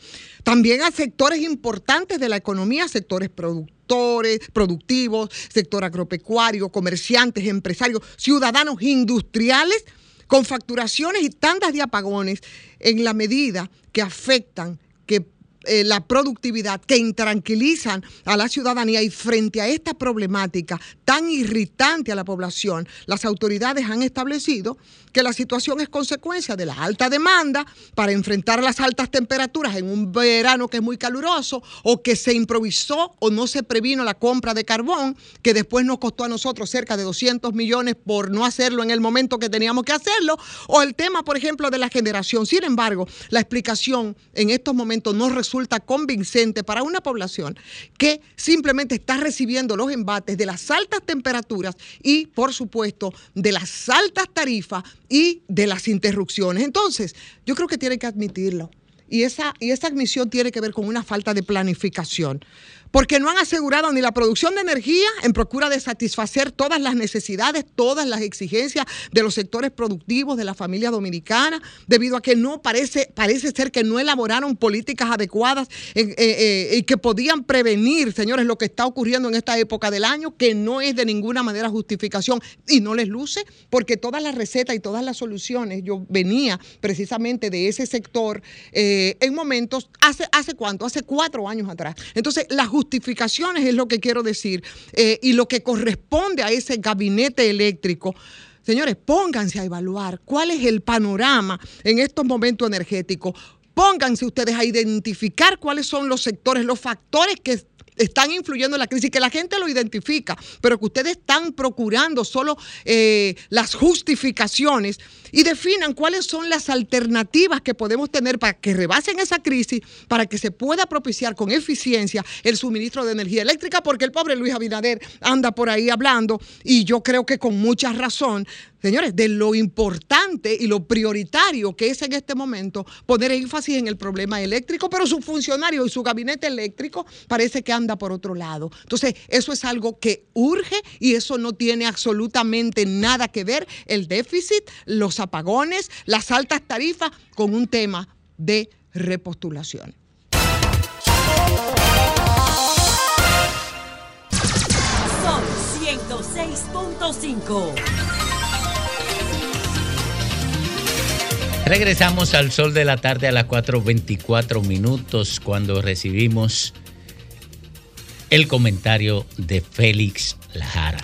También a sectores importantes de la economía, sectores productores, productivos, sector agropecuario, comerciantes, empresarios, ciudadanos industriales con facturaciones y tandas de apagones en la medida que afectan que eh, la productividad, que intranquilizan a la ciudadanía y frente a esta problemática tan irritante a la población, las autoridades han establecido que la situación es consecuencia de la alta demanda para enfrentar las altas temperaturas en un verano que es muy caluroso o que se improvisó o no se previno la compra de carbón, que después nos costó a nosotros cerca de 200 millones por no hacerlo en el momento que teníamos que hacerlo, o el tema, por ejemplo, de la generación. Sin embargo, la explicación en estos momentos no resulta convincente para una población que simplemente está recibiendo los embates de las altas temperaturas y, por supuesto, de las altas tarifas y de las interrupciones. Entonces, yo creo que tienen que admitirlo. Y esa, y esa admisión tiene que ver con una falta de planificación. Porque no han asegurado ni la producción de energía en procura de satisfacer todas las necesidades, todas las exigencias de los sectores productivos de la familia dominicana, debido a que no parece, parece ser que no elaboraron políticas adecuadas eh, eh, eh, y que podían prevenir, señores, lo que está ocurriendo en esta época del año, que no es de ninguna manera justificación y no les luce, porque todas las recetas y todas las soluciones, yo venía precisamente de ese sector en momentos, hace, ¿hace cuánto? Hace cuatro años atrás. Entonces, las justificaciones es lo que quiero decir eh, y lo que corresponde a ese gabinete eléctrico. Señores, pónganse a evaluar cuál es el panorama en estos momentos energéticos. Pónganse ustedes a identificar cuáles son los sectores, los factores que están influyendo en la crisis, que la gente lo identifica, pero que ustedes están procurando solo eh, las justificaciones y definan cuáles son las alternativas que podemos tener para que rebasen esa crisis, para que se pueda propiciar con eficiencia el suministro de energía eléctrica, porque el pobre Luis Abinader anda por ahí hablando y yo creo que con mucha razón, señores, de lo importante y lo prioritario que es en este momento poner énfasis en el problema eléctrico, pero su funcionario y su gabinete eléctrico parece que anda por otro lado. Entonces, eso es algo que urge y eso no tiene absolutamente nada que ver el déficit, los apagones, las altas tarifas con un tema de repostulación. Son 106.5. Regresamos al sol de la tarde a las 4.24 minutos cuando recibimos el comentario de Félix Lajara.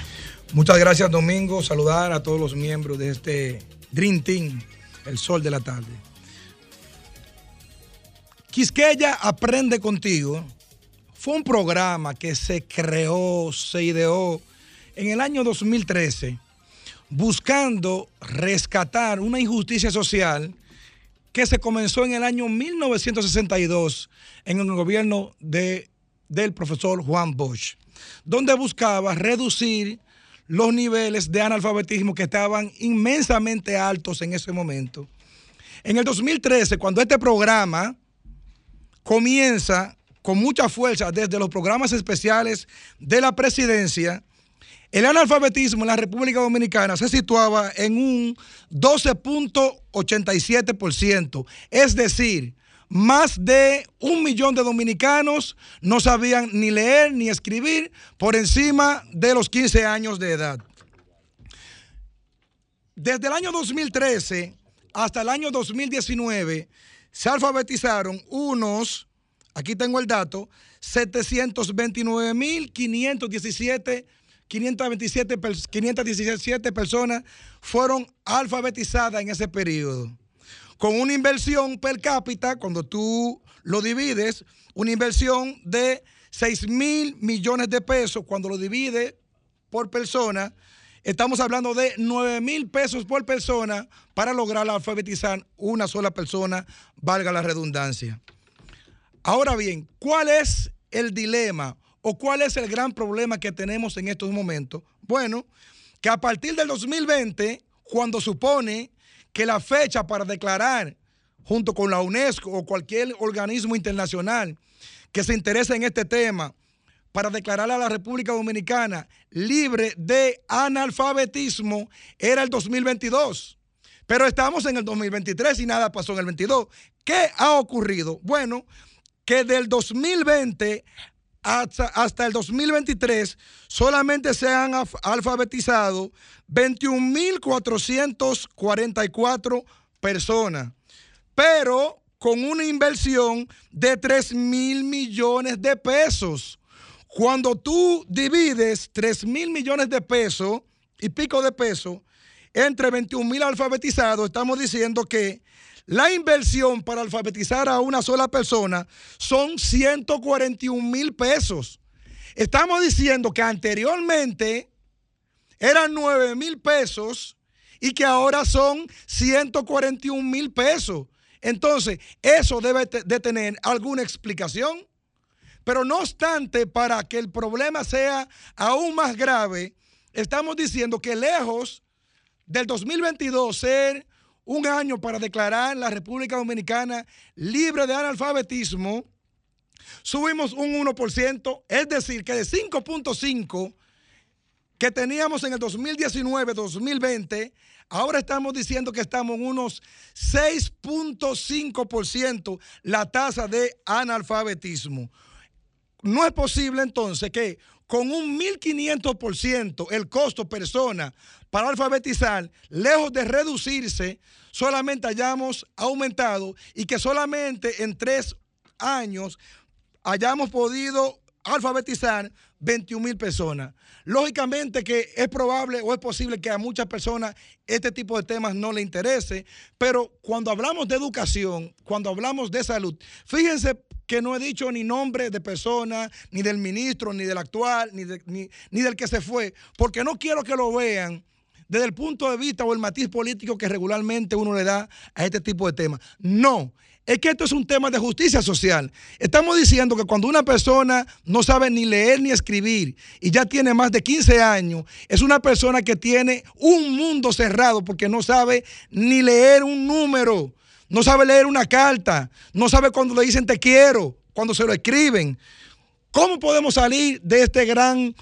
Muchas gracias, Domingo. Saludar a todos los miembros de este Dream Team, el sol de la tarde. Quisqueya Aprende Contigo fue un programa que se creó, se ideó en el año 2013 buscando rescatar una injusticia social que se comenzó en el año 1962 en el gobierno de, del profesor Juan Bosch, donde buscaba reducir los niveles de analfabetismo que estaban inmensamente altos en ese momento. En el 2013, cuando este programa comienza con mucha fuerza desde los programas especiales de la presidencia, el analfabetismo en la República Dominicana se situaba en un 12.87%, es decir, más de un millón de dominicanos no sabían ni leer ni escribir por encima de los 15 años de edad. Desde el año 2013 hasta el año 2019 se alfabetizaron unos, aquí tengo el dato, 729.517 527, pers- 517 personas fueron alfabetizadas en ese periodo. Con una inversión per cápita, cuando tú lo divides, una inversión de 6 mil millones de pesos, cuando lo divides por persona, estamos hablando de 9 mil pesos por persona para lograr alfabetizar una sola persona, valga la redundancia. Ahora bien, ¿cuál es el dilema o cuál es el gran problema que tenemos en estos momentos? Bueno, que a partir del 2020, cuando supone que la fecha para declarar junto con la UNESCO o cualquier organismo internacional que se interese en este tema, para declarar a la República Dominicana libre de analfabetismo era el 2022. Pero estamos en el 2023 y nada pasó en el 22. ¿Qué ha ocurrido? Bueno, que del 2020 hasta, el 2023 solamente se han alfabetizado 21.444 personas, pero con una inversión de 3 mil millones de pesos. Cuando tú divides 3 mil millones de pesos y pico de pesos entre 21 mil alfabetizados, estamos diciendo que la inversión para alfabetizar a una sola persona son 141 mil pesos. Estamos diciendo que anteriormente eran 9 mil pesos y que ahora son 141 mil pesos. Entonces, eso debe de tener alguna explicación. Pero no obstante, para que el problema sea aún más grave, estamos diciendo que lejos del 2022 ser un año para declarar la República Dominicana libre de analfabetismo, subimos un 1%, es decir, que de 5.5 que teníamos en el 2019-2020, ahora estamos diciendo que estamos en unos 6.5% la tasa de analfabetismo. No es posible entonces que con un 1.500% el costo persona para alfabetizar, lejos de reducirse, solamente hayamos aumentado y que solamente en tres años hayamos podido alfabetizar 21 mil personas. Lógicamente que es probable o es posible que a muchas personas este tipo de temas no le interese, pero cuando hablamos de educación, cuando hablamos de salud, fíjense que no he dicho ni nombre de persona, ni del ministro, ni del actual, ni, de- ni, ni del que se fue, porque no quiero que lo vean desde el punto de vista o el matiz político que regularmente uno le da a este tipo de temas. No, es que esto es un tema de justicia social. Estamos diciendo que cuando una persona no sabe ni leer ni escribir y ya tiene más de 15 años, es una persona que tiene un mundo cerrado porque no sabe ni leer un número, no sabe leer una carta, no sabe cuando le dicen te quiero, cuando se lo escriben. ¿Cómo podemos salir de este gran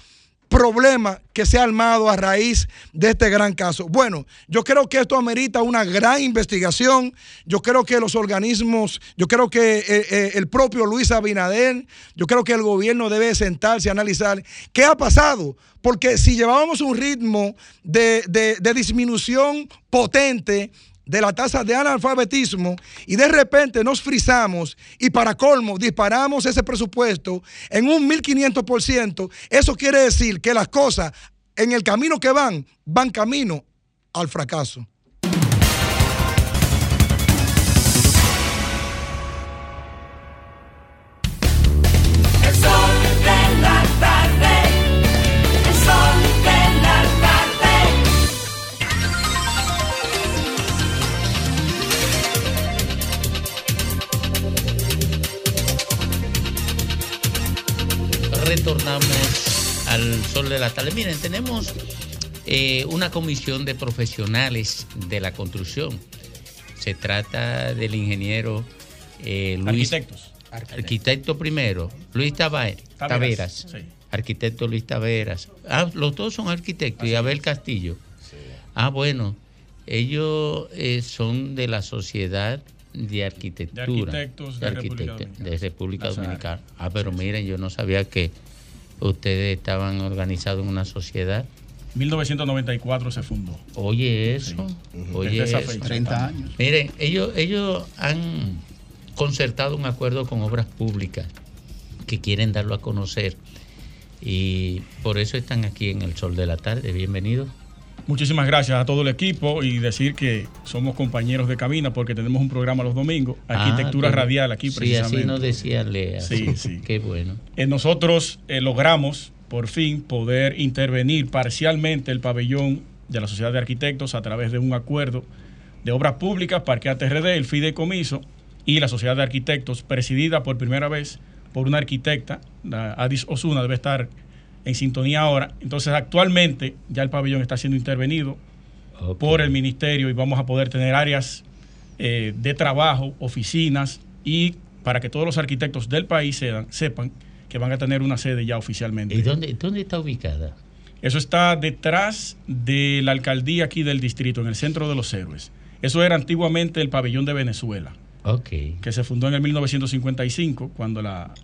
problema que se ha armado a raíz de este gran caso. Bueno, yo creo que esto amerita una gran investigación. Yo creo que los organismos, yo creo que eh, eh, el propio Luis Abinader, yo creo que el gobierno debe sentarse a analizar qué ha pasado. Porque si llevábamos un ritmo de, de- de disminución potente, de la tasa de analfabetismo y de repente nos frizamos y para colmo disparamos ese presupuesto en un 1500%, eso quiere decir que las cosas en el camino que van, van camino al fracaso. Retornamos al sol de la tarde. Miren, tenemos eh, una comisión de profesionales de la construcción. Se trata del ingeniero eh, Luis. Arquitectos. Arquitecto primero, Luis Taveras, Taveras. sí. Arquitecto Luis Taveras. Ah, los dos son arquitectos. Y Abel Castillo. Ah, bueno. Ellos eh, son de la Sociedad de Arquitectura. De Arquitectos de República de. Dominicana. Ah, pero miren, yo no sabía que ustedes estaban organizados en una sociedad. 1994 se fundó. Oye, eso. Oye, Desde esa eso. fecha. 30 años. Miren, ellos, ellos han concertado un acuerdo con obras públicas que quieren darlo a conocer. Y por eso están aquí en el sol de la tarde. Bienvenidos. Muchísimas gracias a todo el equipo y decir que somos compañeros de cabina porque tenemos un programa los domingos, Arquitectura Ah, qué- Radial aquí sí, precisamente. así nos decía Lea. Sí, sí. Qué bueno. Eh, nosotros eh, logramos por fin poder intervenir parcialmente el pabellón de la Sociedad de Arquitectos a través de un acuerdo de obras públicas, Parque ATRD, el fideicomiso y la Sociedad de Arquitectos, presidida por primera vez por una arquitecta, la Adis Osuna, debe estar en sintonía ahora. Entonces, actualmente ya el pabellón está siendo intervenido por el ministerio y vamos a poder tener áreas eh, de trabajo, oficinas y para que todos los arquitectos del país sepan, sepan que van a tener una sede ya oficialmente. ¿Y dónde, dónde está ubicada? Eso está detrás de la alcaldía aquí del distrito, en el centro de los héroes. Eso era antiguamente el pabellón de Venezuela, que se fundó en el 1955, cuando la,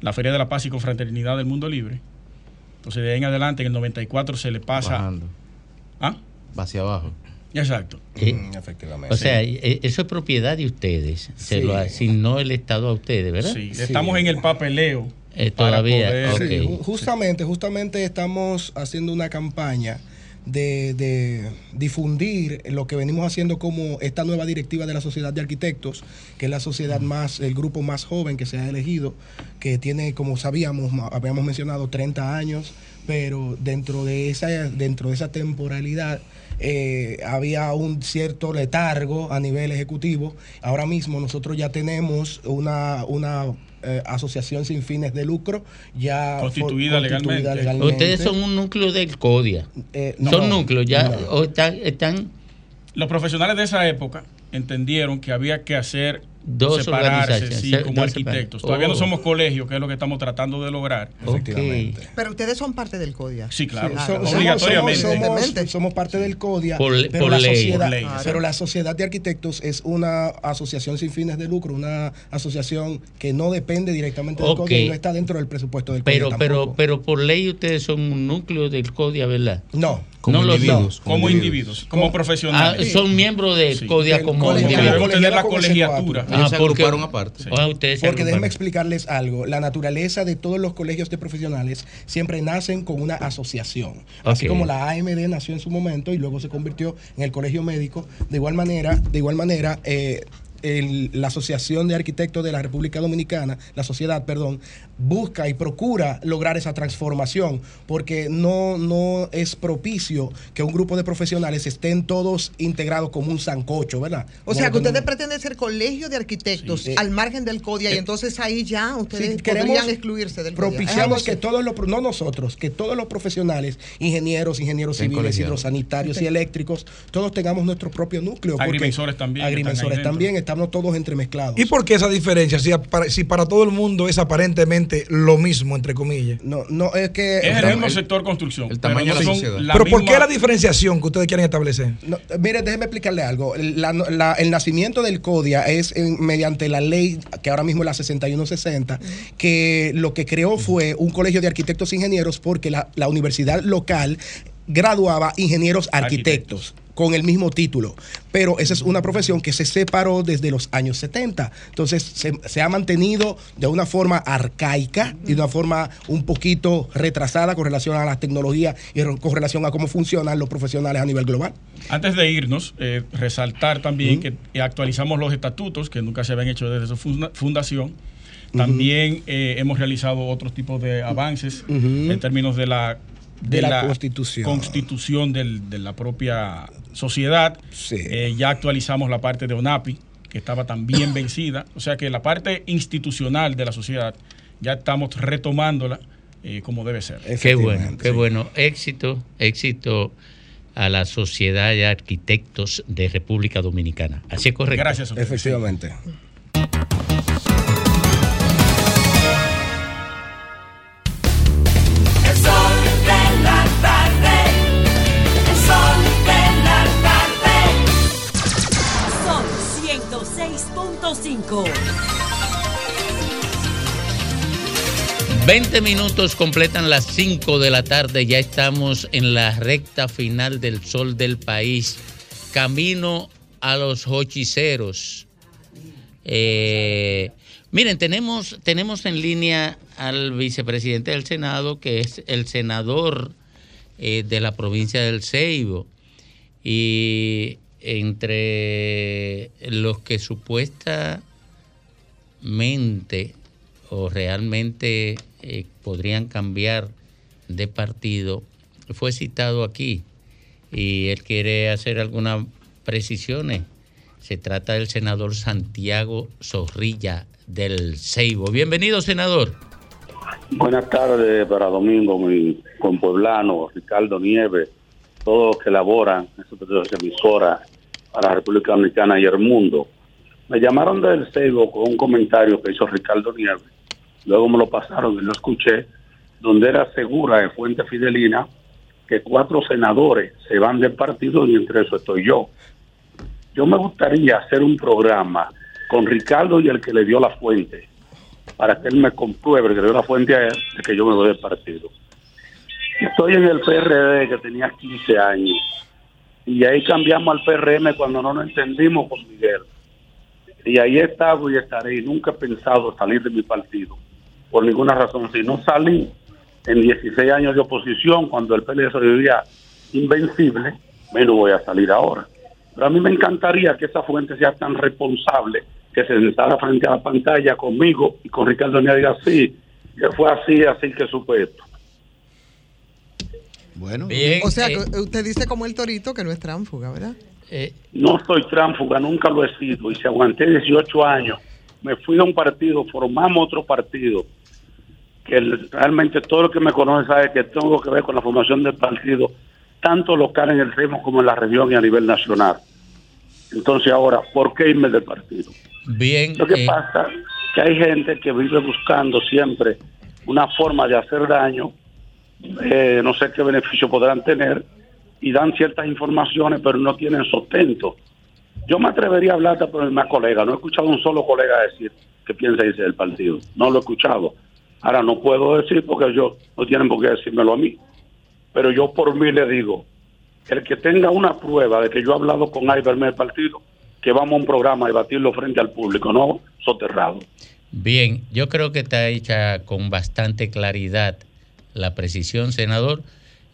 la Feria de la Paz y Confraternidad del Mundo Libre. Entonces, de ahí en adelante, en el 94 se le pasa. Bajando. ¿Ah? Va hacia abajo. Exacto. Eh, efectivamente. O sea, eh, eso es propiedad de ustedes. Se Sí. lo asignó el Estado a ustedes, ¿verdad? Sí, estamos en el papeleo. Eh, para todavía, poder-. Sí, justamente, justamente estamos haciendo una campaña de, de difundir lo que venimos haciendo como esta nueva directiva de la Sociedad de Arquitectos, que es la sociedad más, el grupo más joven que se ha elegido, que tiene, como sabíamos, habíamos mencionado 30 años, pero dentro de esa, dentro de esa temporalidad eh, había un cierto letargo a nivel ejecutivo. Ahora mismo nosotros ya tenemos una, una eh, asociación sin fines de lucro ya for- Constituida legalmente. Ustedes son un núcleo del CODIA. Eh, no, son núcleos, ya no. o están, están Los profesionales de esa época entendieron que había que hacer Dos separarse organizaciones, sí, se- como dos arquitectos. separ- Todavía no Oh. somos colegio, que es lo que estamos tratando de lograr. Efectivamente. Pero ustedes son parte del CODIA. Sí, claro. So- Obligatoriamente. Somos, somos- somos parte del CODIA, Por pero, por la ley. sociedad, Por ley. pero la Sociedad de Arquitectos es una asociación sin fines de lucro, una asociación que no depende directamente del Ok. CODIA y no está dentro del presupuesto del pero CODIA pero tampoco. pero por ley ustedes son un núcleo del CODIA, ¿verdad? No. No lo son. Como individuos, como profesionales. Ah, son miembros de Sí. CODIA como tener la colegiatura. Ah, se porque- agruparon aparte. Ah, ustedes se Porque déjenme explicarles algo. La naturaleza de todos los colegios de profesionales siempre nacen con una asociación. Así como la AMD nació en su momento y luego se convirtió en el colegio médico. De igual manera, de igual manera, eh, el- la Asociación de Arquitectos de la República Dominicana, la sociedad, perdón, busca y procura lograr esa transformación, porque no, no es propicio que un grupo de profesionales estén todos integrados como un sancocho, ¿verdad? O sea, que ustedes pretenden ser colegio de arquitectos Sí. al margen del CODIA y entonces ahí ya ustedes Sí, queremos- podrían excluirse del CODIA. Propiciamos que todos los, no nosotros, que todos los profesionales, ingenieros, ingenieros civiles, hidrosanitarios y eléctricos, todos tengamos nuestro propio núcleo. Agrimensores también, Agrimensores también, estamos todos entremezclados. ¿Y por qué esa diferencia? Si para, si para todo el mundo es aparentemente lo mismo, entre comillas. No, no, es que. Es el mismo sector construcción. el tamaño pero de la son sociedad. la Pero ¿por qué la diferenciación que ustedes quieren establecer? No, mire, déjeme explicarle algo. La- la- el nacimiento del CODIA es en- mediante la ley que ahora mismo es la 6160, que lo que creó fue un colegio de arquitectos e ingenieros porque la, la universidad local graduaba ingenieros arquitectos con el mismo título. Pero esa es una profesión que se separó desde los años 70. Entonces se, se ha mantenido de una forma arcaica y de una forma un poquito retrasada con relación a las tecnologías y con relación a cómo funcionan los profesionales a nivel global. Antes de irnos, eh, resaltar también que eh, actualizamos los estatutos que nunca se habían hecho desde su funda- fundación. También eh, hemos realizado otros tipos de avances en términos de la, De la Constitución. constitución del- de la propia sociedad. Eh, ya actualizamos la parte de ONAPI, que estaba también vencida. O sea que la parte institucional de la sociedad ya estamos retomándola eh, como debe ser. Qué bueno, qué bueno. Éxito, éxito a la Sociedad de Arquitectos de República Dominicana. Así es correcto. Gracias. Efectivamente. 20 minutos completan las 5 de la tarde. Ya estamos en la recta final del sol del país. Camino a los hochiceros. Eh, miren, tenemos, tenemos en línea al vicepresidente del Senado, que es el senador eh, de la provincia del Ceibo. Y entre los que supuestamente o realmente eh, podrían cambiar de partido, fue citado aquí y él quiere hacer algunas precisiones Se trata del senador Santiago Zorrilla del Ceibo. Bienvenido, senador. Buenas tardes para Domingo, mi compueblano, Ricardo Nieves, todos los que elaboran esa emisora para la República Dominicana y el mundo. Me llamaron del Seibo con un comentario que hizo Ricardo Nieves. Luego me lo pasaron y lo escuché, donde era segura de fuente fidelina que cuatro senadores se van del partido y entre eso estoy yo. Yo me gustaría hacer un programa con Ricardo y el que le dio la fuente, para que él me compruebe, que le dio la fuente a él, de que yo me doy del partido. Estoy en el PRD que tenía 15 años y ahí cambiamos al PRM cuando no nos entendimos con Miguel. Y ahí he estado y estaré y nunca he pensado salir de mi partido por ninguna razón. Si no salí en 16 años de oposición cuando el PLD se vivía invencible, menos voy a salir ahora. Pero a mí me encantaría que esa fuente sea tan responsable que se sentara frente a la pantalla conmigo y con Ricardo me diga sí, que fue así, así que supe esto. Bueno, o sea, eh, que usted dice como el torito que no es tránfuga, ¿verdad? No soy tránfuga, nunca lo he sido. Y si aguanté 18 años, me fui a un partido, formamos otro partido, que el- realmente todo el que me conoce sabe que tengo que ver con la formación del partido, tanto local en el ritmo como en la región y a nivel nacional. Entonces ahora, ¿por qué irme del partido? Bien. Lo que eh, pasa que hay gente que vive buscando siempre una forma de hacer daño, eh, no sé qué beneficio podrán tener, y dan ciertas informaciones, pero no tienen sustento. Yo me atrevería a hablar por el más colega, no he escuchado a un solo colega decir que piensa irse del partido, no lo he escuchado. Ahora no puedo decir porque ellos no tienen por qué decírmelo a mí, pero yo por mí le digo, el que tenga una prueba de que yo he hablado con Iberme del partido, que vamos a un programa a debatirlo frente al público, no soterrado. Bien, yo creo que está hecha con bastante claridad la precisión, senador.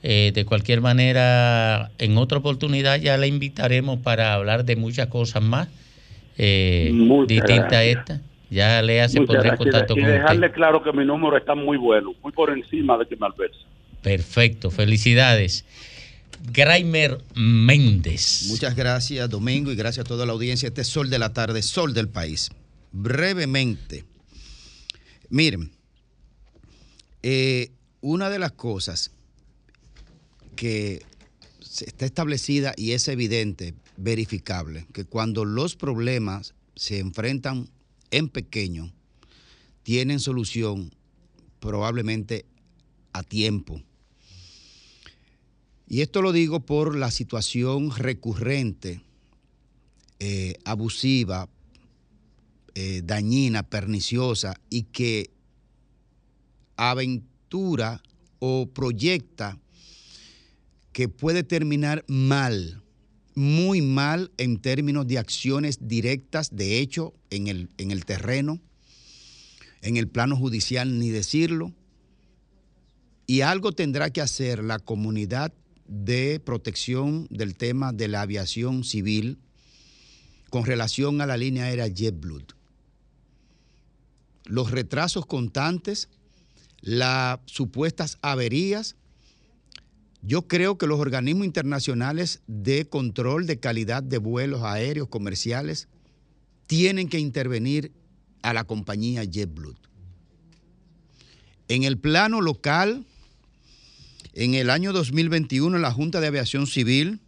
Eh, de cualquier manera, en otra oportunidad ya la invitaremos para hablar de muchas cosas más eh, distintas a esta. Ya Lea se Muchas pondrá en contacto y con usted. dejarle claro que mi número está muy bueno, muy por encima de que me. Perfecto, felicidades. Graimer Méndez. Muchas gracias, Domingo, y gracias a toda la audiencia. Este es Sol de la Tarde, Sol del País. Brevemente, miren, eh, una de las cosas que se- está establecida y es evidente, verificable, que cuando los problemas se enfrentan en pequeño, tienen solución probablemente a tiempo. Y esto lo digo por la situación recurrente, eh, abusiva, eh, dañina, perniciosa y que aventura o proyecta que puede terminar mal, muy mal en términos de acciones directas, de hecho, en el, en el terreno, en el plano judicial, ni decirlo. Y algo tendrá que hacer la comunidad de protección del tema de la aviación civil con relación a la línea aérea JetBlue. Los retrasos constantes, las supuestas averías, yo creo que los organismos internacionales de control de calidad de vuelos aéreos comerciales tienen que intervenir a la compañía JetBlue. En el plano local, en el año 2021 la Junta de Aviación Civil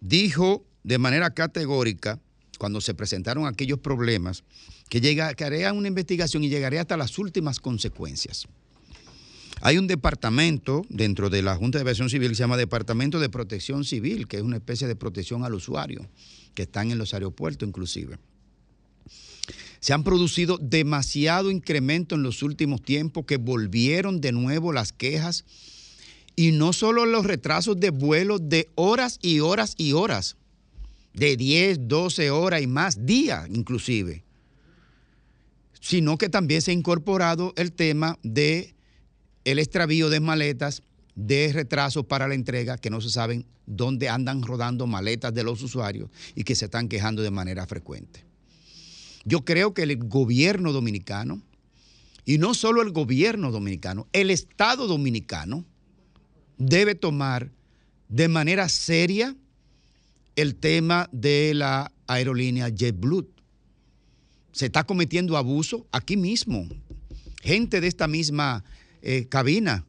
dijo de manera categórica, cuando se presentaron aquellos problemas, que llegaría a una investigación y llegaría hasta las últimas consecuencias. Hay un departamento dentro de la Junta de Aviación Civil que se llama Departamento de Protección Civil, que es una especie de protección al usuario, que están en los aeropuertos inclusive. Se han producido demasiado incremento en los últimos tiempos que volvieron de nuevo las quejas y no solo los retrasos de vuelos de horas y horas y horas, de 10, 12 horas y más, días inclusive, sino que también se ha incorporado el tema de el extravío de maletas, de retrasos para la entrega, que no se saben dónde andan rodando maletas de los usuarios y que se están quejando de manera frecuente. Yo creo que el gobierno dominicano, y no solo el gobierno dominicano, el Estado dominicano debe tomar de manera seria el tema de la aerolínea JetBlue. Se está cometiendo abuso aquí mismo. Gente de esta misma eh, cabina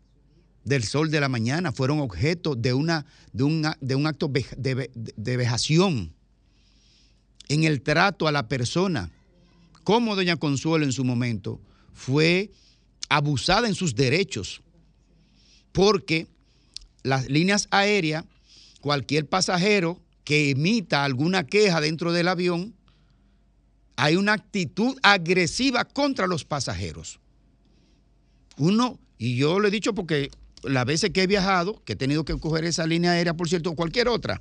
del sol de la mañana fueron objeto de, una, de, un, a- de un acto de, de vejación en el trato a la persona. Como doña Consuelo en su momento fue abusada en sus derechos, porque las líneas aéreas, cualquier pasajero que emita alguna queja dentro del avión, hay una actitud agresiva contra los pasajeros. Uno, y yo lo he dicho porque las veces que he viajado, que he tenido que coger esa línea aérea, por cierto, o cualquier otra,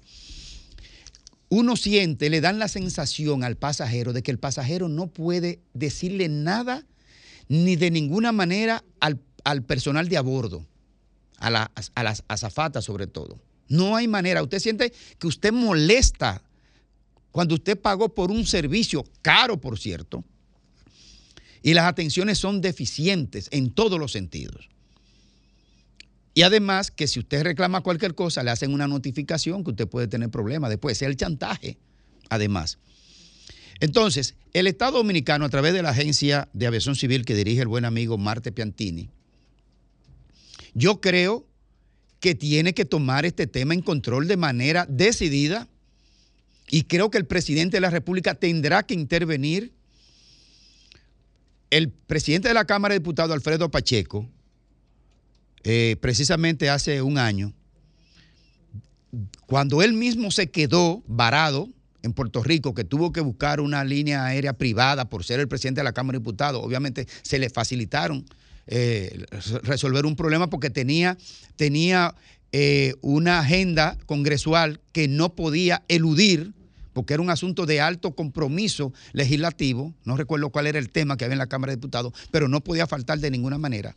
uno siente, le dan la sensación al pasajero de que el pasajero no puede decirle nada ni de ninguna manera al, al personal de a bordo, a, a las azafatas sobre todo. No hay manera. Usted siente que usted molesta cuando usted pagó por un servicio caro, por cierto, y las atenciones son deficientes en todos los sentidos. Y además que si usted reclama cualquier cosa, le hacen una notificación que usted puede tener problemas después. Es el chantaje, además. Entonces, el Estado Dominicano, a través de la Agencia de Aviación Civil que dirige el buen amigo Marte Piantini, yo creo que tiene que tomar este tema en control de manera decidida y creo que el presidente de la República tendrá que intervenir. El presidente de la Cámara de Diputados, Alfredo Pacheco, eh, precisamente hace un año, cuando él mismo se quedó varado en Puerto Rico, que tuvo que buscar una línea aérea privada por ser el presidente de la Cámara de Diputados, obviamente se le facilitaron eh, resolver un problema porque tenía, tenía eh, una agenda congresual que no podía eludir, porque era un asunto de alto compromiso legislativo, no recuerdo cuál era el tema que había en la Cámara de Diputados, pero no podía faltar de ninguna manera.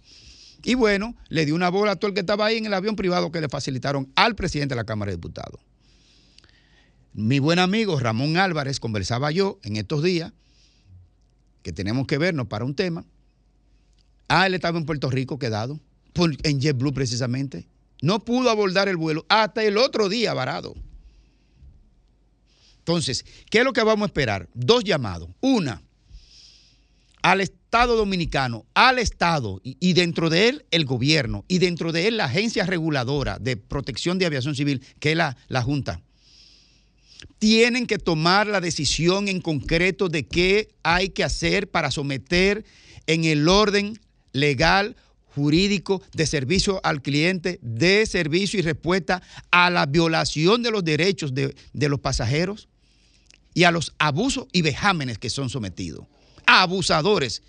Y bueno, le dio una bola a todo el que estaba ahí en el avión privado que le facilitaron al presidente de la Cámara de Diputados. Mi buen amigo Ramón Álvarez, conversaba yo en estos días, que tenemos que vernos para un tema. Ah, él estaba en Puerto Rico quedado, en JetBlue precisamente. No pudo abordar el vuelo hasta el otro día varado. Entonces, ¿qué es lo que vamos a esperar? Dos llamados. Una, al Estado dominicano, al Estado y, dentro de él el gobierno y dentro de él la agencia reguladora de protección de aviación civil, que es la, la Junta. Tienen que tomar la decisión en concreto de qué hay que hacer para someter en el orden legal, jurídico, de servicio al cliente, de servicio y respuesta a la violación de los derechos de, de los pasajeros y a los abusos y vejámenes que son sometidos. Abusadores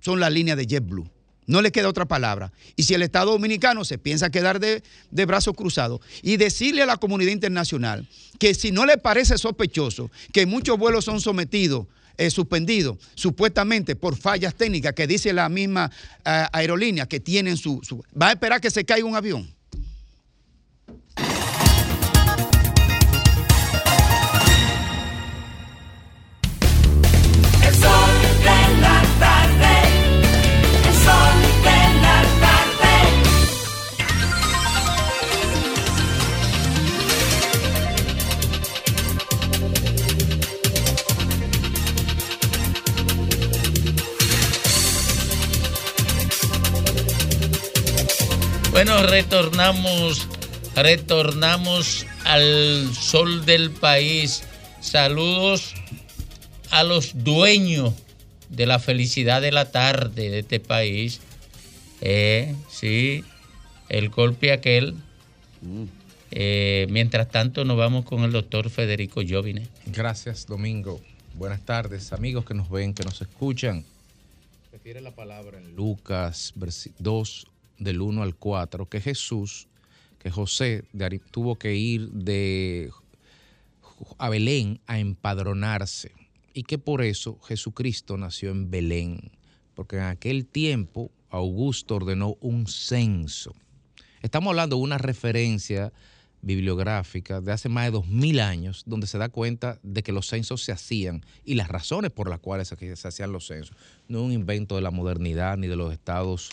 son la línea de JetBlue. No le queda otra palabra. Y si el Estado Dominicano se piensa quedar de, brazos cruzados y decirle a la comunidad internacional que si no le parece sospechoso que muchos vuelos son sometidos, eh, suspendidos, supuestamente por fallas técnicas que dice la misma eh, aerolínea que tienen su, su... ¿Va a esperar que se caiga un avión? Bueno, retornamos, retornamos al sol del país. Saludos a los dueños de la felicidad de la tarde de este país. Eh, sí, el golpe aquel. Eh, mientras tanto, nos vamos con el doctor Federico Jovine. Gracias, Domingo. Buenas tardes, amigos que nos ven, que nos escuchan. Refiere la palabra en Lucas versi- 2, del 1 al 4, que Jesús, que José de tuvo que ir de a Belén a empadronarse y que por eso Jesucristo nació en Belén, porque en aquel tiempo Augusto ordenó un censo. Estamos hablando de una referencia bibliográfica de hace más de dos mil años, donde se da cuenta de que los censos se hacían y las razones por las cuales se se hacían los censos. no es un invento de la modernidad ni de los estados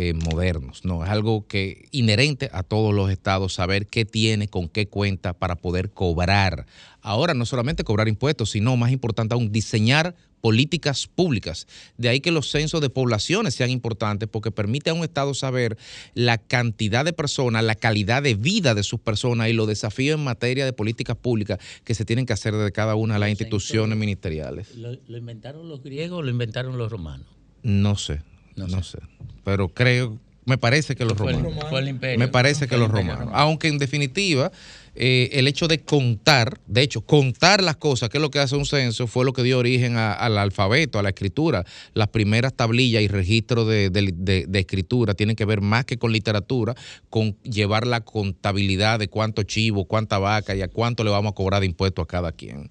eh, modernos. No, es algo que inherente a todos los estados saber qué tiene, con qué cuenta para poder cobrar. Ahora no solamente cobrar impuestos, sino más importante aún diseñar políticas públicas. De ahí que los censos de poblaciones sean importantes porque permite a un Estado saber la cantidad de personas, la calidad de vida de sus personas y los desafíos en materia de políticas públicas que se tienen que hacer desde cada una de las instituciones ministeriales. ¿Lo, lo inventaron los griegos o lo inventaron los romanos? No sé, no, sé. Pero creo, me parece que los Fue el- romanos. fue el imperio, me parece ¿no? que los romanos. romano. Aunque en definitiva, eh, el hecho de contar, de hecho, contar las cosas, que es lo que hace un censo, fue lo que dio origen a- al alfabeto, a la escritura. Las primeras tablillas y registros de, de- de- de escritura tienen que ver más que con literatura, con llevar la contabilidad de cuánto chivo, cuánta vaca y a cuánto le vamos a cobrar de impuestos a cada quien.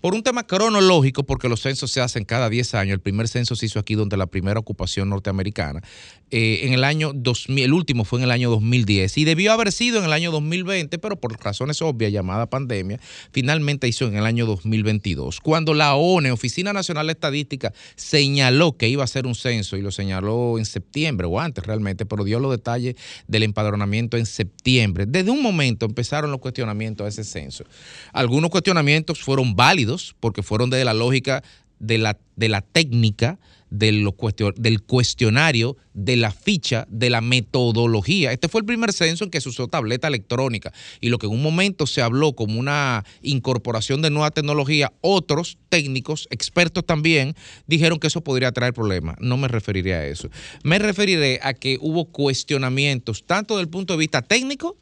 Por un tema cronológico, porque los censos se hacen cada 10 años. El primer censo se hizo aquí donde la primera ocupación norteamericana. Eh, en el año 2000, el último fue en el año 2010 y debió haber sido en el año 2020, pero por razones obvias llamada pandemia, finalmente hizo en el año 2022. Cuando la ONE, Oficina Nacional de Estadística, señaló que iba a hacer un censo y lo señaló en septiembre o antes realmente, pero dio los detalles del empadronamiento en septiembre. Desde un momento empezaron los cuestionamientos a ese censo. Algunos cuestionamientos fueron válidos porque fueron de la lógica de la, de la técnica, de lo cuestio- del cuestionario, de la ficha, de la metodología. Este fue el primer censo en que se usó tableta electrónica y lo que en un momento se habló como una incorporación de nueva tecnología, otros técnicos, expertos también, dijeron que eso podría traer problemas. No me referiré a eso. Me referiré a que hubo cuestionamientos tanto desde el punto de vista técnico,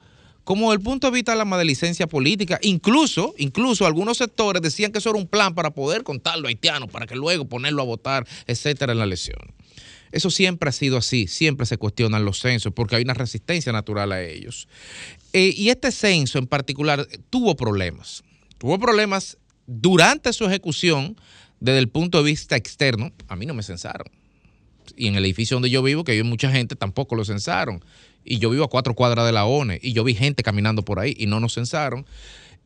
como el punto de vista de la maledicencia política, incluso, incluso algunos sectores decían que eso era un plan para poder contarlo a haitianos, para que luego ponerlo a votar, etcétera, en la elección. Eso siempre ha sido así, siempre se cuestionan los censos porque hay una resistencia natural a ellos. Eh, y este censo en particular tuvo problemas. Tuvo problemas durante su ejecución desde el punto de vista externo. A mí no me censaron y en el edificio donde yo vivo, que hay mucha gente, tampoco lo censaron. Y yo vivo a cuatro cuadras de la ONE y yo vi gente caminando por ahí y no nos censaron.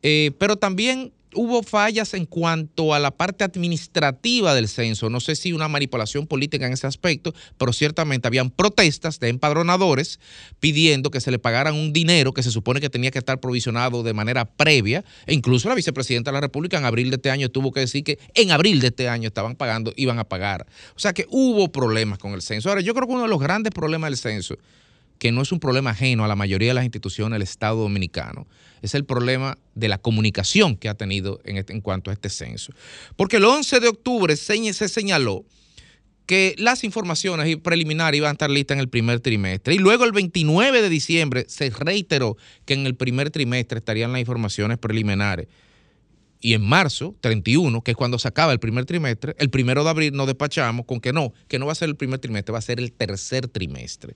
Eh, pero también hubo fallas en cuanto a la parte administrativa del censo. No sé si una manipulación política en ese aspecto, pero ciertamente habían protestas de empadronadores pidiendo que se le pagaran un dinero que se supone que tenía que estar provisionado de manera previa. E incluso la vicepresidenta de la República en abril de este año tuvo que decir que en abril de este año estaban pagando, iban a pagar. O sea que hubo problemas con el censo. Ahora, yo creo que uno de los grandes problemas del censo que no es un problema ajeno a la mayoría de las instituciones del Estado dominicano, es el problema de la comunicación que ha tenido en, este- cuanto a este censo. Porque el 11 de octubre se, se señaló que las informaciones preliminares iban a estar listas en el primer trimestre. Y luego el 29 de diciembre se reiteró que en el primer trimestre estarían las informaciones preliminares. Y en marzo 31, que es cuando se acaba el primer trimestre, el primero de abril nos despachamos con que no, que no va a ser el primer trimestre, va a ser el tercer trimestre.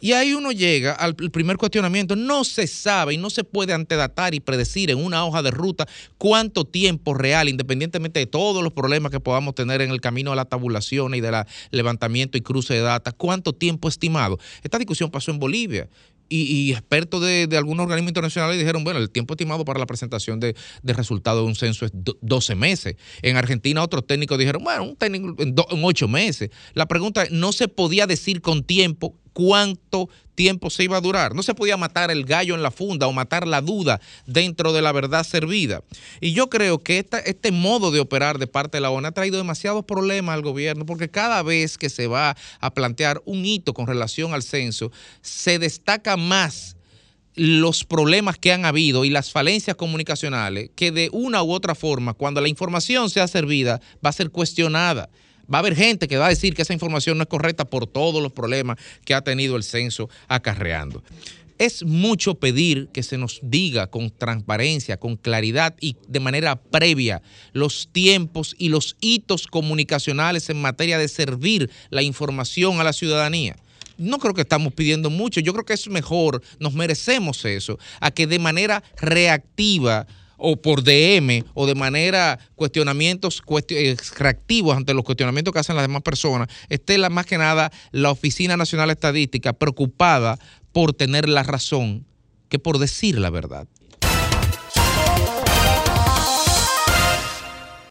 Y ahí uno llega al primer cuestionamiento. No se sabe y no se puede antedatar y predecir en una hoja de ruta cuánto tiempo real, independientemente de todos los problemas que podamos tener en el camino de la tabulación y del levantamiento y cruce de datos, cuánto tiempo estimado. Esta discusión pasó en Bolivia. Y, expertos de, de algunos organismos internacionales dijeron, bueno, el tiempo estimado para la presentación de, de resultados de un censo es do- 12 meses. En Argentina otros técnicos dijeron, bueno, un técnico en, do- en 8 meses. La pregunta no se podía decir con tiempo cuánto tiempo se iba a durar. No se podía matar el gallo en la funda o matar la duda dentro de la verdad servida. Y yo creo que este modo de operar de parte de la ONU ha traído demasiados problemas al gobierno porque cada vez que se va a plantear un hito con relación al censo, se destaca más los problemas que han habido y las falencias comunicacionales que de una u otra forma, cuando la información sea servida, va a ser cuestionada. Va a haber gente que va a decir que esa información no es correcta por todos los problemas que ha tenido el censo acarreando. Es mucho pedir que se nos diga con transparencia, con claridad y de manera previa los tiempos y los hitos comunicacionales en materia de servir la información a la ciudadanía no creo que estamos pidiendo mucho. Yo creo que es mejor, nos merecemos eso, a que de manera reactiva o por DM o de manera cuestionamientos cuestio- eh, reactivos ante los cuestionamientos que hacen las demás personas, esté la, más que nada la Oficina Nacional Estadística preocupada por tener la razón que por decir la verdad.